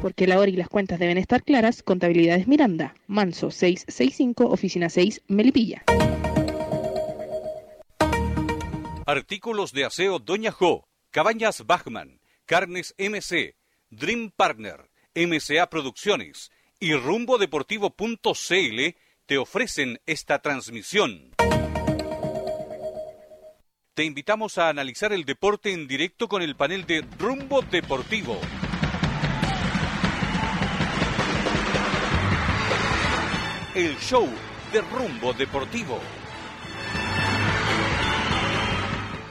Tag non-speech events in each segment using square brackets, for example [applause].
Porque la hora y las cuentas deben estar claras, Contabilidades Miranda, Manso 665, Oficina 6, Melipilla. Artículos de aseo Doña Jo, Cabañas Bachman, Carnes MC, Dream Partner, MCA Producciones y rumbodeportivo.cl te ofrecen esta transmisión. Te invitamos a analizar el deporte en directo con el panel de Rumbo Deportivo. El show de Rumbo Deportivo.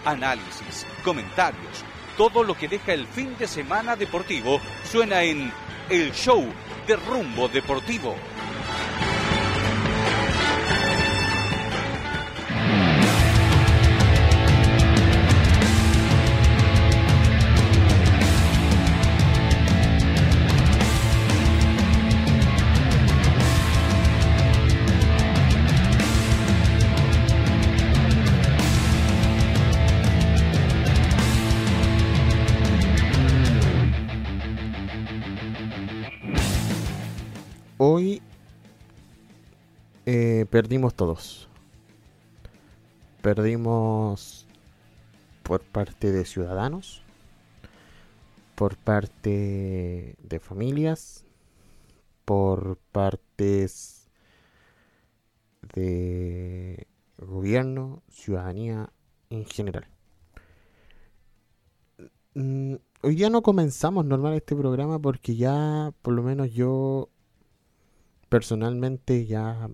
Análisis, comentarios, todo lo que deja el fin de semana deportivo suena en El show de Rumbo Deportivo. Perdimos todos. Perdimos por parte de ciudadanos, por parte de familias, por partes de gobierno, ciudadanía en general. Mm, hoy ya no comenzamos normal este programa porque ya por lo menos yo personalmente ya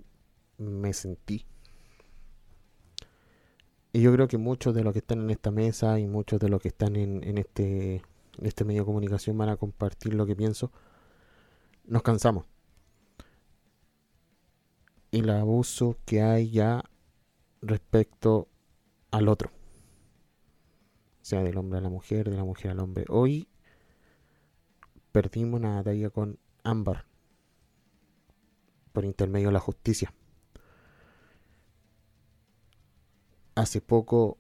me sentí. Y yo creo que muchos de los que están en esta mesa y muchos de los que están en, en este, este medio de comunicación van a compartir lo que pienso. Nos cansamos. El abuso que hay ya respecto al otro. Sea del hombre a la mujer, de la mujer al hombre. Hoy perdimos una batalla con Ámbar por intermedio de la justicia. Hace poco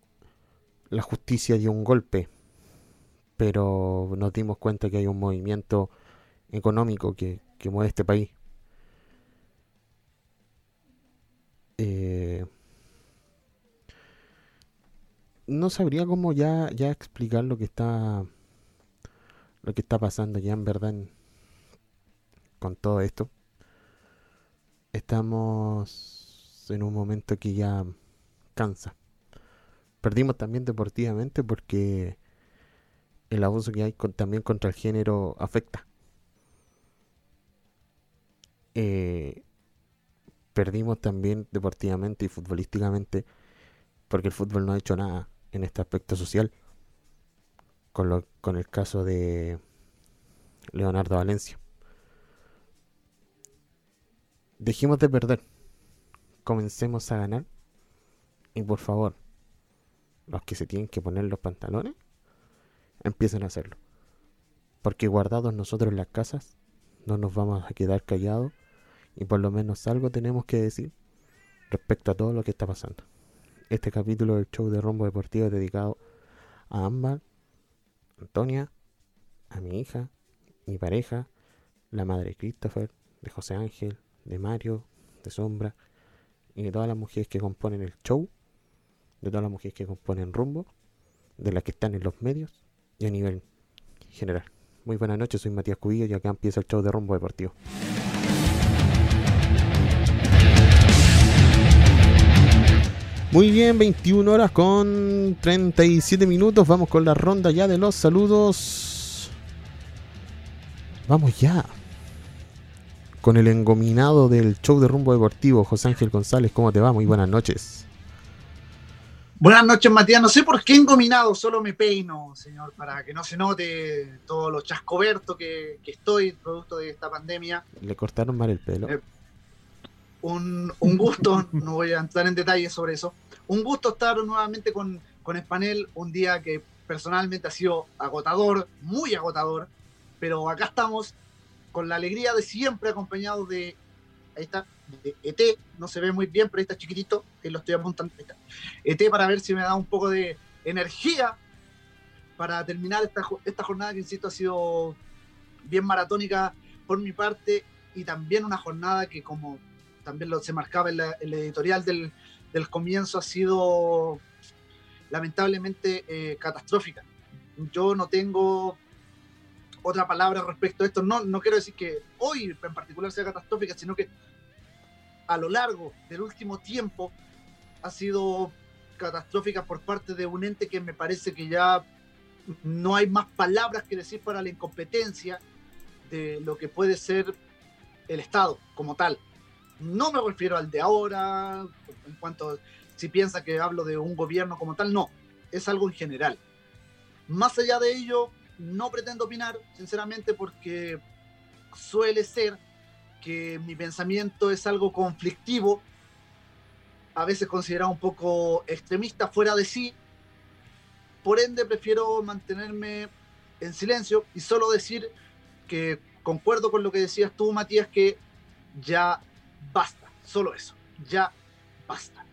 la justicia dio un golpe, pero nos dimos cuenta que hay un movimiento económico que, mueve este país. Eh, no sabría cómo ya, ya explicar lo que está lo que está pasando ya en verdad con todo esto estamos en un momento que ya cansa. Perdimos también deportivamente porque el abuso que hay también contra el género afecta. Eh, perdimos también deportivamente y futbolísticamente porque el fútbol no ha hecho nada en este aspecto social. Con, lo, con el caso de Leonardo Valencia dejemos de perder. Comencemos a ganar. Y por favor, los que se tienen que poner los pantalones, empiecen a hacerlo. Porque guardados nosotros en las casas, no nos vamos a quedar callados. Y por lo menos algo tenemos que decir respecto a todo lo que está pasando. Este capítulo del show de Rombo Deportivo es dedicado a Ámbar, Antonia, a mi hija, mi pareja, la madre Christopher, de José Ángel, de Mario, de Sombra y de todas las mujeres que componen el show, de todas las mujeres que componen Rumbo, de las que están en los medios y a nivel general. Muy buenas noches, soy Matías Cubillo y acá empieza el show de Rumbo Deportivo. Muy bien, 21 horas con 37 minutos. Vamos con la ronda ya de los saludos. Vamos ya con el engominado del show de rumbo deportivo, José Ángel González. ¿Cómo te va? Muy buenas noches. Buenas noches, Matías. No sé por qué engominado, solo me peino, señor, para que no se note todo lo chascoberto que, estoy, producto de esta pandemia. Le cortaron mal el pelo. Eh, un, gusto, no voy a entrar en detalles sobre eso. Un gusto estar nuevamente con, con Espanel, un día que personalmente ha sido agotador, muy agotador, pero acá estamos con la alegría de siempre acompañado de, ahí está, de ET, no se ve muy bien, pero ahí está chiquitito, ahí lo estoy apuntando, ahí está. ET para ver si me da un poco de energía para terminar esta, esta jornada que, insisto, ha sido bien maratónica por mi parte y también una jornada que como también lo se marcaba en, la, el editorial del, del, comienzo ha sido lamentablemente eh, catastrófica. Yo no tengo otra palabra respecto a esto. No, no quiero decir que hoy en particular sea catastrófica, sino que a lo largo del último tiempo ha sido catastrófica por parte de un ente que me parece que ya no hay más palabras que decir para la incompetencia de lo que puede ser el Estado como tal. No me refiero al de ahora, en cuanto si piensa que hablo de un gobierno como tal, no, es algo en general. Más allá de ello, no pretendo opinar, sinceramente, porque suele ser que mi pensamiento es algo conflictivo, a veces considerado un poco extremista, fuera de sí. Por ende, prefiero mantenerme en silencio y solo decir que concuerdo con lo que decías tú, Matías, que ya basta, solo eso, ya basta.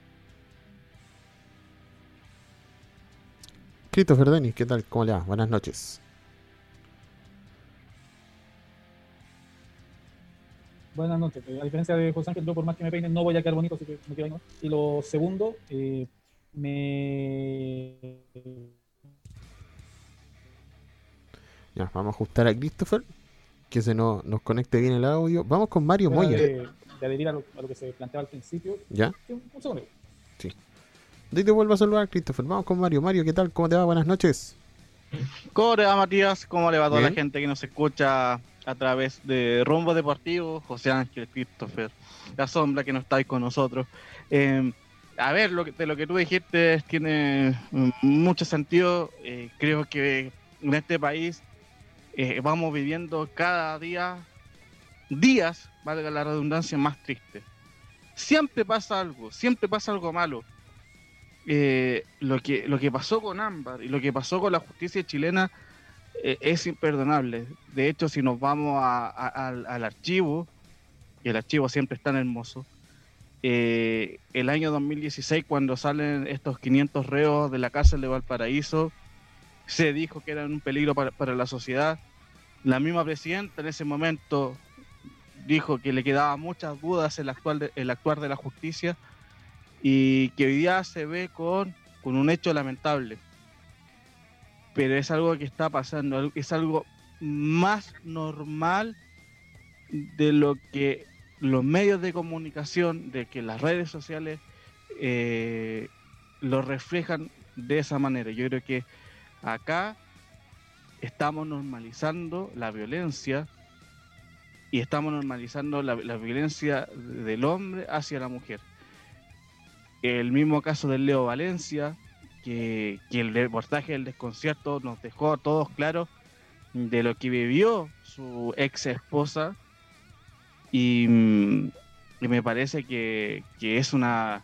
Christopher Denis, ¿qué tal? ¿Cómo le va? Buenas noches. Buenas noches. A diferencia de José Ángel, yo por más que me peine no voy a quedar bonito, así que me quedo ahí, ¿no? Y lo segundo, eh, me... Ya, vamos a ajustar a Christopher, que se nos, nos conecte bien el audio. Vamos con Mario Moya. De, de adherir a lo, a lo que se planteaba al principio. ¿Ya? Un, un segundo. De ahí te vuelvo a saludar, Christopher. Vamos con Mario. Mario, ¿qué tal? ¿Cómo te va? Buenas noches. ¿Cómo le va Matías? ¿Cómo le va a toda Bien. la gente que nos escucha a través de Rumbo Deportivo? José Ángel, Christopher, la sombra que no está ahí con nosotros. Eh, a ver, lo que, de lo que tú dijiste tiene mucho sentido. Eh, creo que en este país eh, vamos viviendo cada día, días, valga la redundancia, más tristes. Siempre pasa algo, siempre pasa algo malo. Eh, lo, que, lo que pasó con Ámbar y lo que pasó con la justicia chilena eh, es imperdonable. De hecho, si nos vamos al, archivo, y el archivo siempre es tan hermoso, eh, el año 2016, cuando salen estos 500 reos de la cárcel de Valparaíso, se dijo que eran un peligro para, la sociedad. La misma presidenta en ese momento dijo que le quedaban muchas dudas el, actual el actuar de la justicia y que hoy día se ve con un hecho lamentable. Pero es algo que está pasando, es algo más normal de lo que los medios de comunicación, de que las redes sociales eh, lo reflejan de esa manera. Yo creo que acá estamos normalizando la violencia y estamos normalizando la, la violencia del hombre hacia la mujer. El mismo caso del Leo Valencia, que, el reportaje del desconcierto nos dejó a todos claros de lo que vivió su ex esposa y, mm, y me parece que, que es una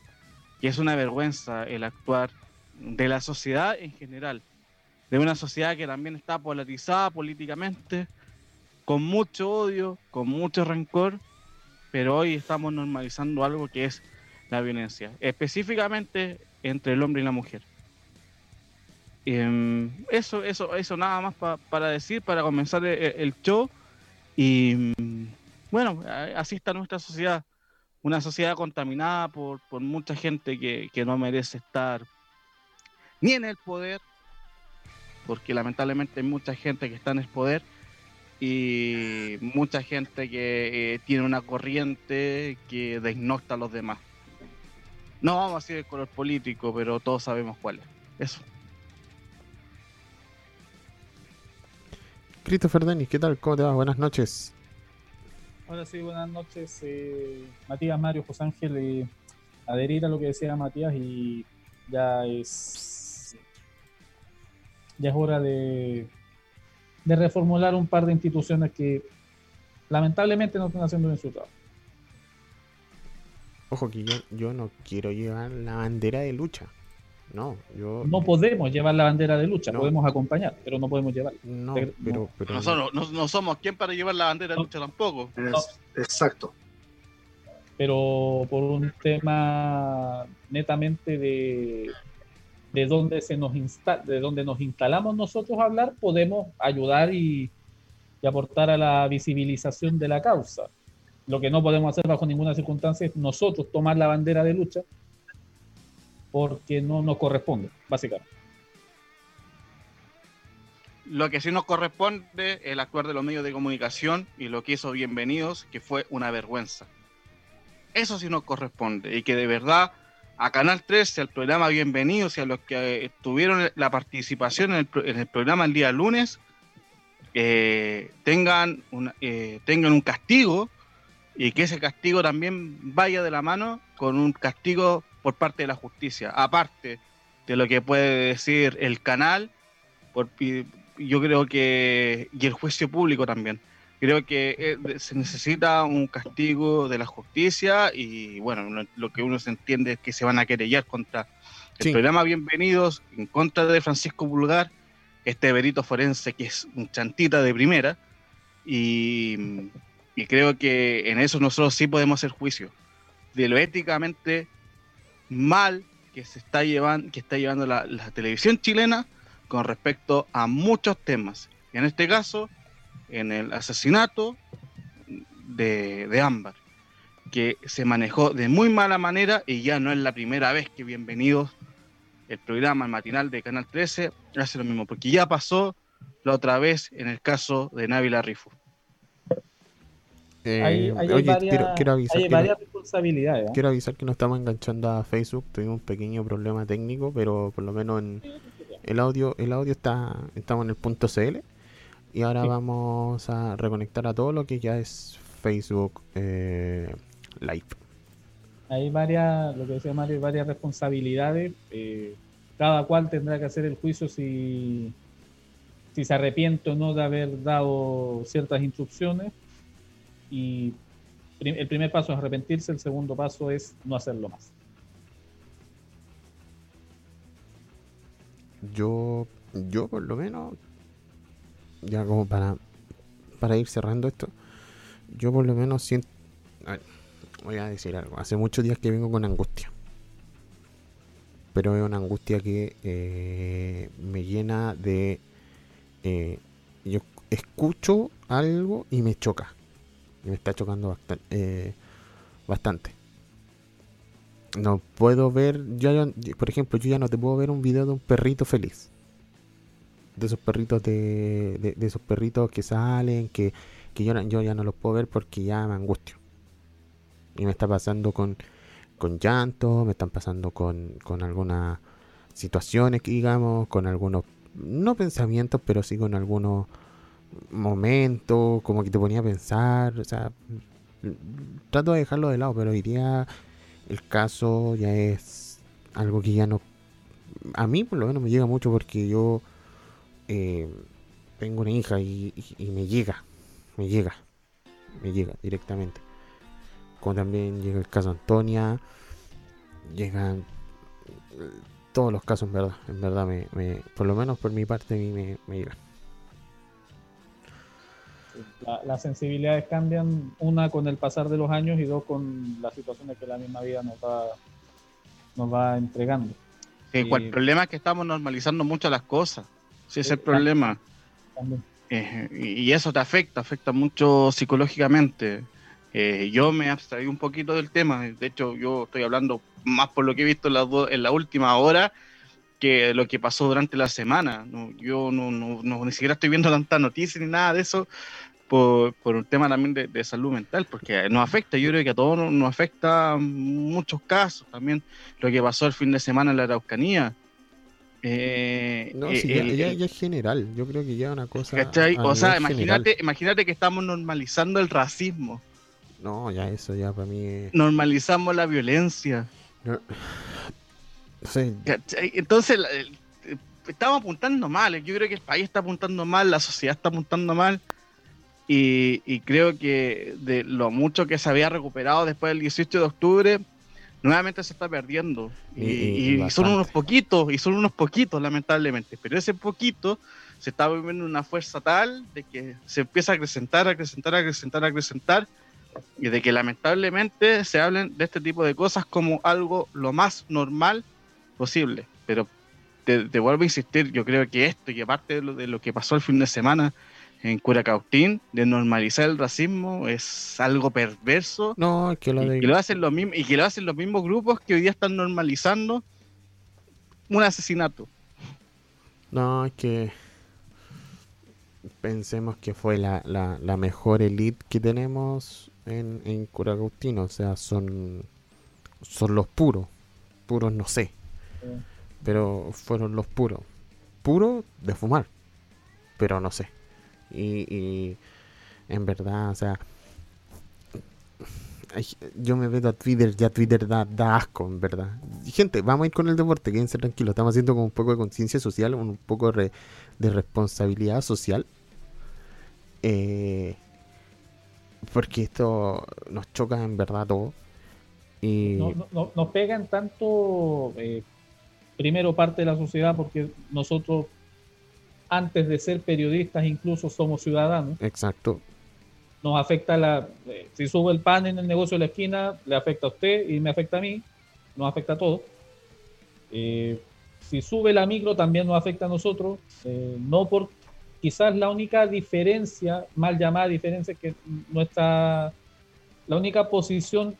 que es una vergüenza el actuar de la sociedad en general, de una sociedad que también está polarizada políticamente, con mucho odio, con mucho rencor, pero hoy estamos normalizando algo que es la violencia, específicamente entre el hombre y la mujer. Em, eso, eso, eso nada más pa- para decir, para comenzar el, el show. Y mm, bueno, así está nuestra sociedad. Una sociedad contaminada por, por mucha gente que, que no merece estar ni en el poder, porque lamentablemente hay mucha gente que está en el poder y mucha gente que eh, tiene una corriente que desnocta a los demás. No vamos a decir el color político, pero todos sabemos cuál es. Eso. Christopher Denis, ¿qué tal? ¿Cómo te va? Buenas noches. Ahora sí, buenas noches, eh, Matías, Mario, José Ángel. eh, adherir a lo que decía Matías y ya es ya es hora de, de reformular un par de instituciones que lamentablemente no están haciendo bien su trabajo. Ojo que yo, yo no quiero llevar la bandera de lucha. No, yo. No podemos llevar la bandera de lucha, No. podemos acompañar, pero no podemos llevar. No, pero- pero. pero Nosotros no, no somos quien para llevar la bandera de lucha tampoco. Es- exacto. pero por un tema netamente de, de dónde se nos insta de dónde nos instalamos nosotros a hablar, podemos ayudar y, y aportar a la visibilización de la causa. Lo que no podemos hacer bajo ninguna circunstancia es nosotros tomar la bandera de lucha porque no nos corresponde, básicamente. Lo que sí nos corresponde es el actuar de los medios de comunicación y lo que hizo Bienvenidos, que fue una vergüenza. Eso sí nos corresponde y que de verdad a Canal 13, al programa Bienvenidos y a los que tuvieron la participación en el, programa el día lunes, eh, tengan, eh, tengan un castigo y que ese castigo también vaya de la mano con un castigo por parte de la justicia, aparte de lo que puede decir el canal, por, yo creo que, y el juicio público también. Creo que eh, se necesita un castigo de la justicia y bueno, lo, que uno se entiende es que se van a querellar contra el programa Bienvenidos, en contra de Francisco Vulgar, este verito forense que es un chantita de primera y, y creo que en eso nosotros sí podemos hacer juicio de lo éticamente mal que se está llevando, que está llevando la, televisión chilena con respecto a muchos temas. en este caso, en el asesinato de, de Ámbar, que se manejó de muy mala manera y ya no es la primera vez que bienvenidos el programa matinal de Canal 13 hace lo mismo, porque ya pasó la otra vez en el caso de Návila Rifo. Eh, hay, varias, quiero, avisar responsabilidades. ¿eh? Quiero avisar que no estamos enganchando a Facebook. Tuvimos un pequeño problema técnico, pero por lo menos en el audio, el audio está, estamos en el punto CL. Y ahora vamos a reconectar a todo lo que ya es Facebook eh, Live. Hay varias, lo que decía Mario, varias responsabilidades. cada cual tendrá que hacer el juicio si, si se arrepiente o no de haber dado ciertas instrucciones y el primer paso es arrepentirse, el segundo paso es no hacerlo más. Yo, yo por lo menos, ya como para, para ir cerrando esto, yo por lo menos siento, voy a decir algo, hace muchos días que vengo con angustia, pero es una angustia que eh, me llena de, eh, yo escucho algo y me choca me está chocando bastante. Eh, bastante. No puedo ver, yo, por ejemplo, yo ya no te puedo ver un video de un perrito feliz. De esos perritos de, de, esos perritos que salen, que, que yo, yo ya no los puedo ver porque ya me angustio. Y me está pasando con, con llanto, me están pasando con, con algunas situaciones, digamos, con algunos, no pensamientos, pero sí con algunos momento, como que te ponía a pensar, o sea, trato de dejarlo de lado, pero día el caso ya es algo que ya no, a mí por lo menos me llega mucho porque yo eh, tengo una hija y, me llega, me llega, me llega directamente. Como también llega el caso Antonia, llegan todos los casos en verdad, en verdad me, por lo menos por mi parte a mí me, me llega las sensibilidades cambian, una con el pasar de los años y dos con las situaciones que la misma vida nos va, nos va entregando. el problema es que estamos normalizando mucho las cosas. Sí, es el problema. Eh, y eso te afecta, afecta mucho psicológicamente. Eh, yo me abstraí un poquito del tema, de hecho yo estoy hablando más por lo que he visto en la, en la última hora que lo que pasó durante la semana. yo no, no, no, ni siquiera estoy viendo tanta noticia ni nada de eso, por, un tema también de, salud mental, porque nos afecta, yo creo que a todos nos, afecta muchos casos, también lo que pasó el fin de semana en la Araucanía. Eh, no, sí, ya, es general, yo creo que ya una cosa. o sea, imagínate, imagínate que estamos normalizando el racismo. No, ya eso ya para mí. Normalizamos la violencia. Entonces, estamos apuntando mal. Yo creo que el país está apuntando mal, la sociedad está apuntando mal. Y, creo que de lo mucho que se había recuperado después del 18 de octubre, nuevamente se está perdiendo. Y, son unos poquitos, y son unos poquitos, lamentablemente. Pero ese poquito se está volviendo una fuerza tal de que se empieza a acrecentar, a acrecentar, a acrecentar, a acrecentar. Y de que lamentablemente se hablen de este tipo de cosas como algo lo más normal posible. Pero te, vuelvo a insistir, yo creo que esto y aparte de lo, de lo que pasó el fin de semana, en Curacautín de normalizar el racismo es algo perverso No, que lo y, que lo hacen los mismos y que lo hacen los mismos grupos que hoy día están normalizando un asesinato. No, es que pensemos que fue la, la, la mejor elite que tenemos en, en. O sea, son, son los puros. Puros no sé. Pero fueron los puros. Puros de fumar. Pero no sé. Y, en verdad, o sea... Yo me meto a Twitter, ya Twitter da, asco, en verdad. Gente, vamos a ir con el deporte, quédense tranquilos. Estamos haciendo como un poco de conciencia social, un poco de responsabilidad social. Eh, porque esto nos choca en verdad todo. Y no, no- no- nos pegan tanto, eh, primero parte de la sociedad, porque nosotros, antes de ser periodistas, incluso somos ciudadanos. exacto. Nos afecta la. eh, si sube el pan en el negocio de la esquina, le afecta a usted y me afecta a mí. Nos afecta a todos. Eh, si sube la micro, también nos afecta a nosotros. eh, no por. Quizás la única diferencia, mal llamada diferencia, es que nuestra. La única posición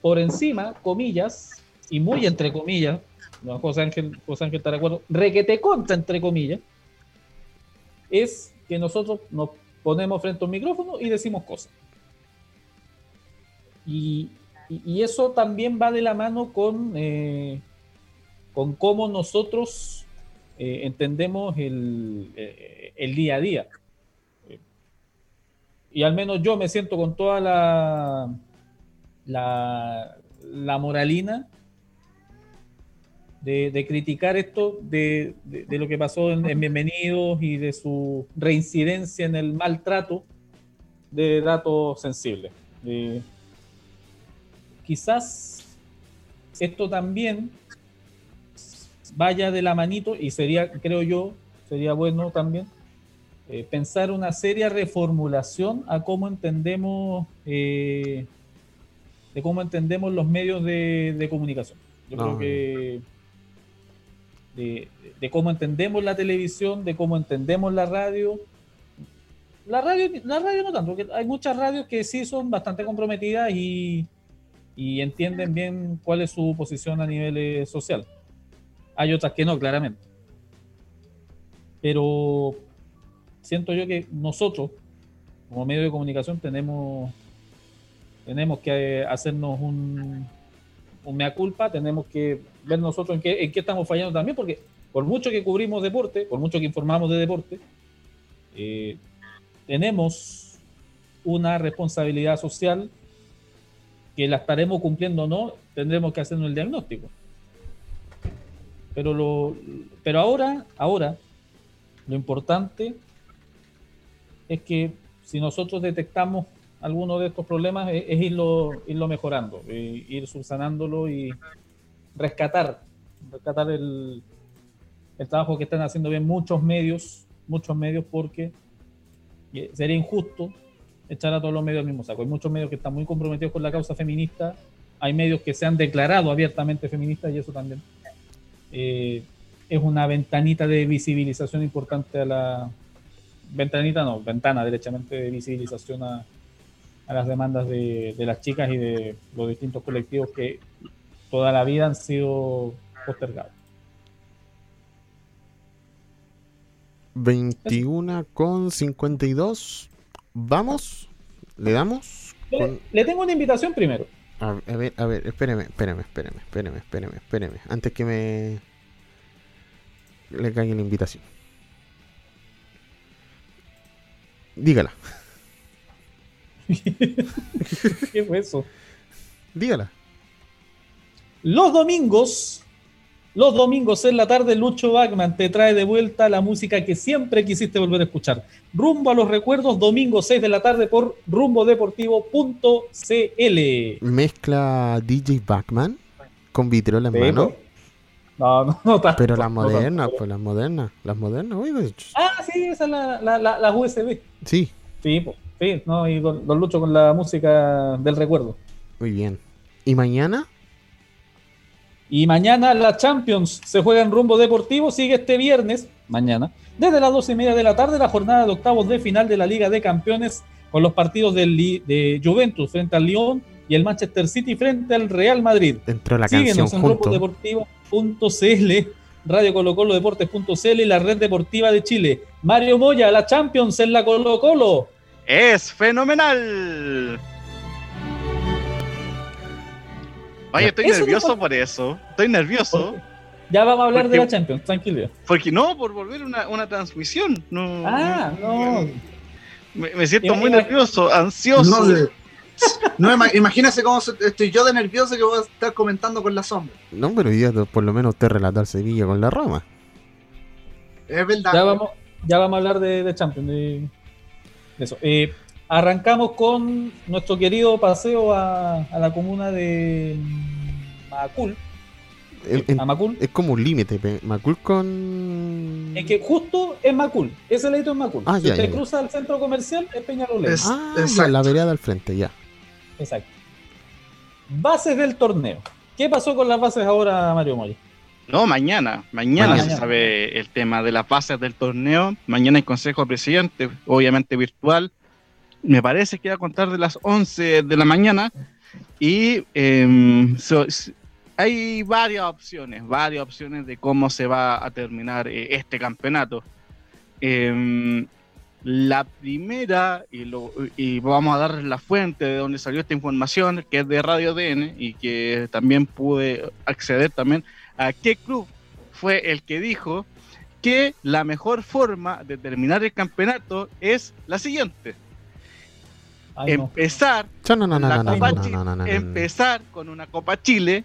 por encima, comillas, y muy entre comillas, no, José Ángel, José Ángel está de acuerdo, requete contra entre comillas, es que nosotros nos ponemos frente a un micrófono y decimos cosas. Y, y- eso también va de la mano con, eh, con cómo nosotros eh, entendemos el, eh, el día a día. Y al menos yo me siento con toda la, la, la moralina de, de criticar esto de, de- de lo que pasó en, en Bienvenidos y de su reincidencia en el maltrato de datos sensibles. Eh, quizás esto también vaya de la manito y sería, creo yo, sería bueno también eh, pensar una seria reformulación a cómo entendemos eh, de cómo entendemos los medios de, de comunicación. Yo No. creo que de, de cómo entendemos la televisión, de cómo entendemos la radio. La radio, la radio no tanto, porque hay muchas radios que sí son bastante comprometidas y, y entienden bien cuál es su posición a nivel eh, social. Hay otras que no, claramente. Pero siento yo que nosotros, como medio de comunicación, tenemos, tenemos que eh, hacernos un, un mea culpa, tenemos que ver nosotros en qué, en qué estamos fallando también, porque por mucho que cubrimos deporte, por mucho que informamos de deporte, eh, tenemos una responsabilidad social que la estaremos cumpliendo o no, tendremos que hacernos el diagnóstico. Pero, lo, pero ahora, ahora, lo importante es que si nosotros detectamos alguno de estos problemas, es, es irlo, irlo mejorando, eh, ir subsanándolo y rescatar, rescatar el, el trabajo que están haciendo bien muchos medios, muchos medios, porque eh, sería injusto echar a todos los medios al mismo saco. Hay muchos medios que están muy comprometidos con la causa feminista, hay medios que se han declarado abiertamente feministas y eso también eh, es una ventanita de visibilización importante a la ventanita, no, ventana derechamente de visibilización a, a las demandas de, de las chicas y de los distintos colectivos que toda la vida han sido postergados. 21 con 52. Vamos, le damos. Le, Con- le tengo una invitación primero. A, a ver, a ver, espéreme, espéreme, espéreme, espéreme, espéreme, espéreme. Antes que me le caiga la invitación. Dígala, [laughs] ¿Qué fue eso? dígala. Los domingos, los domingos en la tarde, Lucho Bachman te trae de vuelta la música que siempre quisiste volver a escuchar. Rumbo a los recuerdos, domingo 6 de la tarde por rumbodeportivo.cl. Mezcla DJ Backman con vitrol en mano. pues. No, no, no tanto, Pero las no modernas, pues las modernas, las modernas, oiga, Ah, sí, esa es la, la, la, la USB. Sí, Sí, pues, sí, no, y don, don Lucho con la música del recuerdo. muy bien. ¿Y mañana? Y mañana la Champions se juega en rumbo deportivo, sigue este viernes, mañana, desde las 12 y media de la tarde, la jornada de octavos de final de la Liga de Campeones con los partidos del de Juventus frente al Lyon y el Manchester City frente al Real Madrid. Entró la canción Síguenos en junto. robodeportivo.cl, Radio Colo Colo Deportes.cl y la Red Deportiva de Chile. Mario Moya, la Champions en la Colo Colo. Es fenomenal. Oye, estoy Eso nervioso por eso. Estoy nervioso. Ya vamos a hablar Porque- de la Champions, tranquilo. Porque no, por volver una, una transmisión. No, Ah, no. Me, me siento Ima- muy ima- nervioso, ansioso. No, imagínese cómo estoy yo de nervioso que voy a estar comentando con la sombra. No, pero ya por lo menos usted relató al Sevilla con la Roma. Es verdad. Ya vamos, ya vamos a hablar de, de Champions, de, de eso. Eh, arrancamos con nuestro querido paseo a, a la comuna de Macul. A Macul. es como un límite. Macul con. Es que justo es Macul, ese leito es Macul. Ah, si ya, usted ya, ya. cruza el centro comercial, es Peñarolén. Es- Ah, ya, Exacto. la vereda al frente, ya. Exacto. Bases del torneo. ¿Qué pasó con las bases ahora, Mario Moya? No, mañana. Mañana Mañana. se sabe el tema de las bases del torneo. Mañana hay consejo de presidente, obviamente virtual. Me parece que va a contar de las 11 de la mañana. Y em, so- hay varias opciones, varias opciones de cómo se va a terminar eh, este campeonato. Em, la primera, y, lo- y vamos a dar la fuente de donde salió esta información, que es de Radio DN y que también pude acceder también a qué club fue el que dijo que la mejor forma de terminar el campeonato es la siguiente. Ay, no. empezar, no, no, no, no, no, no, no, no, no, no, no. empezar con una Copa Chile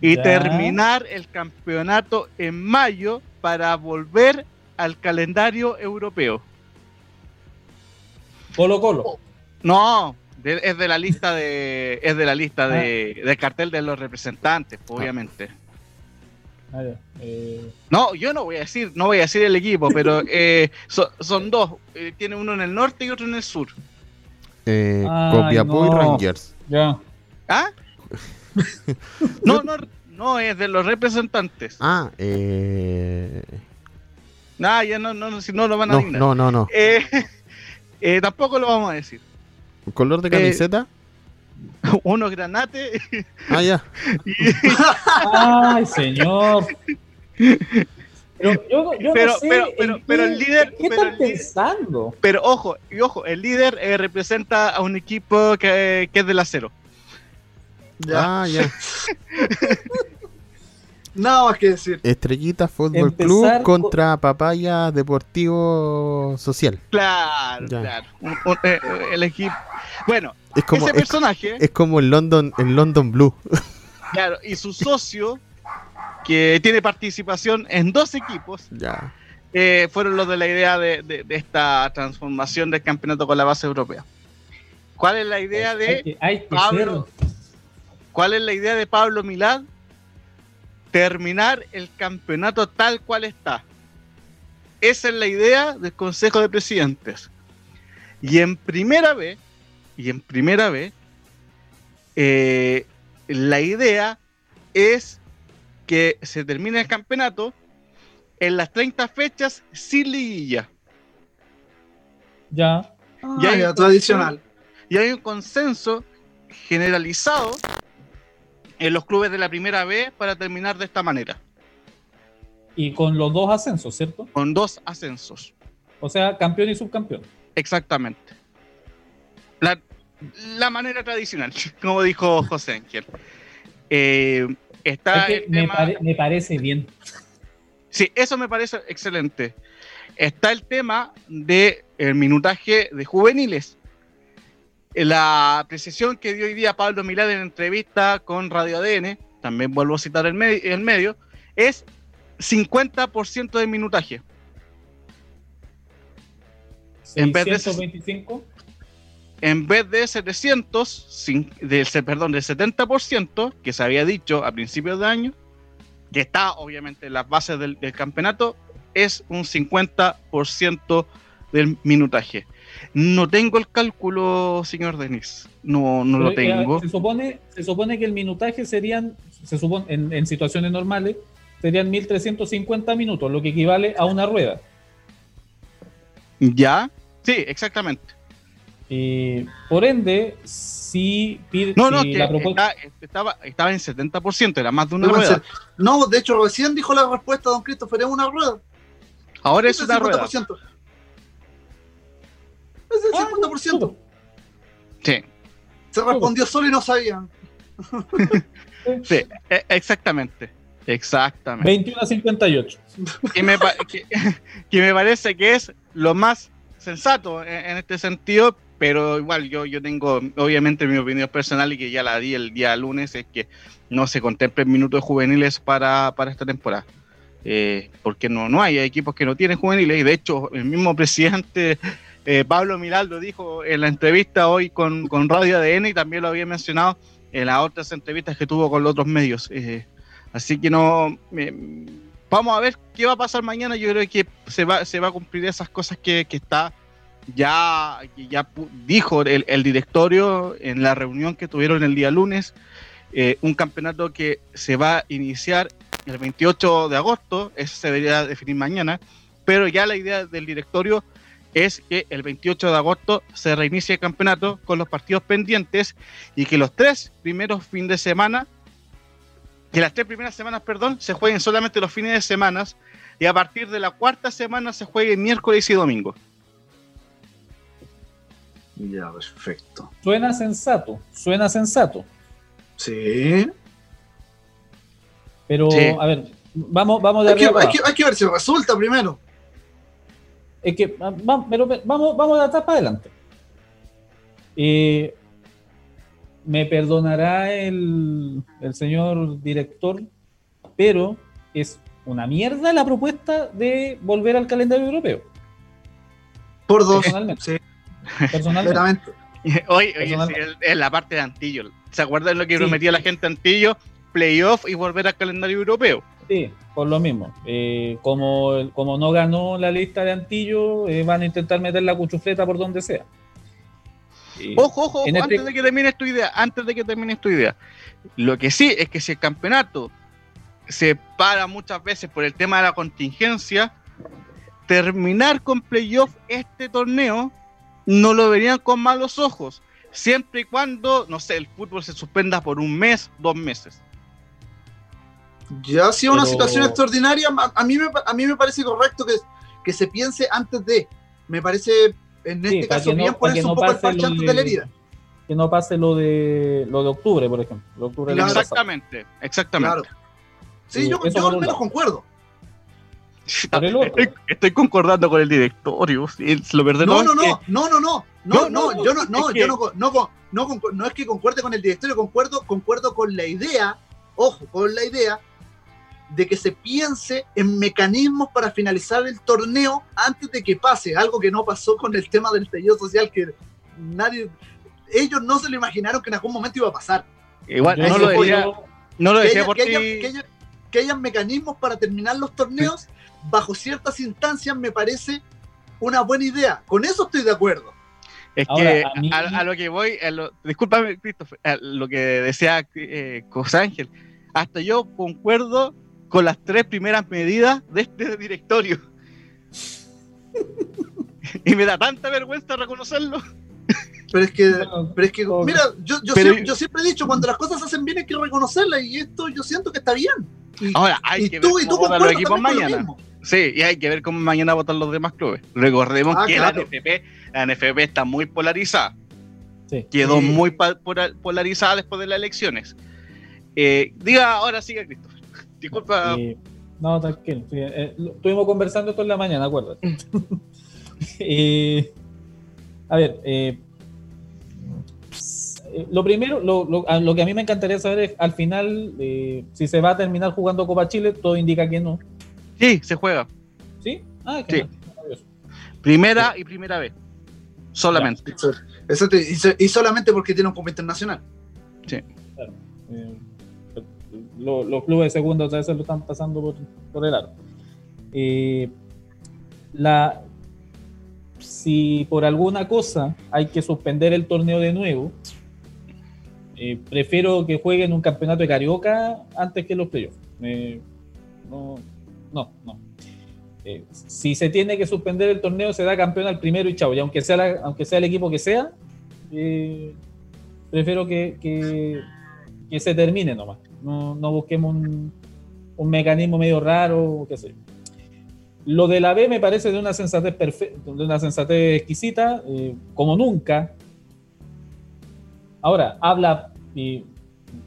y Ya. terminar el campeonato en mayo para volver al calendario europeo. Colo Colo. No, de- es de la lista de es de la lista de del cartel de los representantes, obviamente. Ah. Eh, No, yo no voy a decir, no voy a decir el equipo, pero [laughs] eh, so- son dos. Eh, tiene uno en el norte y otro en el sur. Eh, Ay, Copiapó y. Rangers. ya. ¿Ah? [laughs] No, no, no, es de los representantes. Ah, eh. Nah, ya no, no, no, si no lo van a No, adivinar. no, no, no. Eh, [laughs] eh, tampoco lo vamos a decir. ¿Color de Eh, camiseta? [laughs] Uno es granate Ah, ya. Ay, señor. Pero yo, yo Pero- no sé. pero- en pero- qué- pero el líder- ¿Qué pero están pensando? Pero ojo, y ojo, el líder eh, representa a un equipo que, que es del acero. Ya. Ah, ya. [laughs] Nada más que decir. Estrellita Fútbol Empezar Club con- contra Papaya Deportivo Social. Claro, Ya. claro. Un- un- eh, eh, el equipo. Bueno, Es como, ese es, personaje, es como el London, el London Blue. claro, y su socio, que tiene participación en dos equipos, ya. eh, fueron los de la idea de, de- de esta transformación del campeonato con la base europea. ¿Cuál es la idea Hay de que, hay que Pablo? ser- ¿Cuál es la idea de Pablo Milad? Terminar el campeonato tal cual está. Esa es la idea del Consejo de Presidentes. Y en primera vez, y en primera vez, eh, la idea es que se termine el campeonato en las 30 fechas sin liguilla. Ya. Hay Ah, ya, un tradicional. y hay un consenso generalizado en los clubes de la primera vez para terminar de esta manera, Y con los dos ascensos, ¿cierto? con dos ascensos. O sea, campeón y subcampeón. Exactamente. La, la manera tradicional, [laughs] como dijo José Ángel. Eh, está Es que el me, tema- pare- me parece bien. Sí, eso me parece excelente. Está el tema del minutaje de juveniles. La precisión que dio hoy día Pablo Milán en entrevista con Radio ADN, también vuelvo a citar el, me- el medio, es 50% de minutaje. En vez de- 625. En vez de 700, cin- del, perdón, del 70% que se había dicho a principios de año, que está obviamente en las bases del, del campeonato, es un 50% del minutaje. No tengo el cálculo, señor Denis. No, no lo Pero, eh, tengo. Se supone, se supone que el minutaje serían, se supone, en, en situaciones normales, serían 1350 minutos, lo que equivale a una rueda. ¿Ya? Sí, exactamente. Eh, por ende, si pide No, no, si que la propuesta. está- estaba, estaba en 70%, era más de una rueda. No, de hecho, recién dijo la respuesta don Christopher, es una rueda. Ahora es el una rueda. 50%. Es el Ah, 50%. Sí, Se respondió solo y no sabían. [laughs] sí, e- exactamente. Exactamente. 21 a 58. que me, que, [laughs] que me parece que es lo más sensato en, en este sentido, pero igual yo, yo tengo, obviamente, mi opinión personal y que ya la di el día lunes, es que no se contemplen minutos juveniles para, para esta temporada. Eh, porque no, no hay, equipos que no tienen juveniles y de hecho el mismo presidente eh, Pablo Miraldo dijo en la entrevista hoy con, con Radio ADN y también lo había mencionado en las otras entrevistas que tuvo con los otros medios. Eh, así que no, vamos a ver qué va a pasar mañana. Yo creo que se va, se va a cumplir esas cosas que, que está ya, ya dijo el, el directorio en la reunión que tuvieron el día lunes. eh, un campeonato que se va a iniciar el 28 de agosto, eso se debería definir mañana, pero ya la idea del directorio es que el 28 de agosto se reinicie el campeonato con los partidos pendientes y que los tres primeros fines de semana que las tres primeras semanas, perdón, se jueguen solamente los fines de semana y a partir de la cuarta semana se juegue miércoles y domingo. Ya, perfecto. Suena sensato, suena sensato. Sí. Pero, Sí. a ver, vamos, vamos de Hay arriba hay que- abajo. hay que ver si resulta primero. Es que, ah, va- pero vamos, vamos de atrás para adelante. Eh, me perdonará el, el señor director, pero es una mierda la propuesta de volver al calendario europeo. Por dos. Sí, Personalmente. Hoy, [laughs] oye, Personal- sí, el- en la parte de Antillo. ¿Se acuerdan lo que Sí. prometía la gente Antillo? Playoff y volver al calendario europeo. Sí, por lo mismo. Eh, como, como no ganó la lista de Antillo, eh, van a intentar meter la cuchufleta por donde sea. Eh, Ojo, ojo, ojo, este- antes de que termines tu idea, antes de que termines tu idea. Lo que sí es que si el campeonato se para muchas veces por el tema de la contingencia, terminar con playoff este torneo no lo verían con malos ojos, siempre y cuando, no sé, el fútbol se suspenda por un mes, dos meses. Ya ha sido una situación extraordinaria. A, mí me, a mí me parece correcto que, que se piense antes de. Me parece, en Sí, este para caso, que no- bien ponerse que un no poco el parche antes de- la herida. que no pase lo de lo de octubre, por ejemplo. De octubre Claro. Exactamente, exactamente. Claro. Sí, Sí, yo, yo por al menos lado. concuerdo. Por el otro. Estoy, estoy concordando con el directorio. Lo verdad No, es no, que- no, no, no, no, No, no, no, no, yo no, no, que- yo no, no, no, no, no es que concuerde con el directorio, concuerdo, concuerdo con la idea, ojo, con la idea de que se piense en mecanismos para finalizar el torneo antes de que pase, algo que no pasó con el tema del estallido social, que nadie, ellos no se lo imaginaron que en algún momento iba a pasar. Igual, no lo decía, no lo Que decía haya, por que ti. haya- que haya- que hayan mecanismos para terminar los torneos bajo ciertas instancias me parece una buena idea. Con eso estoy de acuerdo. Es Ahora, que a mí- a, a lo que voy, a lo- discúlpame, Christopher, a lo que decía eh, Cosángel, hasta yo concuerdo con las tres primeras medidas de este directorio. [laughs] y me da tanta vergüenza reconocerlo. Pero es que, pero es que mira, yo, yo, Pero- siempre, yo siempre he dicho, cuando las cosas se hacen bien hay que reconocerlas y esto yo siento que está bien. Y, Ahora, hay y que tú, ver y tú con lo mañana. mismo. Sí, y hay que ver cómo mañana votan los demás clubes. Recordemos Ah, que claro. la NFP, la NFP está muy polarizada. Sí. Quedó Sí. muy polarizada después de las elecciones. Eh, diga, ahora sigue Christopher. [laughs] Disculpa. No, tranquilo. sí, eh, lo- estuvimos conversando esto en la mañana, acuérdate. [laughs] Eh, a ver, eh, eh, lo primero, lo, lo- a- lo que a mí me encantaría saber es, al final, eh, si se va a terminar jugando Copa Chile, todo indica que no. Sí, se juega. ¿Sí? Ah, Sí. genial, maravilloso. Primera y primera vez. Solamente. Eso- eso te- y, so- y solamente porque tiene un comité internacional. Eh, lo- los clubes de segunda otra vez se lo están pasando por, por el aro. Eh, la, si por alguna cosa hay que suspender el torneo de nuevo, eh, prefiero que jueguen un campeonato de carioca antes que los playoffs. Eh, No, no, no. Eh, si se tiene que suspender el torneo, se da campeón al primero y chao. Y aunque sea, aunque sea el equipo que sea, eh, prefiero que, que, se termine nomás. No, no busquemos un, un mecanismo medio raro qué sé yo. Lo de la B me parece de una sensatez perfecta, de una sensatez exquisita, eh, como nunca. Ahora, habla, y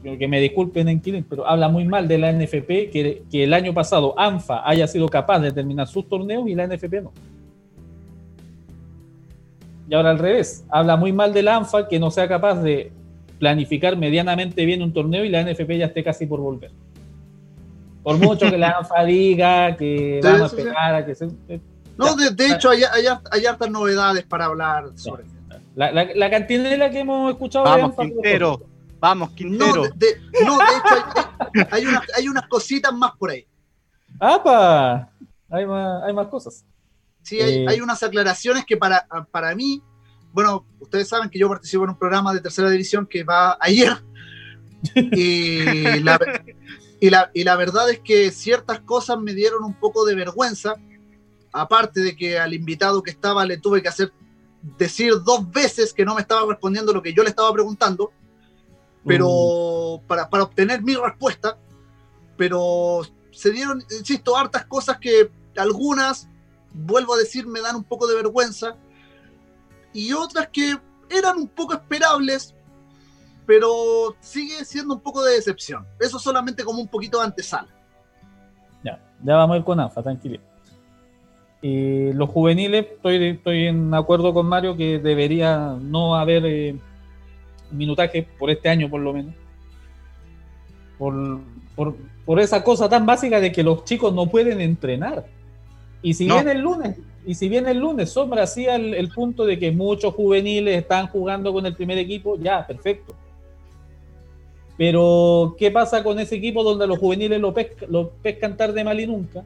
que me disculpen en Quilín, pero habla muy mal de la NFP que, que el año pasado ANFA haya sido capaz de terminar sus torneos y la NFP no. Y ahora al revés, habla muy mal de la ANFA que no sea capaz de planificar medianamente bien un torneo y la NFP ya esté casi por volver. Por mucho que la ANFA diga que [laughs] Sí, vamos a sí, sí. esperar a que se... eh, No, de, de hecho, hay, hay, hay hartas novedades para hablar sobre. La, la, la cantinela que hemos escuchado de ANFA, Quintero. Vamos, No, Quintero. de, de- no, de hecho, hay, hay unas, hay unas cositas más por ahí. ¡Apa! Hay más, hay más cosas. Sí, hay, Eh. hay unas aclaraciones que para, para mí, bueno, ustedes saben que yo participo en un programa de tercera división que va ayer. Y [laughs] la, y la, y la verdad es que ciertas cosas me dieron un poco de vergüenza. Aparte de que al invitado que estaba le tuve que hacer decir dos veces que no me estaba respondiendo lo que yo le estaba preguntando, pero para, para obtener mi respuesta. Pero se dieron, insisto, hartas cosas que algunas vuelvo a decir, me dan un poco de vergüenza. Y otras que eran un poco esperables, pero sigue siendo un poco de decepción. Eso solamente como un poquito de antesala. Ya, ya vamos a ir con ANFA, tranquilo. Y los juveniles, estoy, estoy en acuerdo con Mario que debería no haber eh, minutaje por este año, por lo menos. Por, por, por esa cosa tan básica de que los chicos no pueden entrenar. Y si No. bien el lunes, y si bien el lunes Sombra hacía el, el punto de que muchos juveniles están jugando con el primer equipo, ya, perfecto. Pero, ¿qué pasa con ese equipo donde los juveniles lo, pesca- lo pescan tarde, mal y nunca?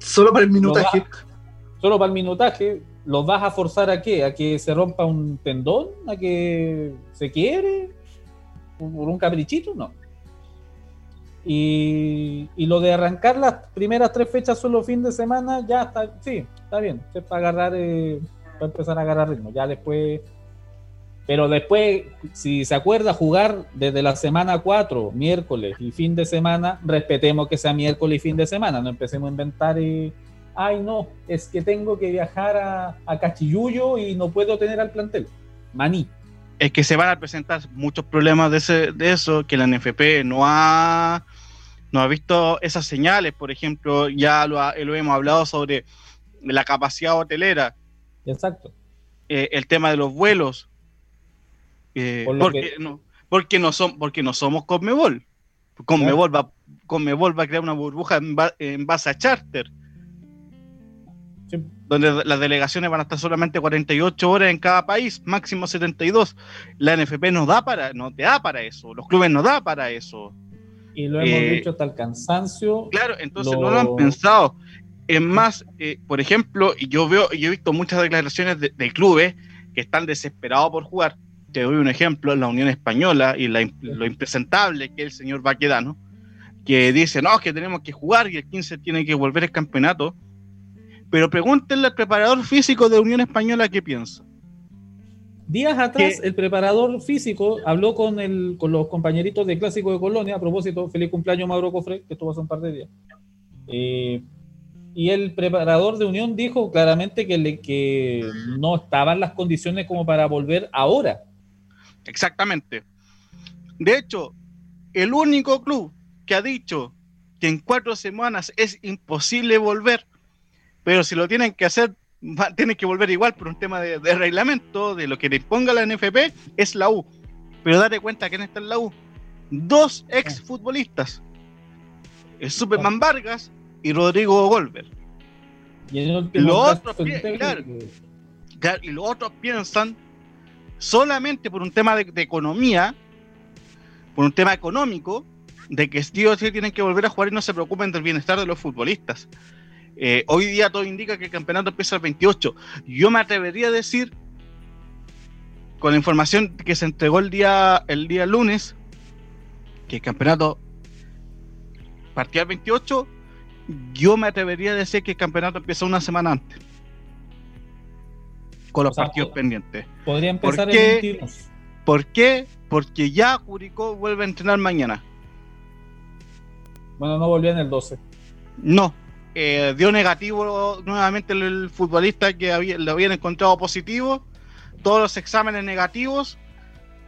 Solo para el minutaje. Solo para el minutaje, ¿los vas a forzar a qué? ¿A que se rompa un tendón? ¿A que se quiere? ¿Por un caprichito? No. Y, y lo de arrancar las primeras tres fechas solo fin de semana, ya está, sí, está bien. Es para agarrar, eh, para empezar a agarrar ritmo. Ya después. Pero después, si se acuerda, jugar desde la semana 4, miércoles y fin de semana, respetemos que sea miércoles y fin de semana. No empecemos a inventar. eh, Ay, no, es que tengo que viajar a, a Cachiyuyo y no puedo tener al plantel. Maní. es que se van a presentar muchos problemas de, ese, de eso, que la NFP no ha, no ha visto esas señales, por ejemplo, ya lo, ha- lo hemos hablado sobre la capacidad hotelera, Exacto. eh, el tema de los vuelos, eh, Por porque, que- no, porque, no son, porque no somos Conmebol. Conmebol, va, Conmebol va a crear una burbuja en, en base a charter, Sí. donde las delegaciones van a estar solamente 48 horas en cada país, máximo 72. La NFP no da para, no te da para eso, los clubes no da para eso. Y lo hemos Eh, dicho hasta el cansancio. Claro, entonces Lo- no lo han pensado. Es más, eh, por ejemplo, yo veo, yo he visto muchas declaraciones de, de clubes que están desesperados por jugar. Te doy un ejemplo, la Unión Española y la lo impresentable que es el señor Baquedano, que dice, no, que tenemos que jugar y el 15 tiene que volver el campeonato. Pero pregúntenle al preparador físico de Unión Española qué piensa. Días atrás, el preparador físico habló con, el, con los compañeritos de Clásico de Colonia. A propósito, feliz cumpleaños Mauro Cofre, que estuvo hace un par de días. Eh, y el preparador de Unión dijo claramente que, le, que no estaban las condiciones como para volver ahora. Exactamente. De hecho, el único club que ha dicho que en cuatro semanas es imposible volver, pero si lo tienen que hacer, [laughs] va- tienen que volver igual por un tema de, de reglamento, de lo que le ponga la NFP, es la U. Pero date cuenta que está en la U. Dos ex futbolistas. El Superman Vargas y Rodrigo Golver. Y claro. Claro, los otros piensan solamente por un tema de, de economía, por un tema económico, de que sí o sí tienen que volver a jugar y no se preocupen del bienestar de los futbolistas. Eh, hoy día todo indica que el campeonato empieza el 28. Yo me atrevería a decir, con la información que se entregó el día, el día lunes, que el campeonato partía el 28, yo me atrevería a decir que el campeonato empieza una semana antes. Con los O sea, partidos pendientes. Podría empezar qué? el 22. ¿Por qué? Porque ya Curicó vuelve a entrenar mañana. Bueno, no volvió en el 12. No. Eh, dio negativo nuevamente el, el futbolista que había, lo habían encontrado positivo. Todos los exámenes negativos.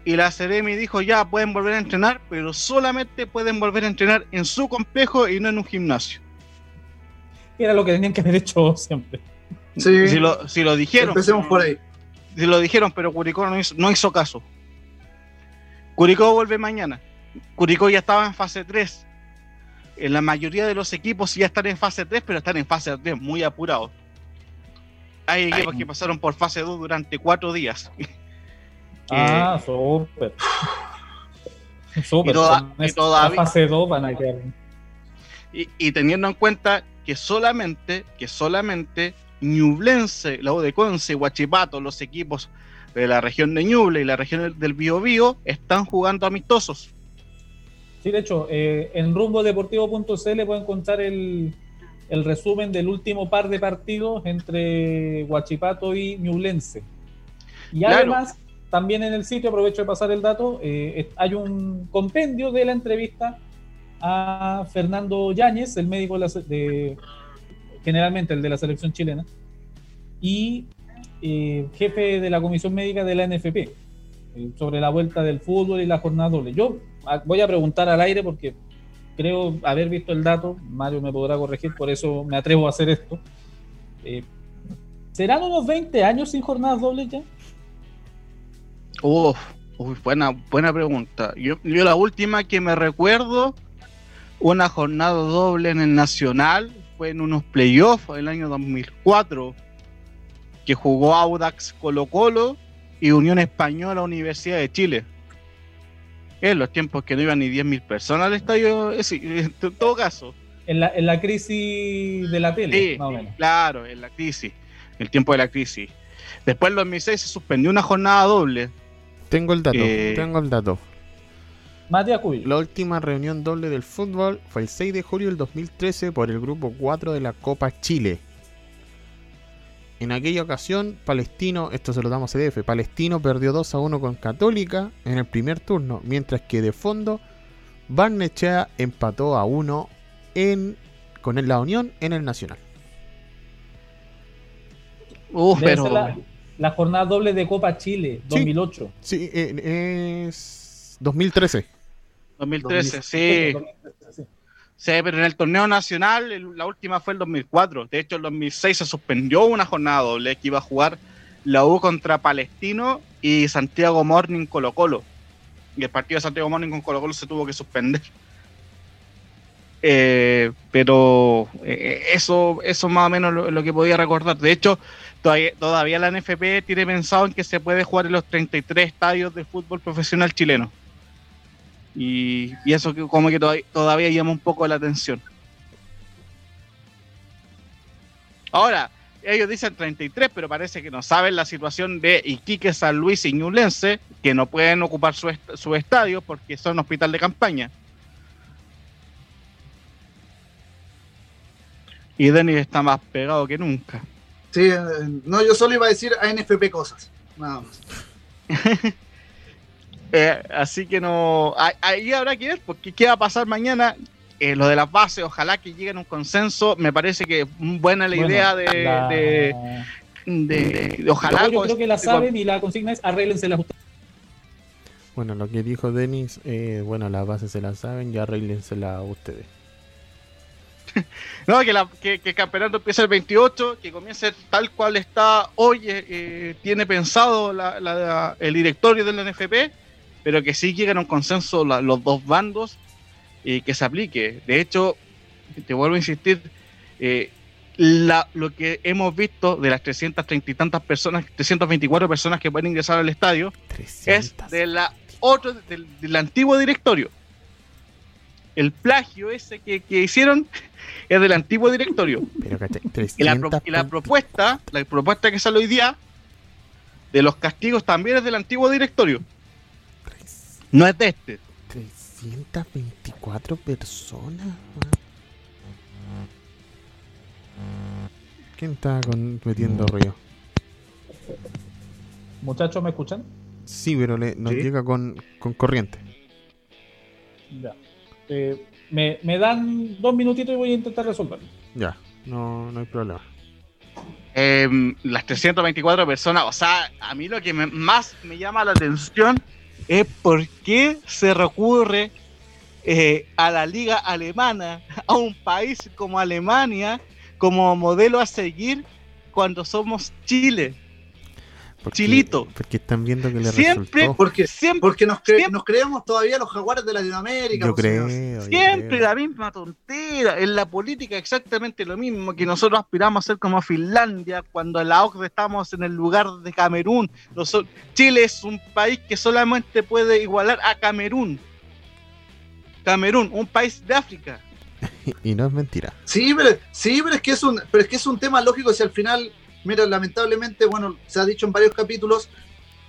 Y la Ceremi dijo ya pueden volver a entrenar, pero solamente pueden volver a entrenar en su complejo y no en un gimnasio. Era lo que tenían que haber hecho [laughs] siempre. Sí, Si lo, si lo dijeron. empecemos por ahí. Si lo dijeron, pero Curicó no hizo, no hizo caso. Curicó vuelve mañana. Curicó ya estaba en fase 3. En la mayoría de los equipos ya están en fase 3, pero están en fase 3 muy apurados. Hay equipos que pasaron por fase 2 durante cuatro días. [laughs] Ah, súper. [sighs] Súper. Y toda- y todavía- fase 2 van a quedar. y, y teniendo en cuenta que solamente, que solamente Ñublense, la U de Conce, Huachipato, los equipos de la región de Ñuble y la región del Biobío están jugando amistosos. Sí, de hecho, eh, en rumbodeportivo.cl pueden encontrar el, el resumen del último par de partidos entre Huachipato y Ñublense. Y Claro. además, también en el sitio, aprovecho de pasar el dato, eh, hay un compendio de la entrevista a Fernando Yáñez, el médico de, de- generalmente el de la selección chilena, y eh, jefe de la comisión médica de la NFP eh, sobre la vuelta del fútbol y la jornada doble. Yo voy a preguntar al aire porque creo haber visto el dato, Mario me podrá corregir, por eso me atrevo a hacer esto. Eh, ¿Serán unos 20 años sin jornadas dobles ya? Uf, uf, buena, buena pregunta. Yo, la última que me recuerdo, una jornada doble en el Nacional, fue en unos playoffs el año 2004, que jugó Audax Colo Colo y Unión Española Universidad de Chile. En los tiempos que no iban ni 10.000 personas al estadio, eh, sí, en to- todo caso. En la, en la crisis de la tele, Sí, más o menos. claro, en la crisis, el tiempo de la crisis. Después en 2006 se suspendió una jornada doble. Tengo el dato, Eh, tengo el dato. Matías Cubillo. La última reunión doble del fútbol fue el 6 de julio del 2013 por el grupo 4 de la Copa Chile. En aquella ocasión, Palestino, esto se lo damos a CDF, Palestino perdió 2 a 1 con Católica en el primer turno, mientras que de fondo, Barnechea empató a 1 en, con la Unión en el Nacional. Debe pero la, la jornada doble de Copa Chile, 2008. Sí, eh, es 2013. 2013, sí. 2013, sí. Sí, pero en el torneo nacional el- la última fue el 2004. De hecho, en 2006 se suspendió una jornada doble que iba a jugar la U contra Palestino y Santiago Morning Colo Colo. Y el partido de Santiago Morning con Colo Colo se tuvo que suspender. Eh, pero eh, eso, eso más o menos lo, lo que podía recordar. De hecho, todavía, todavía la NFP tiene pensado en que se puede jugar en los 33 estadios de fútbol profesional chileno. Y, y eso como que todavía, todavía llama un poco la atención. Ahora, ellos dicen 33, pero parece que no saben la situación de Iquique, San Luis y Ñublense, que no pueden ocupar su, est- su estadio porque son hospital de campaña. Y Denis está más pegado que nunca. Sí, eh, no, yo solo iba a decir a NFP cosas. Nada más. [laughs] Eh, así que no. ahí- habrá que ver, porque qué va a pasar mañana. Eh, lo de las bases, ojalá que lleguen a un consenso. Me parece que es buena la Bueno, idea de, la- de, de- de- ojalá. yo, creo que la saben y la consigna es arréglenselas ustedes. Bueno, lo que dijo Denis, eh, bueno, las bases se las saben, ya arréglensela ustedes. [laughs] No, que, la- que- que el campeonato empiece el 28, que comience tal cual está hoy, eh, eh, tiene pensado la- la- el directorio del NFP, pero que sí lleguen a un consenso la- los dos bandos y que se aplique. De hecho, te vuelvo a insistir, eh, la- lo que hemos visto de las 330 y tantas personas, 324 personas que pueden ingresar al estadio, es 300. de la otro del, del antiguo directorio. El plagio ese que, que hicieron [laughs] es del antiguo directorio. Pero. Y la, pro- 300 y la propuesta, la propuesta que sale hoy día de los castigos también es del antiguo directorio. No es de este. 324 personas. ¿Quién está con- metiendo ruido? Muchachos, ¿me escuchan? Sí, pero le, nos Sí. llega con, con corriente. Ya. Eh, me, me dan dos minutitos y voy a intentar resolverlo. Ya, no, no hay problema. Em, las 324 personas, o sea, a mí lo que me- más me llama la atención es por qué se recurre eh, a la liga alemana, a un país como Alemania, como modelo a seguir cuando somos Chile. Porque, Chilito. Porque están viendo que le Siempre- resultó. Porque, Siempre, porque nos, cre- Siempre- nos creemos todavía los jaguares de Latinoamérica. Yo pues, creo. yo siempre creo. la misma tontera. En la política exactamente lo mismo, que nosotros aspiramos a ser como Finlandia, cuando en la OCDE estamos en el lugar de Camerún. Chile es un país que solamente puede igualar a Camerún. Camerún, un país de África. [laughs] Y no es mentira. Sí, pero, sí, pero es que es un, pero es que es un tema lógico si al final, mira, lamentablemente, bueno, se ha dicho en varios capítulos,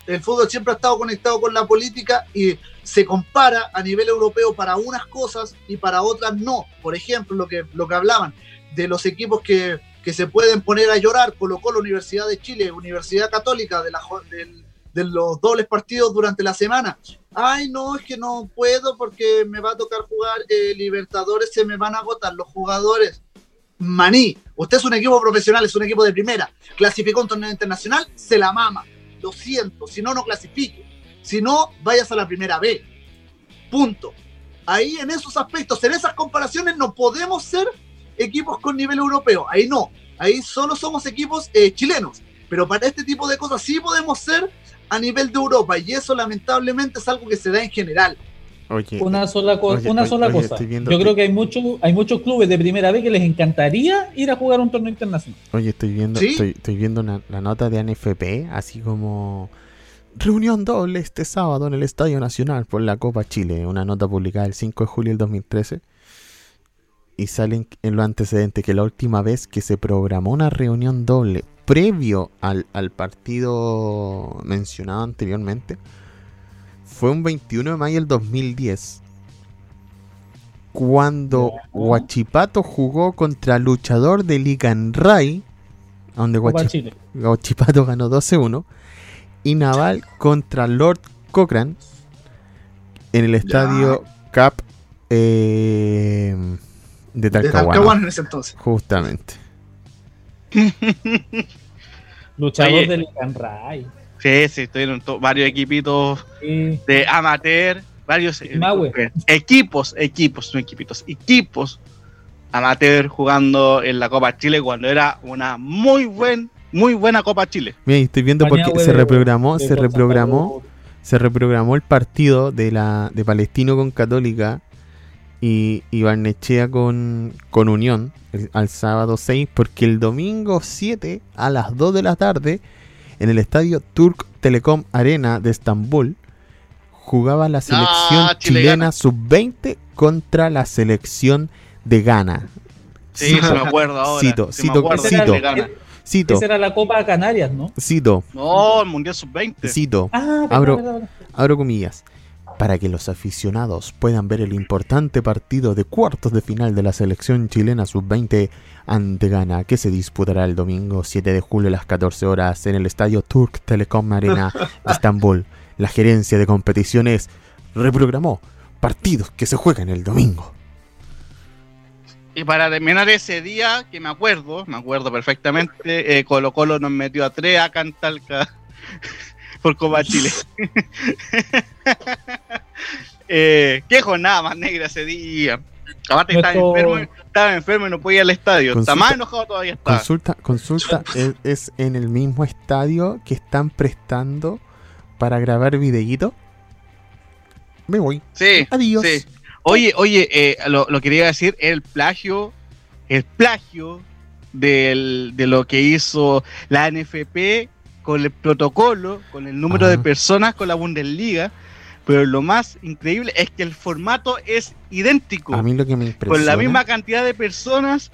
el fútbol siempre ha estado conectado con la política y se compara a nivel europeo para unas cosas y para otras no. Por ejemplo, lo que, lo que hablaban de los equipos que, que se pueden poner a llorar, colocó la Universidad de Chile, Universidad Católica, de, los dobles partidos durante la semana. Ay, no, es que no puedo porque me va a tocar jugar eh, Libertadores, se me van a agotar los jugadores. Maní, usted es un equipo profesional, es un equipo de primera, clasificó un torneo internacional, se la mama. Lo siento, si no, no clasifique. Si no, vayas a la primera B. Punto. Ahí en esos aspectos, en esas comparaciones, no podemos ser equipos con nivel europeo. Ahí no. Ahí solo somos equipos eh, chilenos. Pero para este tipo de cosas sí podemos ser a nivel de Europa. Y eso lamentablemente es algo que se da en general. Oye, Una sola, co- Oye, una oye, sola oye, cosa. Yo creo que hay, mucho, hay muchos clubes de primera vez que les encantaría ir a jugar un torneo internacional. oye, estoy viendo, ¿Sí? estoy, estoy viendo una, la nota de ANFP, así como reunión doble este sábado en el Estadio Nacional por la Copa Chile, una nota publicada el 5 de julio del 2013. Y salen en los antecedentes que la última vez que se programó una reunión doble previo al, al partido mencionado anteriormente fue un 21 de mayo del 2010 cuando Ya. Huachipato jugó contra luchador de Liganray donde Copa Huachi- Chile. Huachipato ganó 12-1 y Naval contra Lord Cochrane en el estadio Cap eh, de De Talcahuano. Talcahuano en ese entonces. Justamente. Luchador Oye. del Canray. Sí, sí, estuvieron varios equipitos Sí. de amateur, varios eh, equipos, equipos, no equipitos, equipos amateur jugando en la Copa Chile cuando era una muy buen, muy buena Copa Chile. Mira, estoy viendo porque se reprogramó, se reprogramó, se reprogramó el partido de la de Palestino con Católica y, y Barnechea con, con Unión el- al sábado 6 porque el domingo 7 a las 2 de la tarde en el estadio Turk Telecom Arena de Estambul jugaba la selección Chile chilena gana. sub-20 contra la selección de Ghana. Sí, se me acuerdo ahora. Cito, sí me cito, acuerdo, cito. Esa era la Copa Canarias, ¿no? cito, No, el Mundial Sub-20. cito. Ah, Abro- abro comillas, para que los aficionados puedan ver el importante partido de cuartos de final de la selección chilena sub-20 ante Ghana, que se disputará el domingo 7 de julio a las 14 horas en el estadio Turk Telecom Arena de Estambul. La gerencia de competiciones reprogramó partidos que se juegan el domingo. Y para terminar ese día, que me acuerdo, me acuerdo perfectamente, eh, Colo Colo nos metió a tres a Cantalca por Copa Chile. [laughs] eh, qué jornada más negra ese día. Aparte que estaba enfermo, estaba enfermo y no podía ir al estadio. Está Consulta- más enojado todavía está. Consulta, consulta, es, es en el mismo estadio que están prestando para grabar videíto. Me voy. Sí, Adiós. sí. Oye, oye, eh, lo, lo quería decir, el plagio, el plagio del- de lo que hizo la NFP con el protocolo, con el número de personas con la Bundesliga, pero lo más increíble es que el formato es idéntico, A mí lo que me impresiona. con la misma cantidad de personas,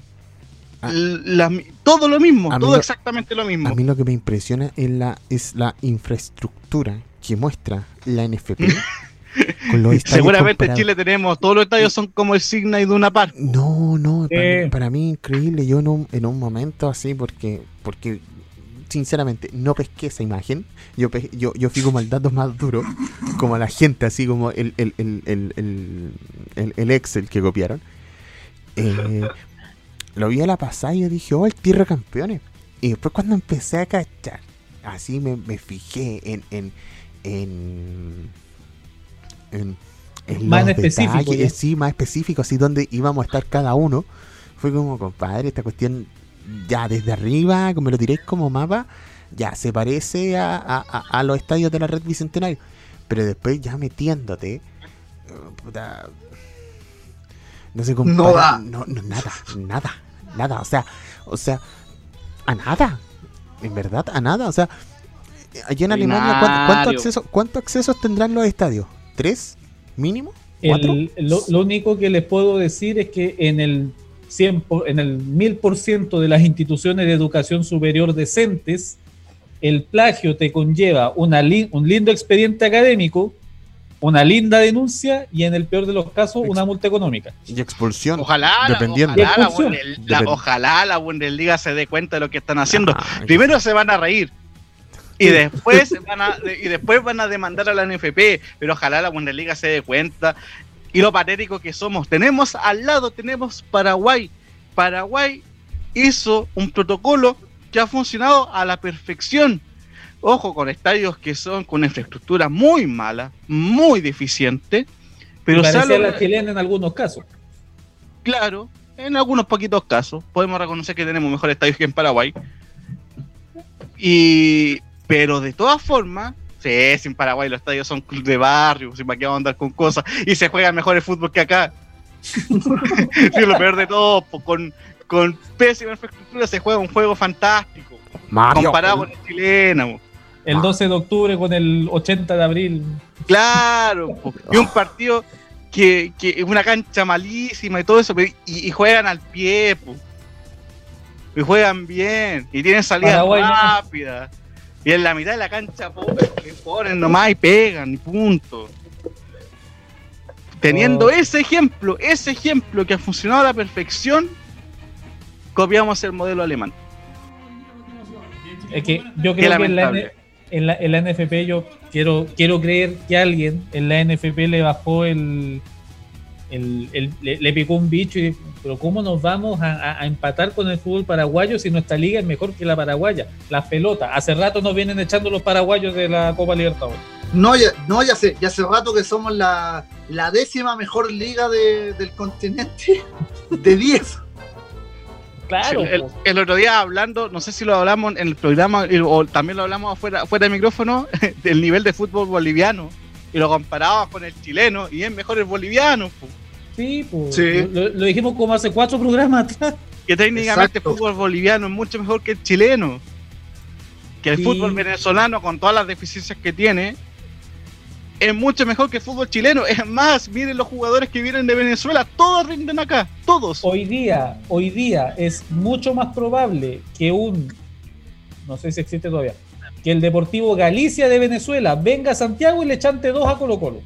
Ah. la todo lo mismo, todo lo- exactamente lo mismo. A mí lo que me impresiona es la, es la infraestructura que muestra la NFP [laughs] con los estadios Seguramente en. Chile tenemos, todos los estadios son como el Signa y Duna Park. No, no, para, Eh. para mí increíble. Yo en un, en un momento así, porque, porque sinceramente no pesqué esa imagen. Yo, yo, yo fui como el dato más duro, como la gente, así como el, el, el, el, el, el- el Excel que copiaron. Eh, lo vi a la pasada y yo dije, oh, el tierra campeones. Y después cuando empecé a cachar, así me, me fijé en, en, en, en, en Más específico, sí, más específico, así donde íbamos a estar cada uno. Fue como, compadre, esta cuestión ya desde arriba, como lo tiréis como mapa, ya se parece a, a- a- a los estadios de la red bicentenario. Pero después ya metiéndote, eh, puta, no se compara, No da. no, no, nada, nada, nada, o sea, o sea, a nada, en verdad, a nada, o sea, allá en Alemania, ¿cuánto, cuánto acceso, ¿cuántos accesos tendrán los estadios? ¿Tres? ¿Mínimo? ¿Cuatro? El- lo, lo único que les puedo decir es que en el 100 por- en el 1000% de las instituciones de educación superior decentes, el plagio te conlleva una li- un lindo expediente académico, una linda denuncia y en el peor de los casos una multa económica. Y expulsión. Ojalá, Dependiendo. ojalá, la, Expulsión. Bundel- la- Depende. ojalá la Bundesliga se dé cuenta de lo que están haciendo. Ah, Primero se van a reír. Y después, van a, y después van a demandar a la NFP, pero ojalá la Bundesliga se dé cuenta. Y lo patético que somos. Tenemos al lado, tenemos Paraguay. Paraguay hizo un protocolo que ha funcionado a la perfección. Ojo, con estadios que son con infraestructura muy mala, muy deficiente. Pero parecía la chilena en algunos casos. Claro, en algunos poquitos casos podemos reconocer que tenemos mejores estadios que en Paraguay. Y pero de todas formas, sí, si en Paraguay los estadios son club de barrio, si para qué vamos a andar con cosas y se juega mejor el fútbol que acá. [laughs] Sí, lo peor de todo, po, con, con pésima infraestructura se juega un juego fantástico, Mario. comparado con el chileno. El Ah. 12 de octubre con el 80 de abril. Claro, po. y un partido que, que es una cancha malísima y todo eso, y, y juegan al pie, po. y juegan bien, y tienen salidas Paraguay no. Y en la mitad de la cancha ponen nomás y pegan, y punto. Teniendo Oh. ese ejemplo, ese ejemplo que ha funcionado a la perfección, copiamos el modelo alemán. Es que yo creo que en la, en, la, en la NFP yo quiero, quiero creer que alguien en la NFP le bajó el... el- el- le, le picó un bicho y pero cómo nos vamos a, a- a empatar con el fútbol paraguayo si nuestra liga es mejor que la paraguaya la pelota hace rato nos vienen echando los paraguayos de la Copa Libertadores No, ya, no, ya sé, ya hace rato que somos la, la décima mejor liga de- del continente de 10. claro Sí, el, otro día hablando, no sé si lo hablamos en el programa o también lo hablamos afuera, fuera de micrófono, [laughs] del nivel de fútbol boliviano. Y lo comparabas con el chileno y es mejor el boliviano, po, sí. Sí. Lo, lo dijimos como hace cuatro programas atrás que técnicamente el fútbol boliviano es mucho mejor que el chileno. Que el Sí. fútbol venezolano, con todas las deficiencias que tiene, es mucho mejor que el fútbol chileno. Es más, miren los jugadores que vienen de Venezuela, todos rinden acá, todos. hoy día, hoy día es mucho más probable que un, no sé si existe todavía, que el Deportivo Galicia de Venezuela venga a Santiago y le chante dos a Colo Colo.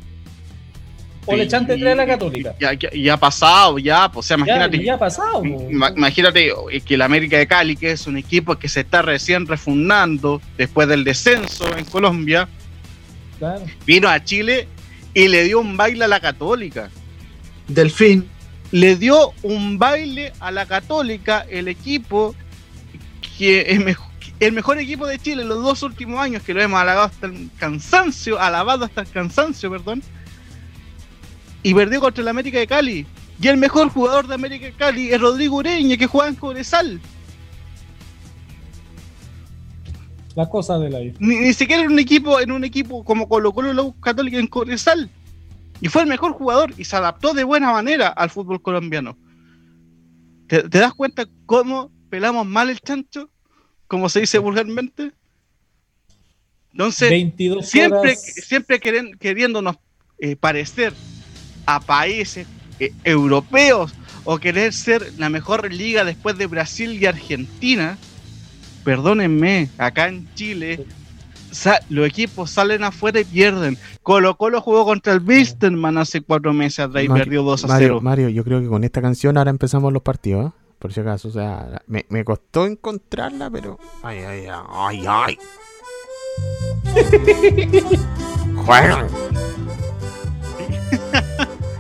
O le chante tres a la Católica. Ya, ya, ya ha pasado, ya, pues, o sea, Ya, imagínate. ya ha pasado. Imagínate eh, que el América de Cali, que es un equipo que se está recién refundando después del descenso en Colombia, Claro. vino a Chile y le dio un baile a la Católica. Delfín. Le dio un baile a la Católica, el equipo que es el mejor equipo de Chile en los dos últimos años, que lo hemos alabado hasta el cansancio, alabado hasta el cansancio, perdón, y perdió contra el América de Cali. Y el mejor jugador de América de Cali es Rodrigo Ureña, que juega en Cobresal. La cosa de la vida. Ni, ni siquiera en un equipo, en un equipo como Colo Colo la Católica en Cobresal. Y fue el mejor jugador y se adaptó de buena manera al fútbol colombiano. ¿Te, te das cuenta cómo pelamos mal el chancho? Como se dice vulgarmente. Entonces, 22 siempre, horas. siempre queren- queriéndonos eh, parecer a países eh, europeos o querer ser la mejor liga después de Brasil y Argentina, perdónenme, acá en Chile los equipos salen afuera y pierden. Colo Colo jugó contra el Wisterman hace cuatro meses atrás y Mario- perdió 2 a Mario, 0. Mario, yo creo que con esta canción ahora empezamos los partidos, ¿eh? Por si acaso, o sea, me, me costó encontrarla, pero. Ay, ay, ay, ay, ay. [laughs] Juegan.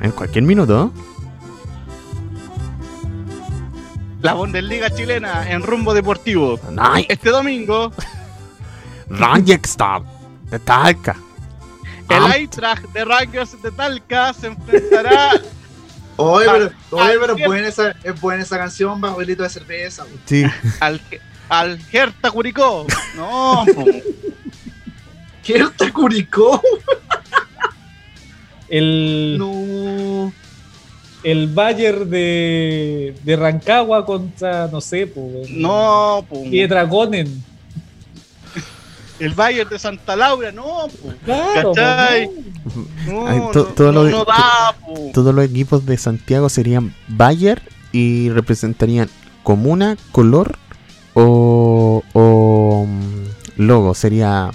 En cualquier minuto. ¿eh? La Bundesliga chilena en rumbo deportivo. Ay, Este domingo, [laughs] Rangstad de Talca. el Ah, Eintracht de Rangers de Talca se enfrentará [laughs] Oye, pero, oye, pero es buena esa, es buena esa canción, barrilito de cerveza. Sí, al, al Hertha Curicó. [laughs] No, po. ¿Quién te curicó? El, No. el Bayern de, de Rancagua contra, no sé, pues. no, po. Piedragonen. el Bayern de Santa Laura, no. Claro, ¿Cachai? pues, No, Ay, no, to- todo no, lo de- no da, po. todos los equipos de Santiago serían Bayer y representarían comuna, color o, o mm, logo. Sería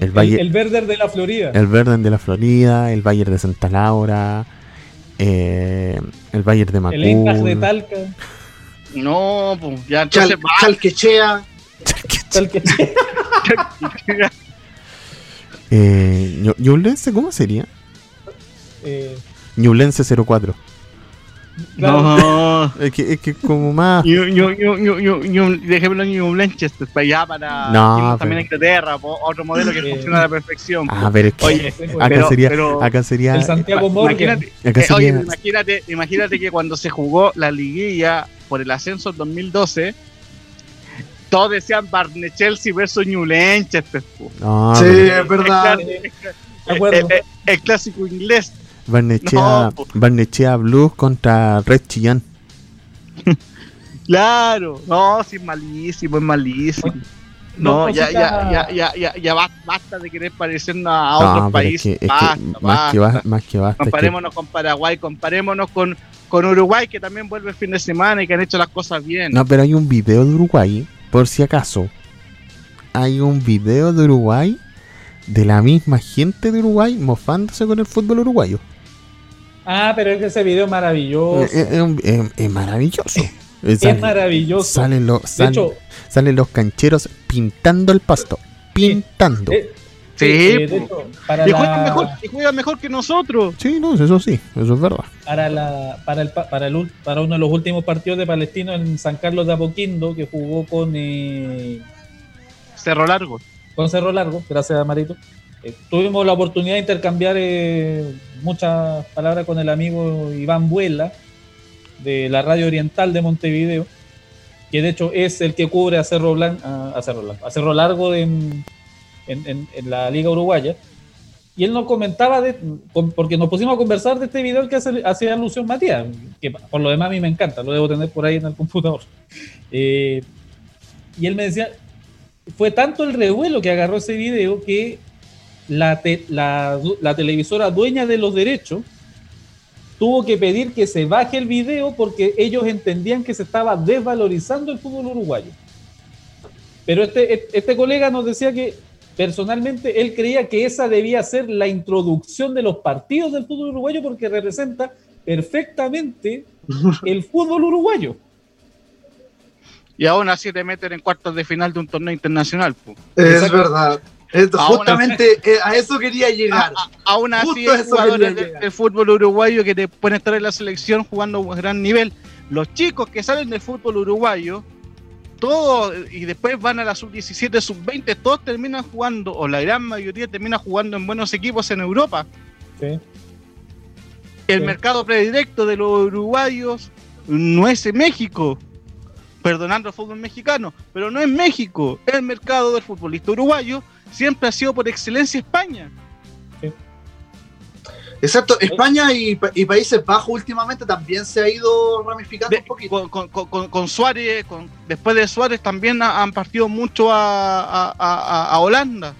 el el, Valle, el Werder de la Florida. el Verden de la Florida, el Bayer de Santa Laura, eh, el Bayer de El Eintracht de Macul. Talca. No, po. Ya Chal, entonces va. Chalquechea. Talca. eh, Ñublense, ¿cómo sería? eh, Ñublense 04. No. Es que, es que como más... Ñu- ñu- ñu- ñu- ñu- Dejémoslo en New Blanchester, para allá, para No, también Inglaterra, otro modelo que funciona a la perfección. Ah, pero es que Oye, acá pero- sería... pero- acá sería... el Santiago Morgan. Imagínate, eh, oye, imagínate, imagínate que cuando se jugó la liguilla por el ascenso en 2012, todos decían Barney Chelsea versus New Lanchester. no, sí, es verdad. De el- el clásico inglés. Barnechea, No. Barnechea Blues contra Red Chillán. [laughs] Claro, no, sí, es malísimo, es malísimo. No, No, ya, cosita- ya, ya, ya, ya, ya basta, de querer parecernos a No, otros es países. que, es que basta, más, que basta. ba- más que basta. que- Comparémonos con Paraguay, comparémonos con, con Uruguay, que también vuelve el fin de semana y que han hecho las cosas bien. no, pero hay un video de Uruguay, por si acaso. Hay un video de Uruguay de la misma gente de Uruguay mofándose con el fútbol uruguayo. Ah, pero es que ese video es maravilloso. [laughs] Es, es un- es- es maravilloso. es maravilloso. salen los, salen, hecho, salen los cancheros pintando el pasto. Pintando. eh, Sí, eh, hecho, para, y, juegan la, mejor, y juegan mejor que nosotros. Sí, no, eso sí, eso es verdad. para, la, para, el, pa- para, el, para uno de los últimos partidos de Palestino en San Carlos de Apoquindo, que jugó con, eh, Cerro Largo. con Cerro Largo, gracias a Marito. Eh, tuvimos la oportunidad de intercambiar eh, muchas palabras con el amigo Iván Buela de la Radio Oriental de Montevideo, que de hecho es el que cubre a Cerro, Blan- a, a Cerro, Blanco- a Cerro Largo en, en- en- en la Liga Uruguaya. Y él nos comentaba, de, porque nos pusimos a conversar de este video que hace, hacía alusión Matías, que por lo demás a mí me encanta, lo debo tener por ahí en el computador. [laughs] Eh, y él me decía, fue tanto el revuelo que agarró ese video que la, te- la, la televisora dueña de los derechos tuvo que pedir que se baje el video porque ellos entendían que se estaba desvalorizando el fútbol uruguayo. Pero este, este colega nos decía que personalmente él creía que esa debía ser la introducción de los partidos del fútbol uruguayo porque representa perfectamente [laughs] el fútbol uruguayo. Y aún así te meten en cuartos de final de un torneo internacional. Es verdad. Esto, justamente eh, a eso quería llegar. A- a- aún así hay jugadores del, fútbol uruguayo que te pueden estar en la selección jugando a un gran nivel. Los chicos que salen del fútbol uruguayo, todos, y después van a la sub-17, sub-20, todos terminan jugando, o la gran mayoría termina jugando en buenos equipos en Europa. Sí. El Sí. mercado predilecto de los uruguayos no es en México, perdonando el fútbol mexicano, pero no es México. El mercado del futbolista uruguayo siempre ha sido por excelencia España. Exacto, España y, pa- y Países Bajos últimamente también se ha ido ramificando De- un poquito. con, con- con- con Suárez, con- después de Suárez también ha- han partido mucho a, a- a- a Holanda.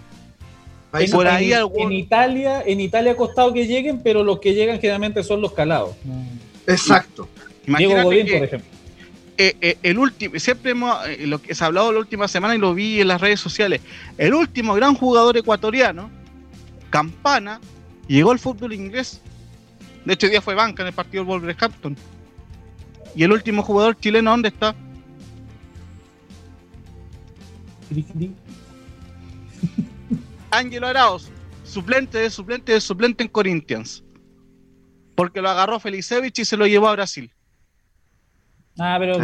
Por en, ahí en- algún- en Italia, en Italia ha costado que lleguen, pero los que llegan generalmente son los calados. Exacto. Diego Imagínate Godín, que por ejemplo. Eh, eh, el último, siempre hemos, eh, lo que se ha hablado la última semana y lo vi en las redes sociales, el último gran jugador ecuatoriano, Campana, llegó al fútbol inglés. De hecho, hoy día fue banca en el partido del Wolverhampton. Y el último jugador chileno, ¿dónde está? [laughs] Ángelo Arauz, suplente de suplente de suplente en Corinthians. Porque lo agarró Felicevich y se lo llevó a Brasil. Ah, pero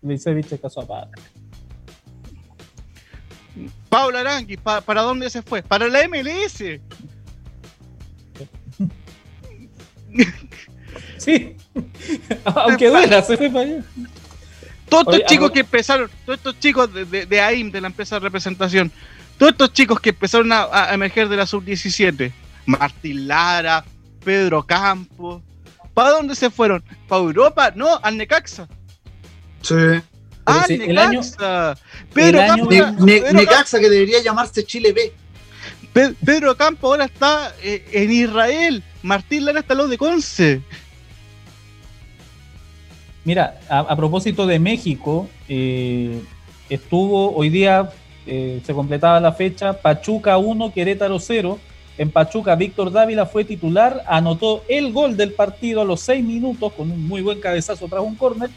Felicevich es caso aparte. Pablo Arangui, ¿pa- ¿para dónde se fue? Para la MLS. [laughs] Sí, [laughs] aunque duela, se fue para allá. Todos estos chicos que empezaron, todos estos chicos de, de, de AIM, de la empresa de representación, todos estos chicos que empezaron a, a emerger de la sub-17, Martín Lara, Pedro Campos, ¿para dónde se fueron? ¿Para Europa? No, al Necaxa. Sí. ¡Ah, sí, el año- Necaxa! Pedro, el año- Ne- Ne- Pedro Necaxa, que debería llamarse Chile B. Pe- Pedro Campo ahora está eh, en Israel. Martín Lara está al lado de Conce. Mira, a, a propósito de México, eh, estuvo hoy día, eh, se completaba la fecha, Pachuca 1, Querétaro 0. En Pachuca, Víctor Dávila fue titular, anotó el gol del partido a los 6 minutos con un muy buen cabezazo tras un córner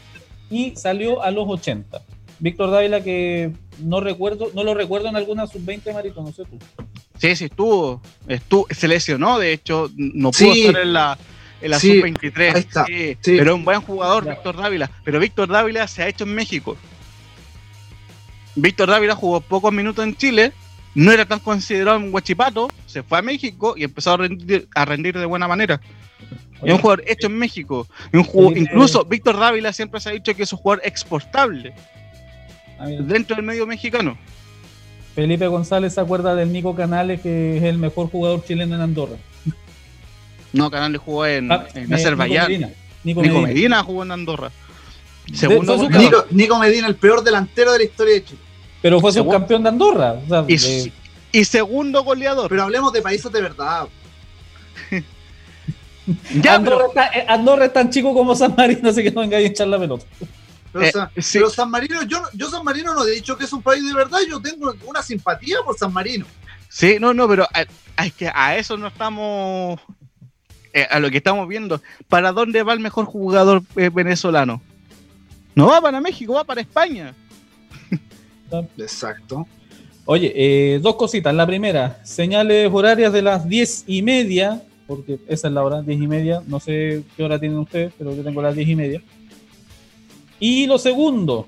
y salió a los 80. Víctor Dávila que no recuerdo, no lo recuerdo en alguna sub-20 Marito, no sé tú. Sí, sí, estuvo, estuvo. Se lesionó, de hecho, no pudo Sí. estar en la, en la Sí, sub-23. ahí está, Sí, sí. Pero un buen jugador. Víctor Dávila. Pero Víctor Dávila se ha hecho en México. Víctor Dávila jugó pocos minutos en Chile, no era tan considerado en Huachipato, se fue a México y empezó a rendir, a rendir de buena manera. Es un jugador hecho en México. Y un jugador- Felipe- incluso Víctor Dávila siempre se ha dicho que es un jugador exportable dentro del medio mexicano. Felipe González se acuerda del Nico Canales, que es el mejor jugador chileno en Andorra. No, Canales jugó en, Ah, en eh, Azerbaiyán. Nico Medina. Nico Nico Medina. Medina jugó en Andorra. Segundo. Nico, Nico Medina, el peor delantero de la historia de Chile. Pero fue subcampeón de Andorra. o sea, y, de- y segundo goleador. Pero hablemos de países de verdad. [laughs] ya, Andorra, está, eh, Andorra es tan chico como San Marino, así que no vengáis a echar la pelota. Pero, Eh, San- sí. pero San Marino, yo, yo San Marino no he dicho que es un país de verdad, yo tengo una simpatía por San Marino. Sí, no, no, pero a, es que a eso no estamos. eh, a lo que estamos viendo. ¿Para dónde va el mejor jugador eh, venezolano? No va para México, va para España. Exacto. Oye, eh, dos cositas. La primera, señales horarias de las diez y media, porque esa es la hora, diez y media. No sé qué hora tienen ustedes, pero yo tengo las diez y media. Y lo segundo,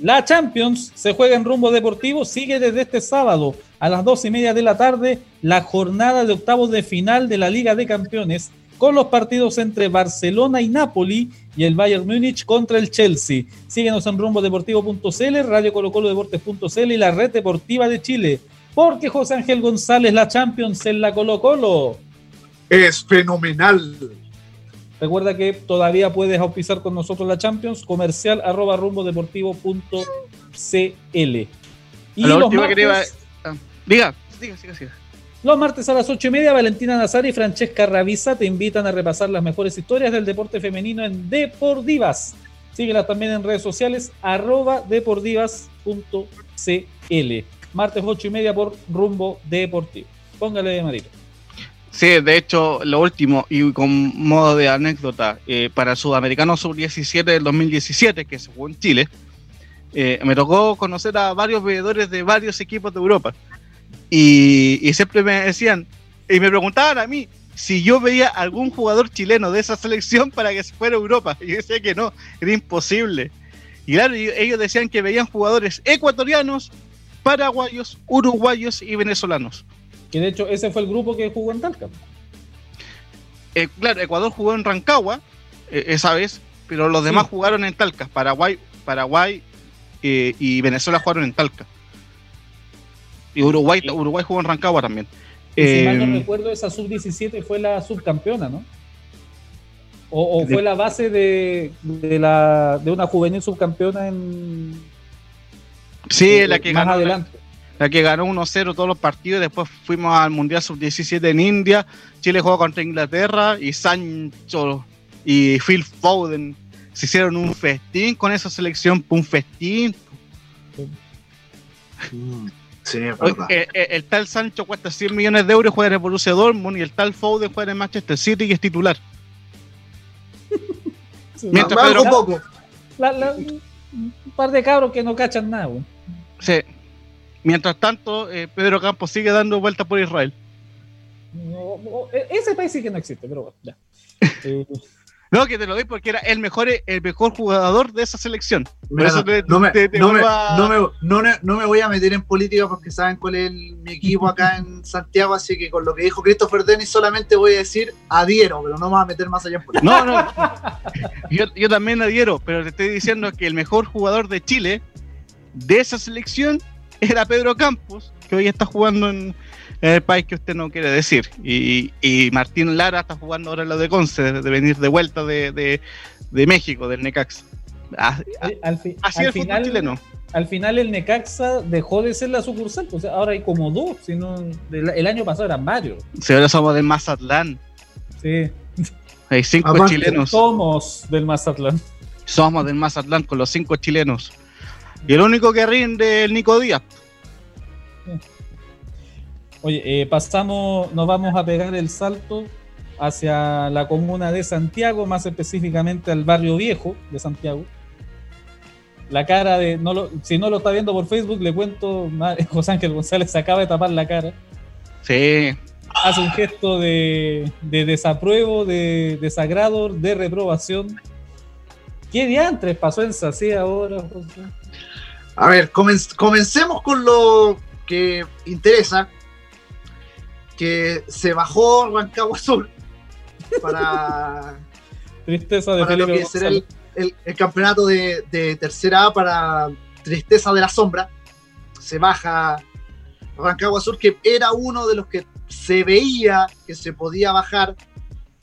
la Champions se juega en rumbo deportivo, sigue desde este sábado a las dos y media de la tarde la jornada de octavos de final de la Liga de Campeones con los partidos entre Barcelona y Napoli y el Bayern Múnich contra el Chelsea. Síguenos en rumbodeportivo.cl, Radio Colo Colo Deportes.cl y la Red Deportiva de Chile. Porque José Ángel González, la Champions en la Colo Colo. Es fenomenal. Recuerda que todavía puedes auspiciar con nosotros la Champions, comercial arroba rumbodeportivo.cl. Y La los última que te iba martes, a- Diga, diga, siga, siga. Los martes a las ocho y media, Valentina Nazar y Francesca Ravisa te invitan a repasar las mejores historias del deporte femenino en Depordivas. Síguelas también en redes sociales, arroba depordivas.cl. Martes ocho y media por Rumbo Deportivo. Póngale, Marito. Sí, de hecho, lo último, y con modo de anécdota, eh, para Sudamericano Sub-17 del 2017, que se jugó en Chile, eh, me tocó conocer a varios veedores de varios equipos de Europa. Y, y siempre me decían, y me preguntaban a mí si yo veía algún jugador chileno de esa selección para que se fuera a Europa. [laughs] Y yo decía que no, era imposible. Y claro, ellos decían que veían jugadores ecuatorianos, paraguayos, uruguayos y venezolanos. Que de hecho ese fue el grupo que jugó en Talca. Eh, claro, Ecuador jugó en Rancagua eh, esa vez, pero los demás Sí. jugaron en Talca. Paraguay, Paraguay eh, y Venezuela jugaron en Talca. Y Uruguay, Sí. Uruguay jugó en Rancagua también. Y si mal Eh, no recuerdo, esa sub-17 fue la subcampeona, ¿no? O, o De- fue la base de, de, la, de una juvenil subcampeona en sí, eh, la que más ganó, adelante. la que ganó 1-0 todos los partidos. Después fuimos al Mundial Sub-17 en India. Chile jugó contra Inglaterra y Sancho y Phil Foden se hicieron un festín con esa selección, un festín. Sí, es Oye, verdad. eh, eh, el tal Sancho cuesta 100 millones de euros, juega en el Borussia Dortmund y el tal Foden juega en el Manchester City y es titular. [laughs] Sí, Mientras Pedro- poco. la- la- un par de cabros que no cachan nada, weón. Sí. Mientras tanto, eh, Pedro Campos sigue dando vueltas por Israel. No, no, e- ese país sí que no existe, pero bueno, ya. Eh, [laughs] No, que te lo doy porque era el mejor, el mejor jugador de esa selección. No, me, no voy a meter en política porque saben cuál es el- mi equipo acá en Santiago, así que con lo que dijo Christopher Dennis solamente voy a decir adhiero, pero no me voy a meter más allá en política. No, no. [laughs] Yo, yo también adhiero, pero te estoy diciendo que el mejor jugador de Chile de esa selección era Pedro Campos, que hoy está jugando en, en el país que usted no quiere decir. Y, y Martín Lara está jugando ahora en la de Conce, de, de venir de vuelta de, de- de México, del Necaxa. Ah, al, fi- Así al es el fútbol final, chileno. al final el Necaxa dejó de ser la sucursal, pues ahora hay como dos, sino el, año pasado eran varios. Si ahora somos del Mazatlán, Sí, hay cinco chilenos. somos del Mazatlán. Somos del Mazatlán con los cinco chilenos. Y el único que rinde es el Nico Díaz. Oye, eh, pasamos, nos vamos a pegar el salto hacia la comuna de Santiago, más específicamente al barrio viejo de Santiago. La cara de, no lo- si no lo está viendo por Facebook, le cuento, [laughs] José Ángel González se acaba de tapar la cara. Sí, Hace un gesto de, de desapruebo, de desagrado, de reprobación. ¿Qué diantres pasó en Sací ahora, José? A ver, comen- comencemos con lo que interesa, que se bajó Rancagua Sur para, [laughs] Tristeza de para lo que será el- el campeonato de, de tercera A para Tristeza de la Sombra. Se baja Rancagua Sur, que era uno de los que se veía que se podía bajar,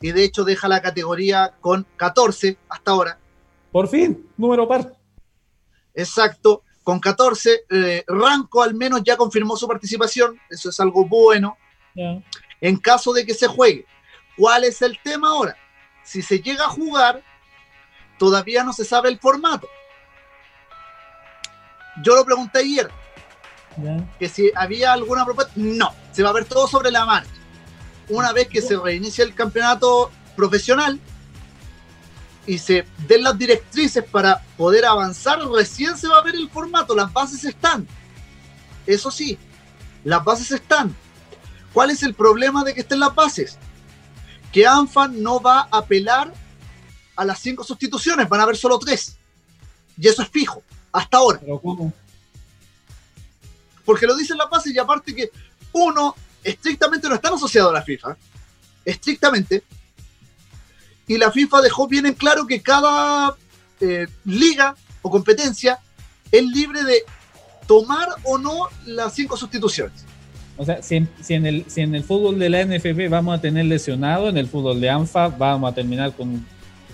y de hecho deja la categoría con 14 hasta ahora. Por fin, número par. Exacto, con 14. eh, Ranco al menos ya confirmó su participación, eso es algo bueno. En caso de que se juegue. ¿Cuál es el tema ahora? Si se llega a jugar, todavía no se sabe el formato. Yo lo pregunté ayer, que si había alguna propuesta. No, se va a ver todo sobre la marcha. Una vez que se reinicie el campeonato profesional y se den las directrices para poder avanzar, recién se va a ver el formato. Las bases están. Eso sí, las bases están. ¿Cuál es el problema de que estén las bases? Que ANFAN no va a apelar a las cinco sustituciones, van a haber solo tres. Y eso es fijo, hasta ahora Pero ¿cómo? porque lo dicen las bases y aparte que uno estrictamente no están asociados a la FIFA, estrictamente, y la FIFA dejó bien en claro que cada eh, liga o competencia es libre de tomar o no las cinco sustituciones. O sea, si en, si en el, si en el fútbol de la NFP vamos a tener lesionado, en el fútbol de ANFA vamos a terminar con,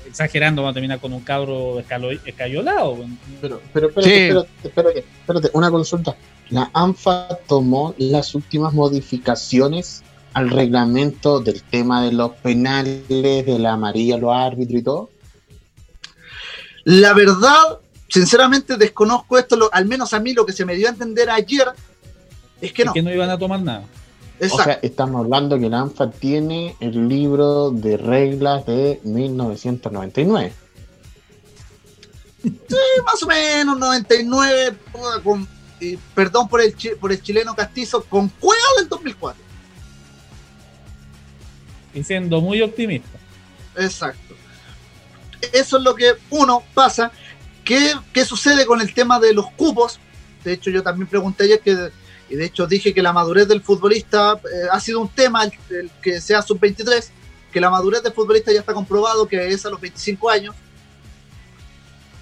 exagerando, vamos a terminar con un cabro escalo- escayolado. Pero, pero espérate, Sí. espérate, espérate, espérate, una consulta. La ANFA tomó las últimas modificaciones al reglamento del tema de los penales, de la amarilla, los árbitros y todo. La verdad, sinceramente desconozco esto, lo- al menos a mí lo que se me dio a entender ayer es que Es no. que no iban a tomar nada. Exacto. O sea, estamos hablando que la ANFA tiene el libro de reglas de 1999. más o menos 99, puta, con, y perdón por el, por el chileno castizo, con cueva del 2004. Y siendo muy optimista. Exacto. Eso es lo que uno pasa. ¿Qué, qué sucede con el tema de los cupos? De hecho, yo también pregunté ayer que, y de hecho dije que la madurez del futbolista eh, ha sido un tema, que sea sub-23, que la madurez del futbolista ya está comprobado que es a los 25 años.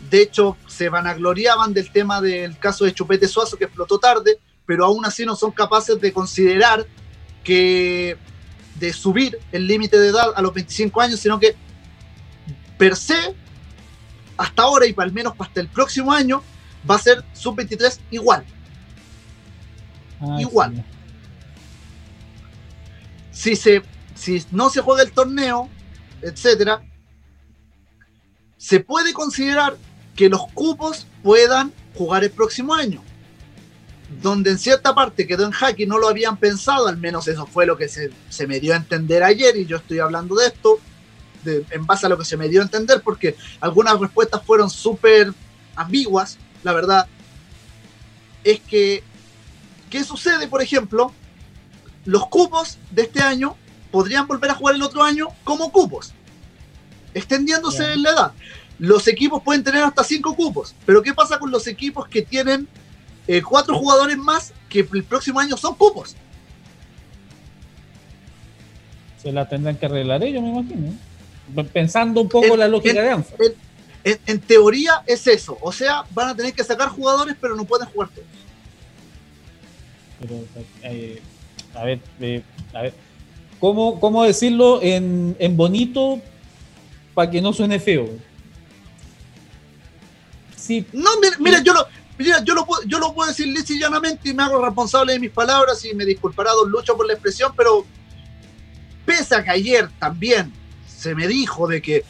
De hecho, se vanagloriaban del tema del caso de Chupete Suazo, que explotó tarde, pero aún así no son capaces de considerar que de subir el límite de edad a los 25 años, sino que per se, hasta ahora y al menos hasta el próximo año, va a ser sub-23 igual. Ay, Igual. Si, se, si no se juega el torneo, etcétera, se puede considerar que los cupos puedan jugar el próximo año. Donde en cierta parte quedó en jaque y no lo habían pensado, al menos eso fue lo que se, se me dio a entender ayer, y yo estoy hablando de esto de- en base a lo que se me dio a entender, porque algunas respuestas fueron súper ambiguas, la verdad, es que, ¿qué sucede, por ejemplo? Los cupos de este año podrían volver a jugar el otro año como cupos, extendiéndose en la edad. Los equipos pueden tener hasta cinco cupos, pero ¿qué pasa con los equipos que tienen eh, cuatro jugadores más que el próximo año son cupos? Se la tendrán que arreglar ellos, me imagino. Pensando un poco En- la lógica en- de ANFA. En, en teoría es eso, o sea, van a tener que sacar jugadores, pero no pueden jugar todos. Pero, eh, a ver, eh, a ver. ¿Cómo, cómo decirlo en, en bonito para que no suene feo? Sí, No, mira, mira, yo lo, mira, yo lo puedo, yo lo puedo decir lisa y llanamente y me hago responsable de mis palabras y me disculpará Don Lucho por la expresión, pero pese a que ayer también se me dijo de que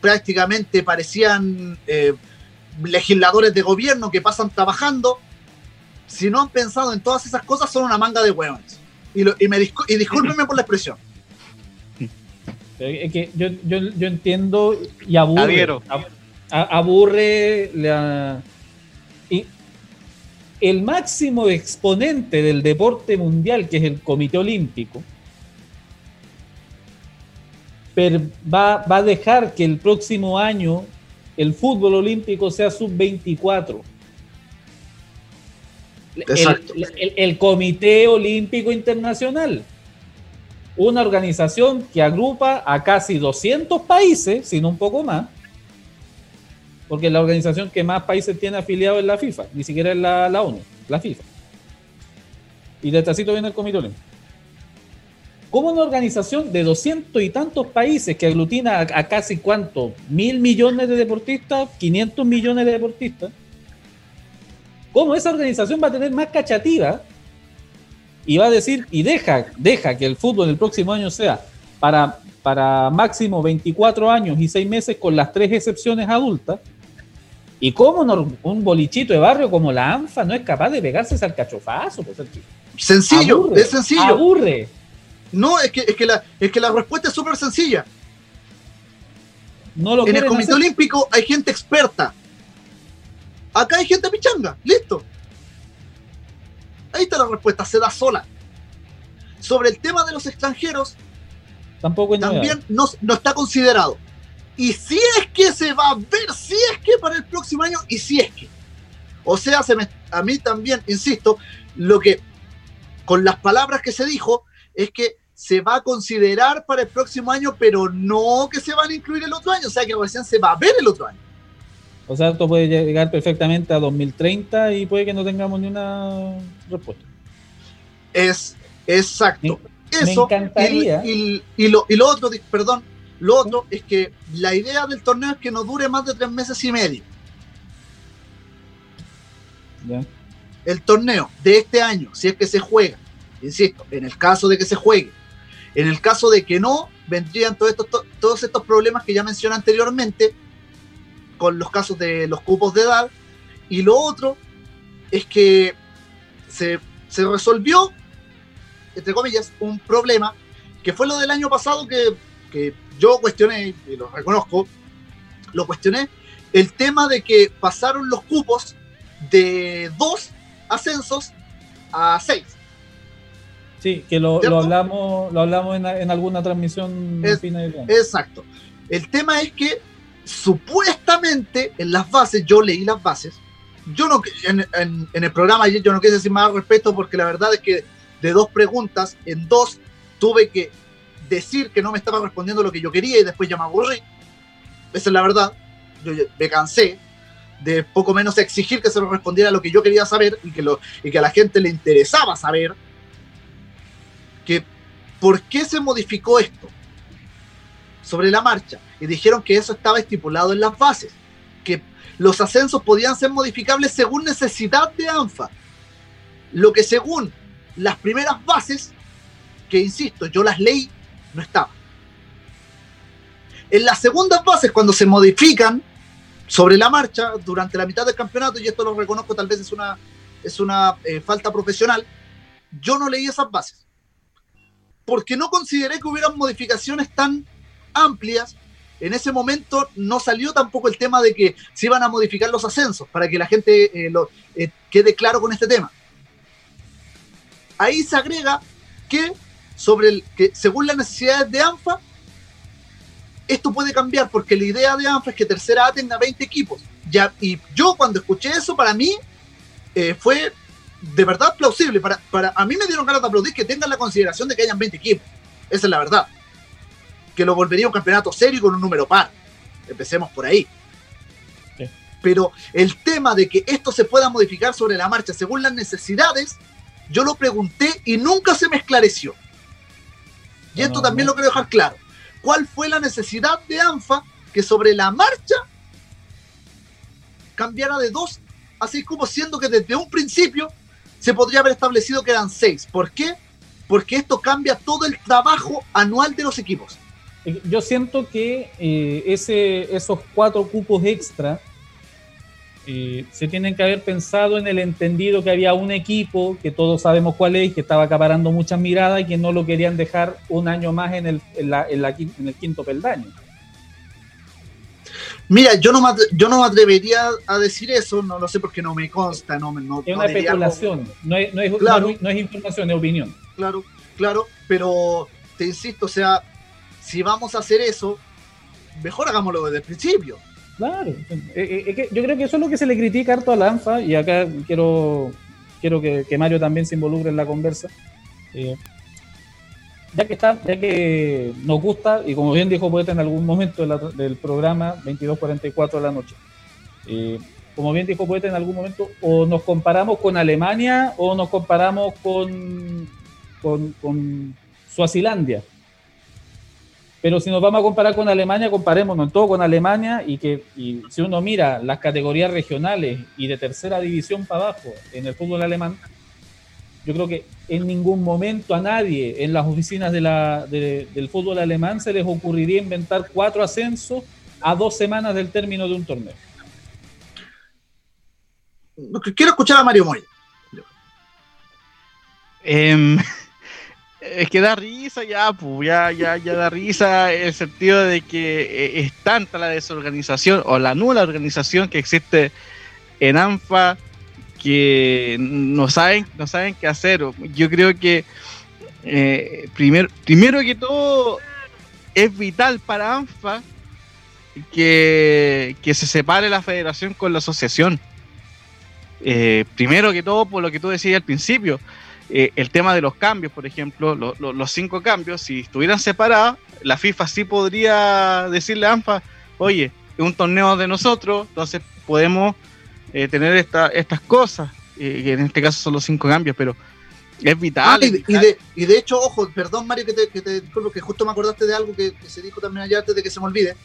prácticamente parecían eh, legisladores de gobierno que pasan trabajando, si no han pensado en todas esas cosas son una manga de huevones. Y, lo- y, me discu- y discúlpenme por la expresión. Es que yo, yo, yo entiendo y aburre. Aburre la. Y el máximo exponente del deporte mundial, que es el Comité Olímpico, per- va, va a dejar que el próximo año el fútbol olímpico sea sub-24. El- Exacto. el- el- el Comité Olímpico Internacional una organización que agrupa a casi 200 países, sino un poco más, porque es la organización que más países tiene afiliados en la FIFA, ni siquiera es la, la ONU, la FIFA. Y detrásito viene el Comité Olímpico. Como una organización de 200 y tantos países que aglutina a, a casi cuánto, mil millones de deportistas, 500 millones de deportistas, ¿cómo esa organización va a tener más cachativa y va a decir y deja, deja que el fútbol el próximo año sea para, para máximo 24 años y 6 meses con las tres excepciones adultas. ¿Y cómo un bolichito de barrio como la ANFA no es capaz de pegarse ese alcachofazo? Pues, el- Sencillo, aburre, es sencillo. Aburre. No, es que, es que, la, es que la respuesta es súper sencilla. No lo en el Comité hacer. Olímpico hay gente experta. Acá hay gente pichanga, listo. Ahí está la respuesta, se da sola. Sobre el tema de los extranjeros, Tampoco también no, no está considerado. Y si es que se va a ver, si es que para el próximo año, y si es que. O sea, se me- a mí también, insisto, lo que con las palabras que se dijo es que se va a considerar para el próximo año, pero no que se van a incluir el otro año, o sea que recién se va a ver el otro año. O sea, esto puede llegar perfectamente a 2030 y puede que no tengamos ni una respuesta. Es exacto. Me Eso. encantaría. Y, y- y lo, y lo otro, perdón, lo otro es que la idea del torneo es que no dure más de tres meses y medio. ¿ya? el torneo de este año, si es que se juega, insisto, en el caso de que se juegue, en el caso de que no, vendrían todos estos, to- todos estos problemas que ya mencioné anteriormente, con los casos de los cupos de edad, y lo otro es que se, se resolvió, entre comillas, un problema, que fue lo del año pasado que, que yo cuestioné, y lo reconozco, lo cuestioné, el tema de que pasaron los cupos de dos ascensos a seis. Sí, que lo, hablamos, lo hablamos en, en alguna transmisión Es- fina de año. Exacto. El tema es que supuestamente en las bases, yo leí las bases, yo no, en, el programa yo no quise decir más al porque la verdad es que de dos preguntas, en dos tuve que decir que no me estaba respondiendo lo que yo quería y después ya me aburrí. Esa es la verdad. Yo me cansé de poco menos exigir que se me respondiera lo que yo quería saber y que, lo, y que a la gente le interesaba saber. Que, ¿Por qué se modificó esto? Sobre la marcha y dijeron que eso estaba estipulado en las bases, que los ascensos podían ser modificables según necesidad de ANFA. Lo que según las primeras bases, que insisto, yo las leí, no estaba. En las segundas bases, cuando se modifican sobre la marcha durante la mitad del campeonato, y esto lo reconozco, tal vez es una, es una eh, falta profesional, yo no leí esas bases. Porque no consideré que hubieran modificaciones tan amplias. En ese momento no salió tampoco el tema de que se iban a modificar los ascensos, para que la gente eh, lo, eh, quede claro con este tema. Ahí se agrega que, sobre que según las necesidades de ANFA, esto puede cambiar, porque la idea de ANFA es que Tercera A tenga 20 equipos. Ya, y yo cuando escuché eso, para mí eh, fue de verdad plausible. Para, para, a mí me dieron ganas de aplaudir que tengan la consideración de que hayan 20 equipos. Esa es la verdad. Que lo volvería un campeonato serio y con un número par. Empecemos por ahí. Sí. Pero el tema de que esto se pueda modificar sobre la marcha según las necesidades, yo lo pregunté y nunca se me esclareció. Y esto también no. lo quiero dejar claro. ¿Cuál fue la necesidad de ANFA que sobre la marcha cambiara de dos a seis cupos, siendo que desde un principio se podría haber establecido que eran seis? ¿Por qué? Porque esto cambia todo el trabajo anual de los equipos. Yo siento que eh, ese, esos cuatro cupos extra eh, se tienen que haber pensado en el entendido que había un equipo, que todos sabemos cuál es, que estaba acaparando muchas miradas y que no lo querían dejar un año más en el, en la- en la quin- en el quinto peldaño. Mira, yo no, me, yo no me atrevería a decir eso, no lo sé porque no me consta, no, no, Es una especulación, no es, no es- Claro. no es información, es opinión. claro, claro, pero te insisto, o sea, si vamos a hacer eso, mejor hagámoslo desde el principio. Claro, eh, eh, yo creo que eso es lo que se le critica harto a la ANFA y acá quiero, quiero que, Mario también se involucre en la conversa. Eh, ya que está, ya que nos gusta, y como bien dijo Poeta en algún momento de la- del programa 22.44 de la noche, como bien dijo Poeta en algún momento, o nos comparamos con Alemania o nos comparamos con, con Suazilandia. Pero si nos vamos a comparar con Alemania, comparémonos en todo con Alemania y que y si uno mira las categorías regionales y de tercera división para abajo en el fútbol alemán, yo creo que en ningún momento a nadie en las oficinas de la, de- del fútbol alemán se les ocurriría inventar cuatro ascensos a dos semanas del término de un torneo. Quiero escuchar a Mario Moya. Em, es que da risa ya, pues, ya, ya, ya da risa el sentido de que eh, es tanta la desorganización o la nula organización que existe en ANFA que no saben, no saben qué hacer. Yo creo que eh, primer- primero que todo es vital para ANFA que, que se separe la federación con la asociación. Eh, primero que todo, por lo que tú decías al principio, eh, el tema de los cambios, por ejemplo, lo- lo- los cinco cambios, si estuvieran separados, la FIFA sí podría decirle a ANFA, oye, es un torneo de nosotros, entonces podemos eh, tener esta- estas cosas, eh, que en este caso son los cinco cambios, pero es vital. Ah, es y, de, y de hecho, ojo, perdón Mario que te, que te disculpo, que justo me acordaste de algo que, que se dijo también ayer antes de que se me olvide,